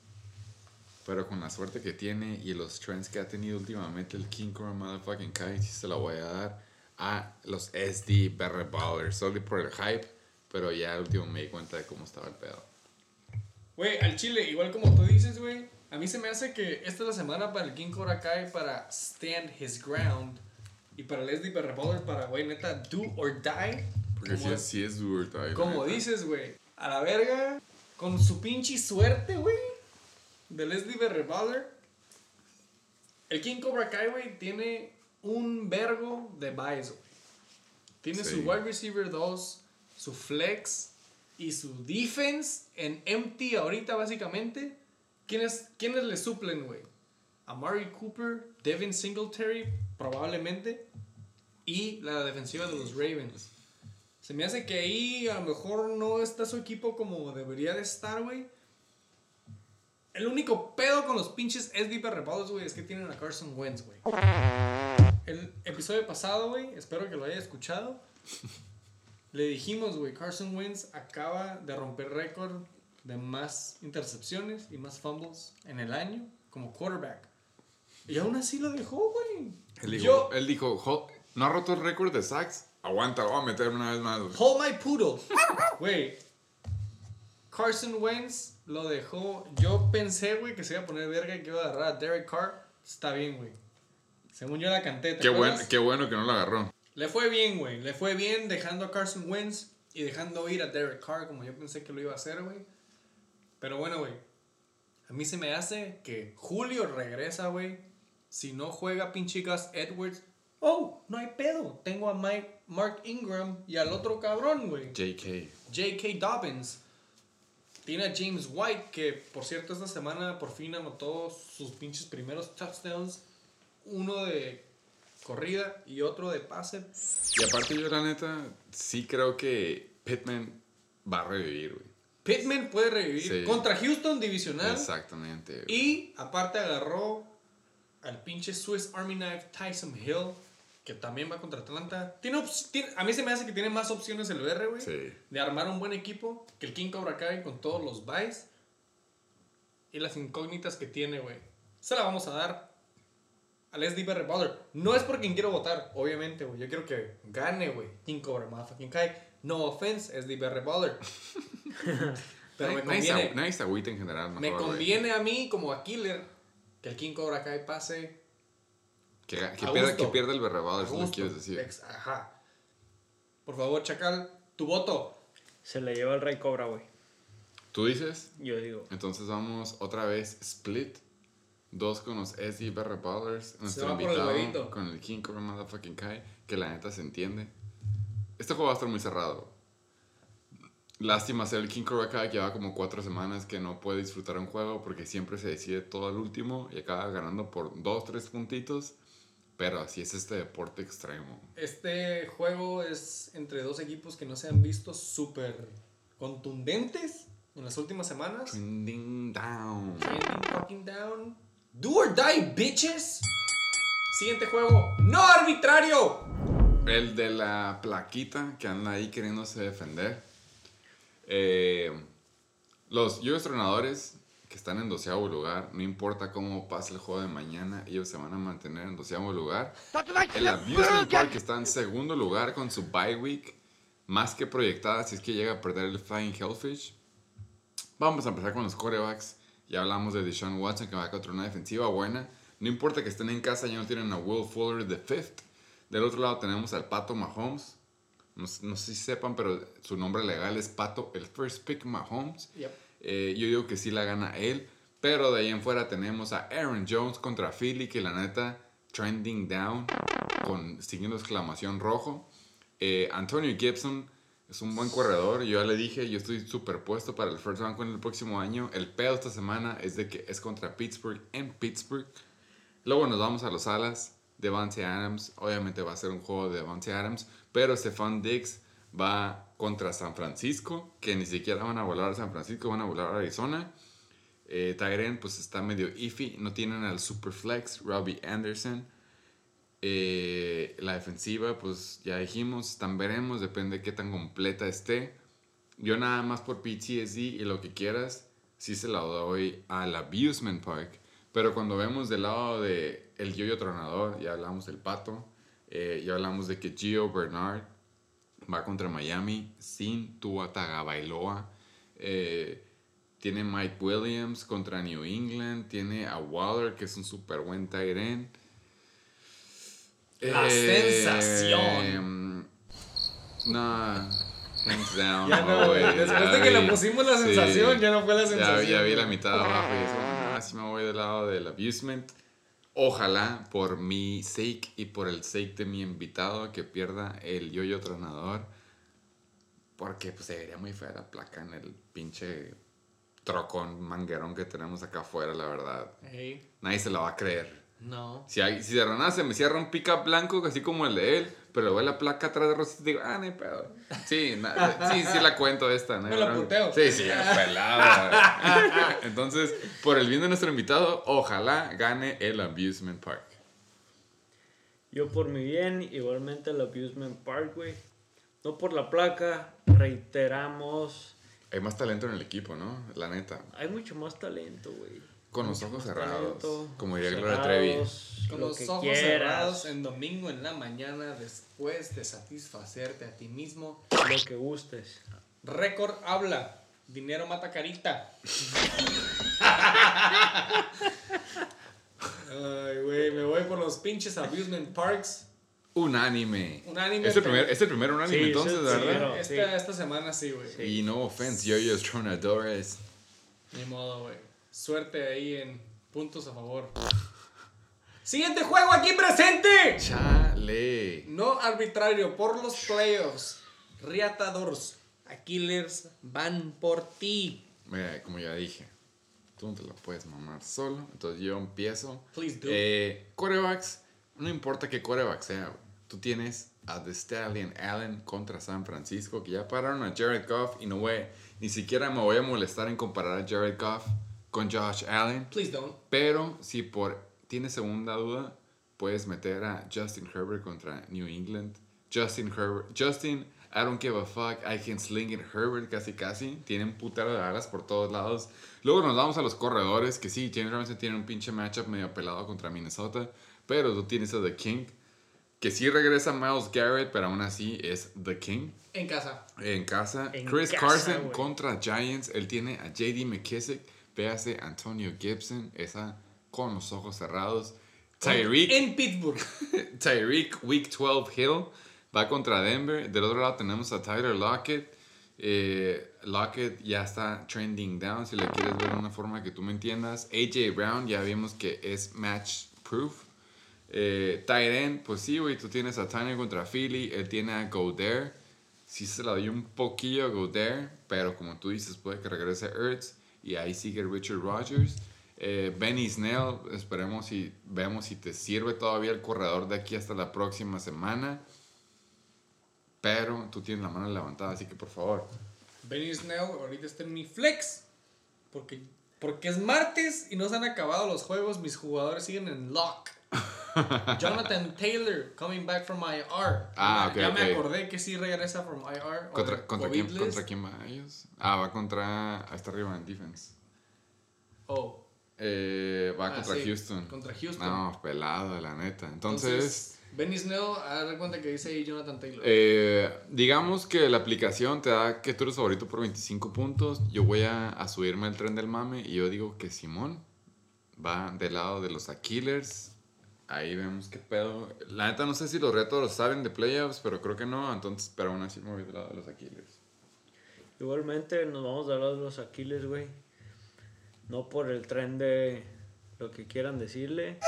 Pero con la suerte que tiene y los trends que ha tenido últimamente el King Cobra Motherfucking Kai, se la voy a dar a los SD Berry Ballers. Solo por el hype, pero ya al último me di cuenta de cómo estaba el pedo. Güey, al Chile, igual como tú dices, güey. A mí se me hace que esta es la semana para el King Cobra Kai para stand his ground. Y para Leslie Berreballer para, güey, neta, do or die. Porque si es, do or die, Como dices, güey, a la verga, con su pinche suerte, güey, de Leslie Berreballer. El King Cobra Kai, güey, tiene un vergo de güey. Tiene Sí. su wide receiver 2, su flex y su defense en empty ahorita, básicamente. ¿Quiénes, ¿quiénes le suplen, güey? Amari Cooper, Devin Singletary, probablemente. Y la defensiva de los Ravens. Se me hace que ahí a lo mejor no está su equipo como debería de estar, güey. El único pedo con los pinches SDP repados, güey, es que tienen a Carson Wentz, güey. El episodio pasado, güey, espero que lo haya escuchado. Le dijimos, güey, Carson Wentz acaba de romper récord de más intercepciones y más fumbles en el año como quarterback. Y aún así lo dejó, güey. Él dijo, Yo, él dijo "Jo- no ha roto el récord de sacks. Aguanta, lo voy a meter una vez más. güey". Hold my poodle. Güey. Carson Wentz lo dejó. Yo pensé, güey, que se iba a poner verga y que iba a agarrar a Derek Carr. Está bien, güey. Según yo la canté. ¿te Qué, buen, acuerdas? qué bueno que no lo agarró. Le fue bien, güey. Le fue bien dejando a Carson Wentz y dejando ir a Derek Carr como yo pensé que lo iba a hacer, güey. Pero bueno, güey. A mí se me hace que Julio regresa, güey. Si no juega pinche Gus Edwards. Oh, no hay pedo. Tengo a Mike, Mark Ingram y al otro cabrón, güey. JK. J.K. Dobbins. Tiene a James White, que por cierto esta semana por fin anotó sus pinches primeros touchdowns. Uno de corrida y otro de pase. Y aparte yo la neta, sí creo que Pittman va a revivir, güey. Pittman puede revivir. Sí. Contra Houston, divisional. Exactamente. Y aparte agarró al pinche Swiss Army Knife Tyson Hill, que también va contra Atlanta. Tiene, tiene- a mí se me hace que tiene más opciones el BR, güey. Sí. De armar un buen equipo que el King Cobra Kai con todos los buys y las incógnitas que tiene, güey. Se la vamos a dar al SDBR Baller. No es por quien quiero votar, obviamente, güey. Yo quiero que gane, güey. King Cobra Motherfucking Kai. No offense, SDBR Baller. Pero me conviene. nadie se agüita en general. Me mejor, güey. conviene a mí, como a Killer, que el King Cobra Kai pase. Que, que pierda, que pierda el berrebado, a es lo que gusto. quieres decir. Ex- Ajá. Por favor, Chacal, tu voto. Se le lleva el Rey Cobra, güey. ¿Tú dices? Yo digo. Entonces vamos otra vez split. Dos con los SD Barra Ballers. Nuestro el invitado con el King Cobra Motherfucking Kai. Que la neta se entiende. Este juego va a estar muy cerrado. Lástima ser el King Cobra Kai que lleva como cuatro semanas que no puede disfrutar un juego porque siempre se decide todo al último y acaba ganando por dos, tres puntitos. Pero así es este deporte extremo. Este juego es entre dos equipos que no se han visto súper contundentes en las últimas semanas. Trending down. Trending fucking down. Do or die, bitches. Siguiente juego. No arbitrario. El de la plaquita que anda ahí queriéndose defender. Eh, los yo entrenadores que están en doceavo lugar, no importa cómo pase el juego de mañana, ellos se van a mantener en doceavo lugar. El Amusement Park está en segundo lugar con su bye week, más que proyectada si es que llega a perder el Flying Hellfish. Vamos a empezar con los corebacks. Ya hablamos de Deshaun Watson que va contra una defensiva buena. No importa que estén en casa, ya no tienen a Will Fuller de fifth. Del otro lado tenemos al Pato Mahomes. No, no sé si sepan, pero su nombre legal es Pato, el first pick Mahomes. Yep. Eh, yo digo que sí la gana él. Pero de ahí en fuera tenemos a Aaron Jones contra Philly, que la neta, trending down, con siguiendo exclamación rojo. Eh, Antonio Gibson es un buen corredor. Yo ya le dije, yo estoy superpuesto para el first round con el próximo año. El pedo esta semana es de que es contra Pittsburgh en Pittsburgh. Luego nos vamos a los alas. Devante Adams, obviamente va a ser un juego de Devante Adams, pero Stefan Diggs va contra San Francisco, que ni siquiera van a volar a San Francisco, van a volar a Arizona. Eh, pues está medio iffy, no tienen al Superflex, Robbie Anderson. Eh, la defensiva, pues ya dijimos, están veremos, depende de qué tan completa esté. Yo nada más por PTSD y lo que quieras, sí se la doy al Abusement Park. Pero cuando vemos del lado de el yoyo tronador, ya hablamos del pato, eh, ya hablamos de que Gio Bernard va contra Miami sin Tua Tagovailoa. Eh, tiene Mike Williams contra New England. Tiene a Waller, que es un super buen tight end. La sensación. Em, No, hands down. Ya no, Después ya de que le pusimos la Sí. sensación, ya no fue la sensación. ya vi la mitad de abajo y eso, ah, sí me voy del lado del abusement. Ojalá por mi sake y por el sake de mi invitado que pierda el yoyo tronador. Porque pues se vería muy fea la placa en el pinche trocón manguerón que tenemos acá afuera, la verdad. Nadie se la va a creer. No. Si, hay, si de Ronald se me cierra un pickup blanco, así como el de él, pero luego la placa atrás de Rosita, digo, ah, no hay pedo. Sí, na- sí, sí la cuento esta, ¿no? Me la puteo. Sí, sí, pelada. Entonces, por el bien de nuestro invitado, ojalá gane el Abusement Park. Yo por mi bien, igualmente el Abusement Park, güey. No por la placa, reiteramos. Hay más talento en el equipo, ¿no? La neta. Hay mucho más talento, güey. Con los ojos cerrados. como diría Gloria Trevi. Con lo los ojos quieras, cerrados en domingo en la mañana después de satisfacerte a ti mismo. Lo que gustes. Récord habla. Dinero mata carita. Ay, güey, me voy por los pinches amusement parks. Unánime. Unánime, Es el primer, es el primer unánime Sí, entonces, sí, ¿verdad? pero- Esta, sí. esta semana sí, güey. Y no offense, yo-yos tronadores. Ni modo, güey. Suerte ahí en puntos a favor. Siguiente juego aquí presente. Chale. No arbitrario por los playoffs. Riatadores. Aquilers van por ti. Mira, como ya dije, tú no te la puedes mamar solo. Entonces yo empiezo. Please do. Eh, corebacks, no importa qué coreback sea. Tú tienes a The Stallion Allen contra San Francisco, que ya pararon a Jared Goff y no voy, ni siquiera me voy a molestar en comparar a Jared Goff con Josh Allen. Please don't. Pero si por tienes segunda duda, puedes meter a Justin Herbert contra New England. Justin Herbert, Justin, I don't give a fuck, I can sling it Herbert casi casi. Tienen putero de alas por todos lados. Luego nos vamos a los corredores, que sí, James Robinson tiene un pinche matchup medio pelado contra Minnesota. Pero tú tienes a The King, que sí regresa Miles Garrett, pero aún así es The King. En casa. En casa, En Chris casa, Carson contra Giants. Él tiene a JD McKissick. Véase Antonio Gibson. Esa con los ojos cerrados. Tyreek. En Pittsburgh. Tyreek, Week 12 Hill. Va contra Denver. Del otro lado tenemos a Tyler Lockett. Eh, Lockett ya está trending down. Si le quieres ver de una forma que tú me entiendas. AJ Brown ya vimos que es match proof. Eh, tight end, pues sí, güey, tú tienes a Tanner contra Philly, él tiene a Goder. Sí se la doy un poquillo a Goder, pero como tú dices, puede que regrese Ertz y ahí sigue Richard Rogers. Eh, Benny Snell, esperemos y vemos si te sirve todavía el corredor de aquí hasta la próxima semana. Pero tú tienes la mano levantada, así que por favor. Benny Snell ahorita está en mi flex. Porque, porque es martes y no se han acabado los juegos. Mis jugadores siguen en lock. Jonathan Taylor coming back from IR. Ah, ok, ya me acordé que sí regresa from IR. ¿Contra, contra, quién, list. ¿Contra quién va ellos? Ah, va contra. Hasta arriba en defense. Oh, Eh, va Ah, contra sí, Houston. contra Houston. No, pelado, la neta. Entonces, Benny Snell, a dar cuenta que dice ahí Jonathan Taylor. eh, digamos que la aplicación te da que tú eres favorito por 25 puntos. Yo voy a, a subirme al tren del mame y yo digo que Simón va del lado de los Aquilers. Ahí vemos qué pedo. La neta no sé si los retos salen de playoffs, pero creo que no. Entonces, pero aún así me voy lado de los Aquilers. Igualmente nos vamos a hablar de los Aquiles, güey. No por el tren de lo que quieran decirle.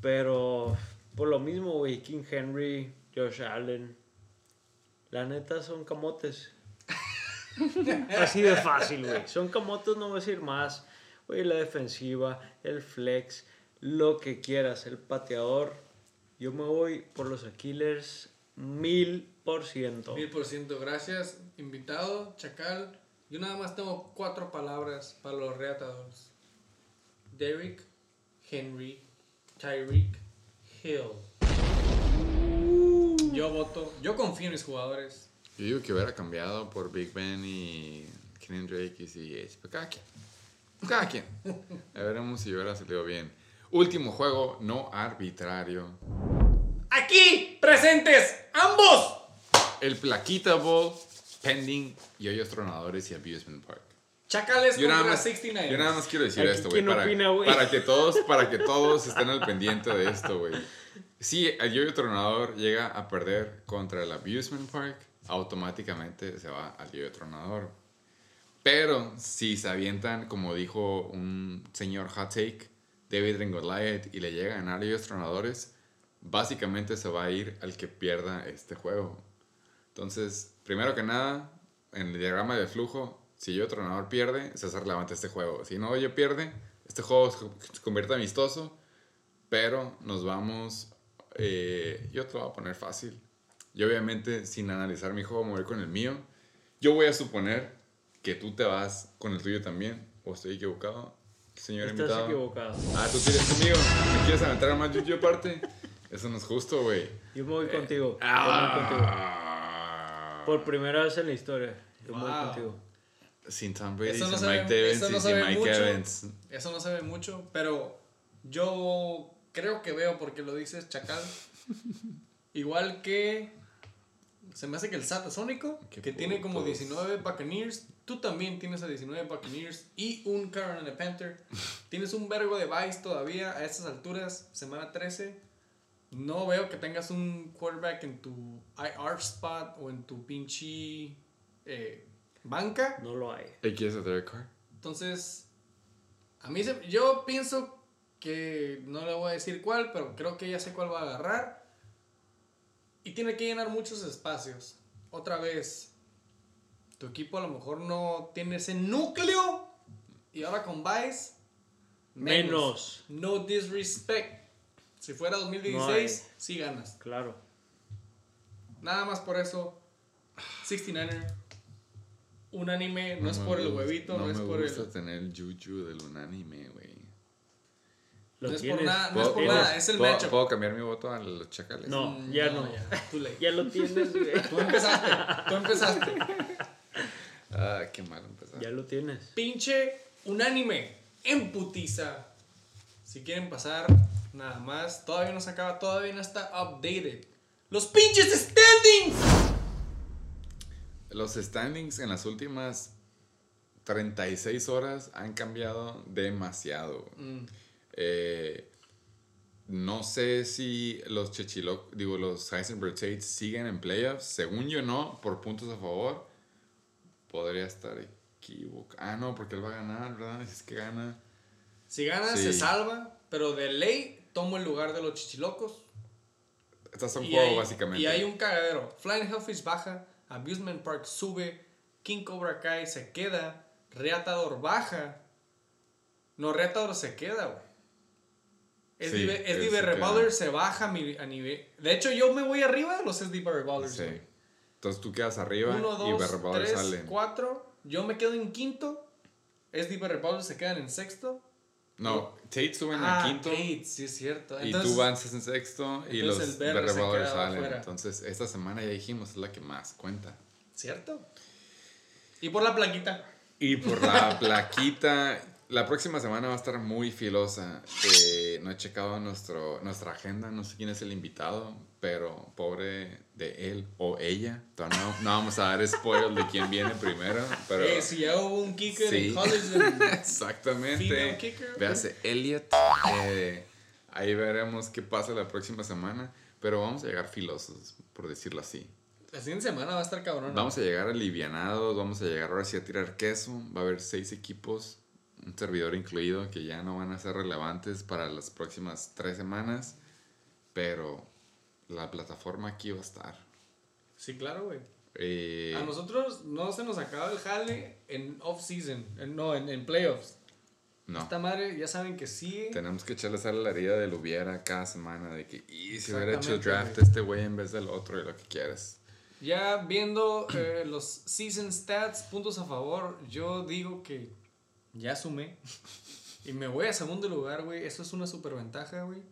Pero por lo mismo, güey. King Henry, Josh Allen. La neta son camotes. Así de fácil, güey. Son camotes, no voy a decir más. Güey, la defensiva, el flex, lo que quieras, el pateador. Yo me voy por los Aquilers mil por ciento. Mil por ciento, gracias. Invitado, Chacal. Yo nada más tengo cuatro palabras para los reatadores. Derrick, Henry, Tyreek, Hill. Yo voto, yo confío en mis jugadores. Yo digo que hubiera cambiado por Big Ben y Kenan Drake y CH. Pero cada quien. Cada quien. Ya veremos si hubiera salido bien. Último juego no arbitrario. Aquí, presentes, ambos. El Plaquita Bowl, Pending y hoyos tronadores y Abusement Park. Chacales Yo nada, contra más, 69. yo nada más quiero decir Aquí, esto, güey. ¿quién Para, opina, güey? para que todos, para que todos estén al pendiente de esto, güey. Si el yoyo tronador llega a perder contra el Abusement Park, automáticamente se va al yoyo tronador. Pero si se avientan, como dijo un señor hot take, David Ringoliath, y le llega a ganar yoyos tronadores, básicamente se va a ir al que pierda este juego. Entonces, primero que nada, en el diagrama de flujo, si yo tronador pierde, César levanta este juego. Si no, yo pierde, este juego se- se convierte amistoso, pero nos vamos. eh, yo te lo voy a poner fácil. Yo, obviamente, sin analizar mi juego, me voy con el mío. Yo voy a suponer que tú te vas con el tuyo también, o estoy equivocado, señor Estás invitado. equivocado. Ah, tú tienes conmigo. ¿Me quieres aventar más yuyu aparte? Eso no es justo, güey. Yo me voy contigo. Yo me Ah. voy contigo. Por primera vez en la historia. Yo me voy contigo. Sin Tom Brady, no sin se Mike eso no y sin Mike mucho. Evans. Eso no se ve mucho, pero yo creo que veo porque lo dices, Chacal. Igual que se me hace que el Satasónico, que tiene como putos. 19 Buccaneers, tú también tienes a 19 Buccaneers y un Carolina Panther. tienes un vergo de Vice todavía a estas alturas, semana 13. No veo que tengas un quarterback en tu IR spot o en tu pinche eh, banca. No lo hay. ¿Y quieres a Derek Carr? Entonces, a mí se- yo pienso que no le voy a decir cuál, pero creo que ya sé cuál va a agarrar. Y tiene que llenar muchos espacios. Otra vez, tu equipo a lo mejor no tiene ese núcleo. Y ahora con Vice, Menos. No disrespect. Si fuera 2016, No sí ganas. Claro. Nada más por eso. 69er. Unánime, no, es me por el gusta- huevito, no, no es me por gusta el. tener el juju del unánime, güey. No es por nada, no ¿Puedo- es por nada, es el ¿puedo, matchup. ¿Puedo cambiar mi voto a los chacales? No, Mm, ya no. Ya, too late. Ya lo tienes, güey. Tú empezaste, tú empezaste. Ah, qué mal empezar. Ya lo tienes. Pinche unánime, en putiza. Si quieren pasar, nada más. Todavía no se acaba, todavía no está updated. Los pinches standings. Los standings en las últimas 36 horas han cambiado demasiado. Mm, Eh, no sé si los Chechilo, digo, los Heisenberg Tates siguen en playoffs. Según yo, no, por puntos a favor. Podría estar equivocado. Ah, no, porque él va a ganar, ¿verdad? Si es que gana. Si gana, Sí. se salva. Pero de ley, tomo el lugar de los chichilocos. Un Y juego, hay, básicamente. y hay un cagadero. Flying Hellfish baja, Amusement Park sube, King Cobra Kai se queda, Reatador baja. No, Reatador se queda, güey. Sí, SD, se Revolver se baja a, nivel. De hecho, yo me voy arriba, los SD Revolvers. Sí. Entonces tú quedas arriba 1, y 2, Berrebauer 3, sale. 4. Yo me quedo en quinto. SD Revolvers se quedan en sexto. No, Tate suben ah, a quinto. Tate, sí es cierto. Y tú avanzas en sexto y los queda salen. afuera. Entonces, esta semana ya dijimos es la que más cuenta. ¿Cierto? Y por la plaquita. Y por la plaquita, la próxima semana va a estar muy filosa. Eh, no he checado nuestro, nuestra agenda, no sé quién es el invitado, pero pobre de él o ella. No, no vamos a dar spoil de quién viene primero, pero... Eh, si ya hubo un kicker Sí. en college. en- Exactamente. Kicker. Véase Elliot. eh, ahí veremos qué pasa la próxima semana. Pero vamos a llegar filosos, por decirlo así. La siguiente semana va a estar cabrón. Vamos a llegar alivianados, vamos a llegar ahora sí a tirar queso. Va a haber seis equipos, un servidor incluido, que ya no van a ser relevantes para las próximas tres semanas. Pero la plataforma aquí va a estar. Sí, claro, güey. Eh, A nosotros no se nos acaba el jale en off-season. No, en, en playoffs. no. Esta madre ya saben que sigue. Tenemos que echarle sal a la herida del hubiera cada semana. De que, y si hubiera hecho el draft güey. este güey en vez del otro y lo que quieras. Ya viendo eh, los season stats, puntos a favor, yo digo que ya sumé. Y me voy a segundo lugar, güey. Eso es una super ventaja, güey.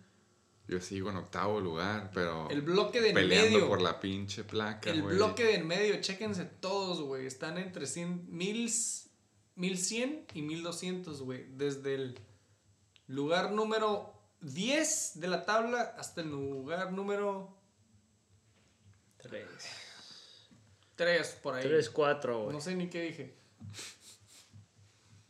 Yo sigo en octavo lugar, pero El bloque de en peleando medio. por la pinche placa, El güey. bloque de en medio, chéquense todos, güey. Están entre 100, mil, 1100 y 1200, güey. Desde el lugar número 10 de la tabla hasta el lugar número Tres. 3, por ahí. Tres, cuatro, güey. No sé ni qué dije.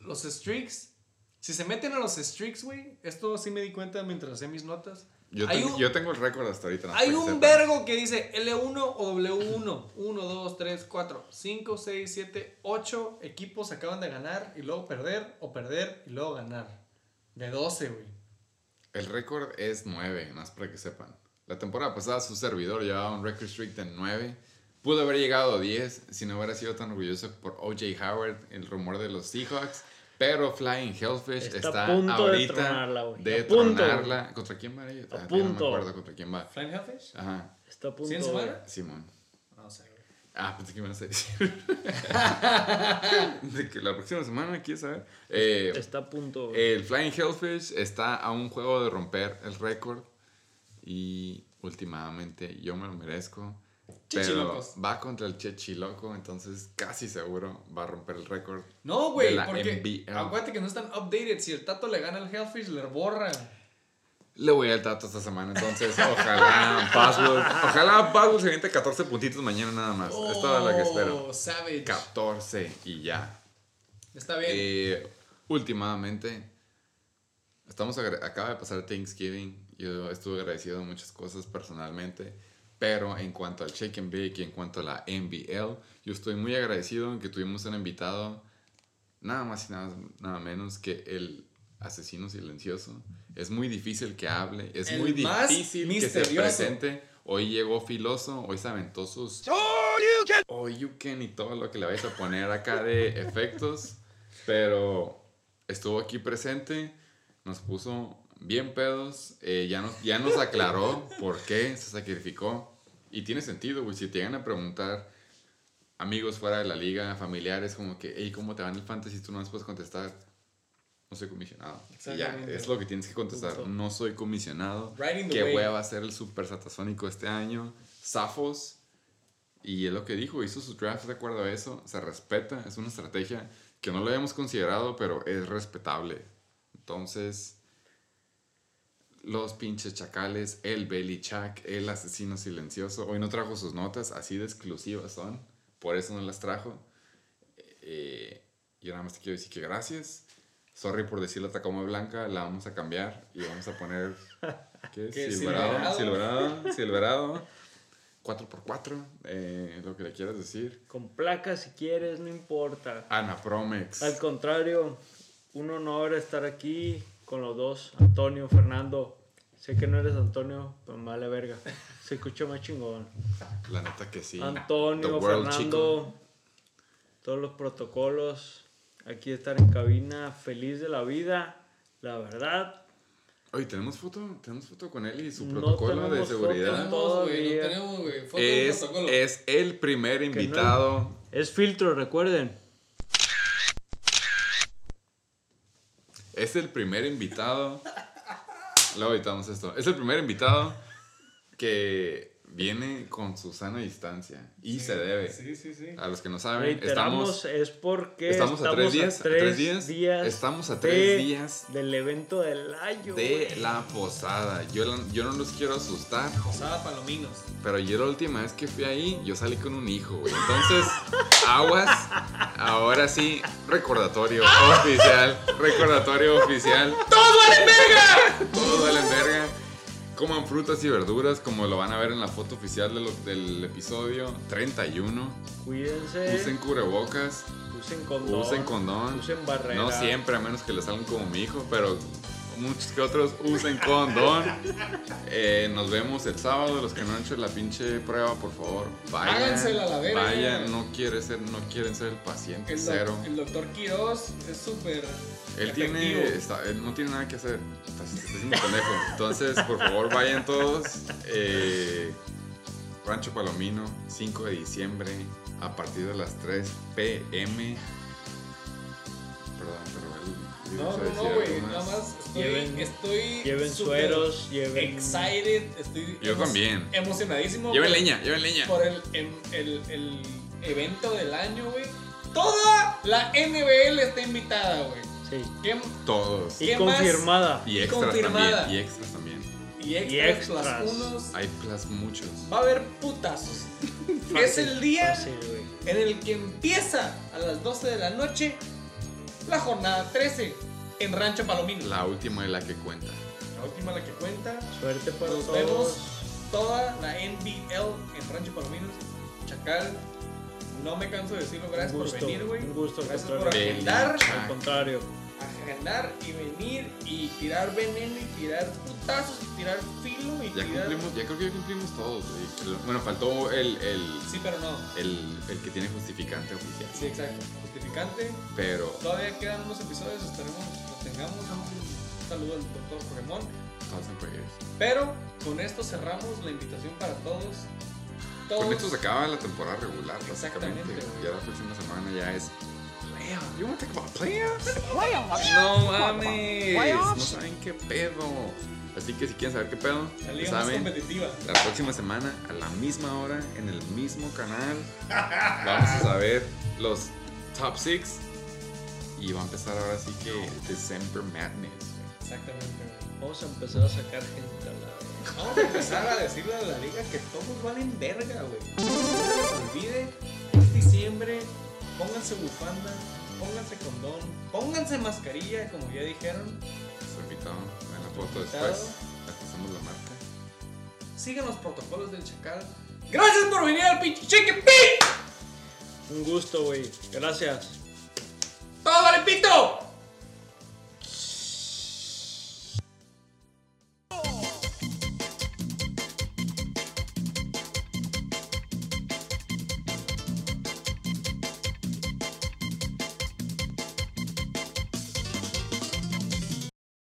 Los streaks. Si se meten a los streaks, güey. Esto sí me di cuenta mientras hacía mis notas. Yo, tengo, un, yo tengo el récord hasta ahorita. no hay un vergo que dice L1 o W1. 1, 2, 3, 4, 5, 6, 7, 8 equipos acaban de ganar y luego perder o perder y luego ganar. De 12, güey. El récord es 9, más para que sepan. La temporada pasada su servidor llevaba un record streak de 9. Pudo haber llegado a 10 si no hubiera sido tan orgulloso por OJ Howard, el rumor de los Seahawks. Pero Flying Hellfish Está está, a punto de ahorita tronarla, güey. de A punto. ¿Contra quién va ella? A Ah, ya No punto. me acuerdo contra quién va. Flying Hellfish. Ajá, Está a punto. ¿Sí en. Simón. No sé. Ah, pensé que me ibas a decir. de que la próxima semana, ¿quieres saber? Eh, Está a punto. el Flying Hellfish está a un juego de romper el récord. Y últimamente yo me lo merezco. Pero va contra el Chechiloco, entonces casi seguro va a romper el récord. No, güey, porque NBL. acuérdate que no están updated. Si el Tato le gana al Hellfish, le borra. Le voy al tato esta semana, entonces ojalá Password, ojalá Password se aviente 14 puntitos mañana nada más. es toda la que espero. Oh, Savage. 14 y ya. Está bien. Eh, últimamente, estamos acaba de pasar Thanksgiving. Yo estuve agradecido de muchas cosas personalmente. Pero en cuanto al Shake and Bake y en cuanto a la NBL, yo estoy muy agradecido en que tuvimos un invitado, nada más y nada, nada menos que el asesino silencioso. Es muy difícil que hable, es El muy difícil que se presente. Hoy llegó filoso, hoy se aventó sus... Oh, you can y todo lo que le vais a poner acá de efectos. Pero estuvo aquí presente, nos puso bien pedos, eh, ya, nos, ya nos aclaró por qué se sacrificó. Y tiene sentido, güey. Si te llegan a preguntar amigos fuera de la liga, familiares, como que, hey, ¿cómo te va en el fantasy? Tú no les puedes contestar. No soy comisionado. Ya, es lo que tienes que contestar. No soy comisionado. Riding the ¿Qué wave. hueva va a ser el super satasónico este año? Zafos. Y es lo que dijo, hizo su draft de acuerdo a eso. Se respeta, es una estrategia que no lo habíamos considerado, pero es respetable. Entonces, los pinches chacales, el Belichak, el asesino silencioso. Hoy no trajo sus notas, así de exclusivas son. Por eso no las trajo. Eh, yo nada más te quiero decir que gracias. Sorry por decir la Tacoma Blanca, la vamos a cambiar y vamos a poner. ¿Qué es? ¿Qué? Silverado. Silverado. Silverado. Silverado. 4x4, eh, lo que le quieras decir. Con placas si quieres, no importa. Ana Promex. Al contrario, un honor estar aquí con los dos, Antonio, Fernando. Sé que no eres Antonio, pero vale verga. Se escucha más chingón. La neta que sí. Antonio, World Fernando, Chico. todos los protocolos. Aquí estar en cabina, feliz de la vida. La verdad, Oye, ¿tenemos foto? ¿Tenemos foto con él y su No protocolo de seguridad? foto. Tenemos, güey, no Todavía. tenemos, güey. Foto del Es, protocolo. es el primer invitado. es filtro, recuerden. Es el primer invitado. Luego editamos esto. Es el primer invitado que viene con su sana distancia. Y se debe. Sí, sí, sí. A los que no saben, Reiteramos, estamos, es porque estamos a tres días, a tres días, estamos a tres de- días del evento del año. de la posada. Yo, yo no los quiero asustar, Posada Palominos. pero yo la última vez que fui ahí, yo salí con un hijo, güey. Entonces, aguas. Ahora sí, recordatorio oficial. Recordatorio oficial. ¡Todos valen verga! Todos valen verga. Coman frutas y verduras, como lo van a ver en la foto oficial de lo- del episodio 31. Cuídense. Usen cubrebocas. Usen condón. Usen condón. Usen barrera. No siempre, a menos que le salgan como mi hijo, pero muchos que otros usen condón. Eh, nos vemos el sábado. Los que no han hecho la pinche prueba, por favor, vayan. Hágansela a la verga. Vayan, no, quiere ser, no quieren ser el paciente El, cero. el doctor Quiroz es súper. Él tiene, está- él no tiene nada que hacer. Está, está pendejo. Entonces, por favor, vayan todos. Eh, Rancho Palomino, 5 de diciembre, a partir de las 3 pm. Perdón. No, no, no, güey. Nada más. estoy. Lleven- estoy Lleven sueros, lleven. Excited. Estoy. Yo emo- también. Emocionadísimo. Lleven por- leña, lleven leña. Por el, em- el, el evento del año, güey. Toda la NBL está invitada, güey. Sí. ¿Qué- Todos. Y confirmada. Y extras confirmada. también. Y extras también. Y extras, Y extras. plus unos. Hay plus muchos. Va a haber putazos. es el día Fácil, en el que empieza a las 12 de la noche la jornada 13 en Rancho Palomino. La, La última es la que cuenta. última la que cuenta. Suerte para Nos todos. vemos toda la NBL en Rancho Palominos. Chacal, no me canso de decirlo. Gracias gusto, por venir, güey. un gusto, Gracias por agendar. Al contrario. Agendar y venir y tirar veneno y tirar putazos y tirar filo y Ya tirar. cumplimos, ya creo que ya cumplimos todos. güey. Bueno, faltó el, el, Sí, pero no. el, el que tiene justificante oficial. Sí, exacto. Justificante. Pero Todavía quedan unos episodios, esperemos los tengamos. Un saludo al doctor Pokémon. Pero con esto cerramos la invitación para todos. Todos. Con esto se acaba la temporada regular, básicamente. Ya la próxima semana ya es. Playoffs. You want to talk about playoffs? Playoffs. No mames. No saben qué pedo. Así que si quieren saber qué pedo, la más saben. competitiva. La próxima semana, a la misma hora, en el mismo canal, vamos a saber los top 6. Y va a empezar ahora sí que December Madness. Exactamente. Vamos a empezar a sacar gente a la. Vamos a empezar a decirle a la liga que todos valen verga, güey. No se les olvide, es diciembre, pónganse bufanda, pónganse condón, pónganse mascarilla, como ya dijeron. Sorbitado en la foto después. Pasamos la marca. Sigan los protocolos del chacal. Gracias por venir al pinche Chicken Pig. Un gusto, güey. Gracias. ¡Todo vale pito!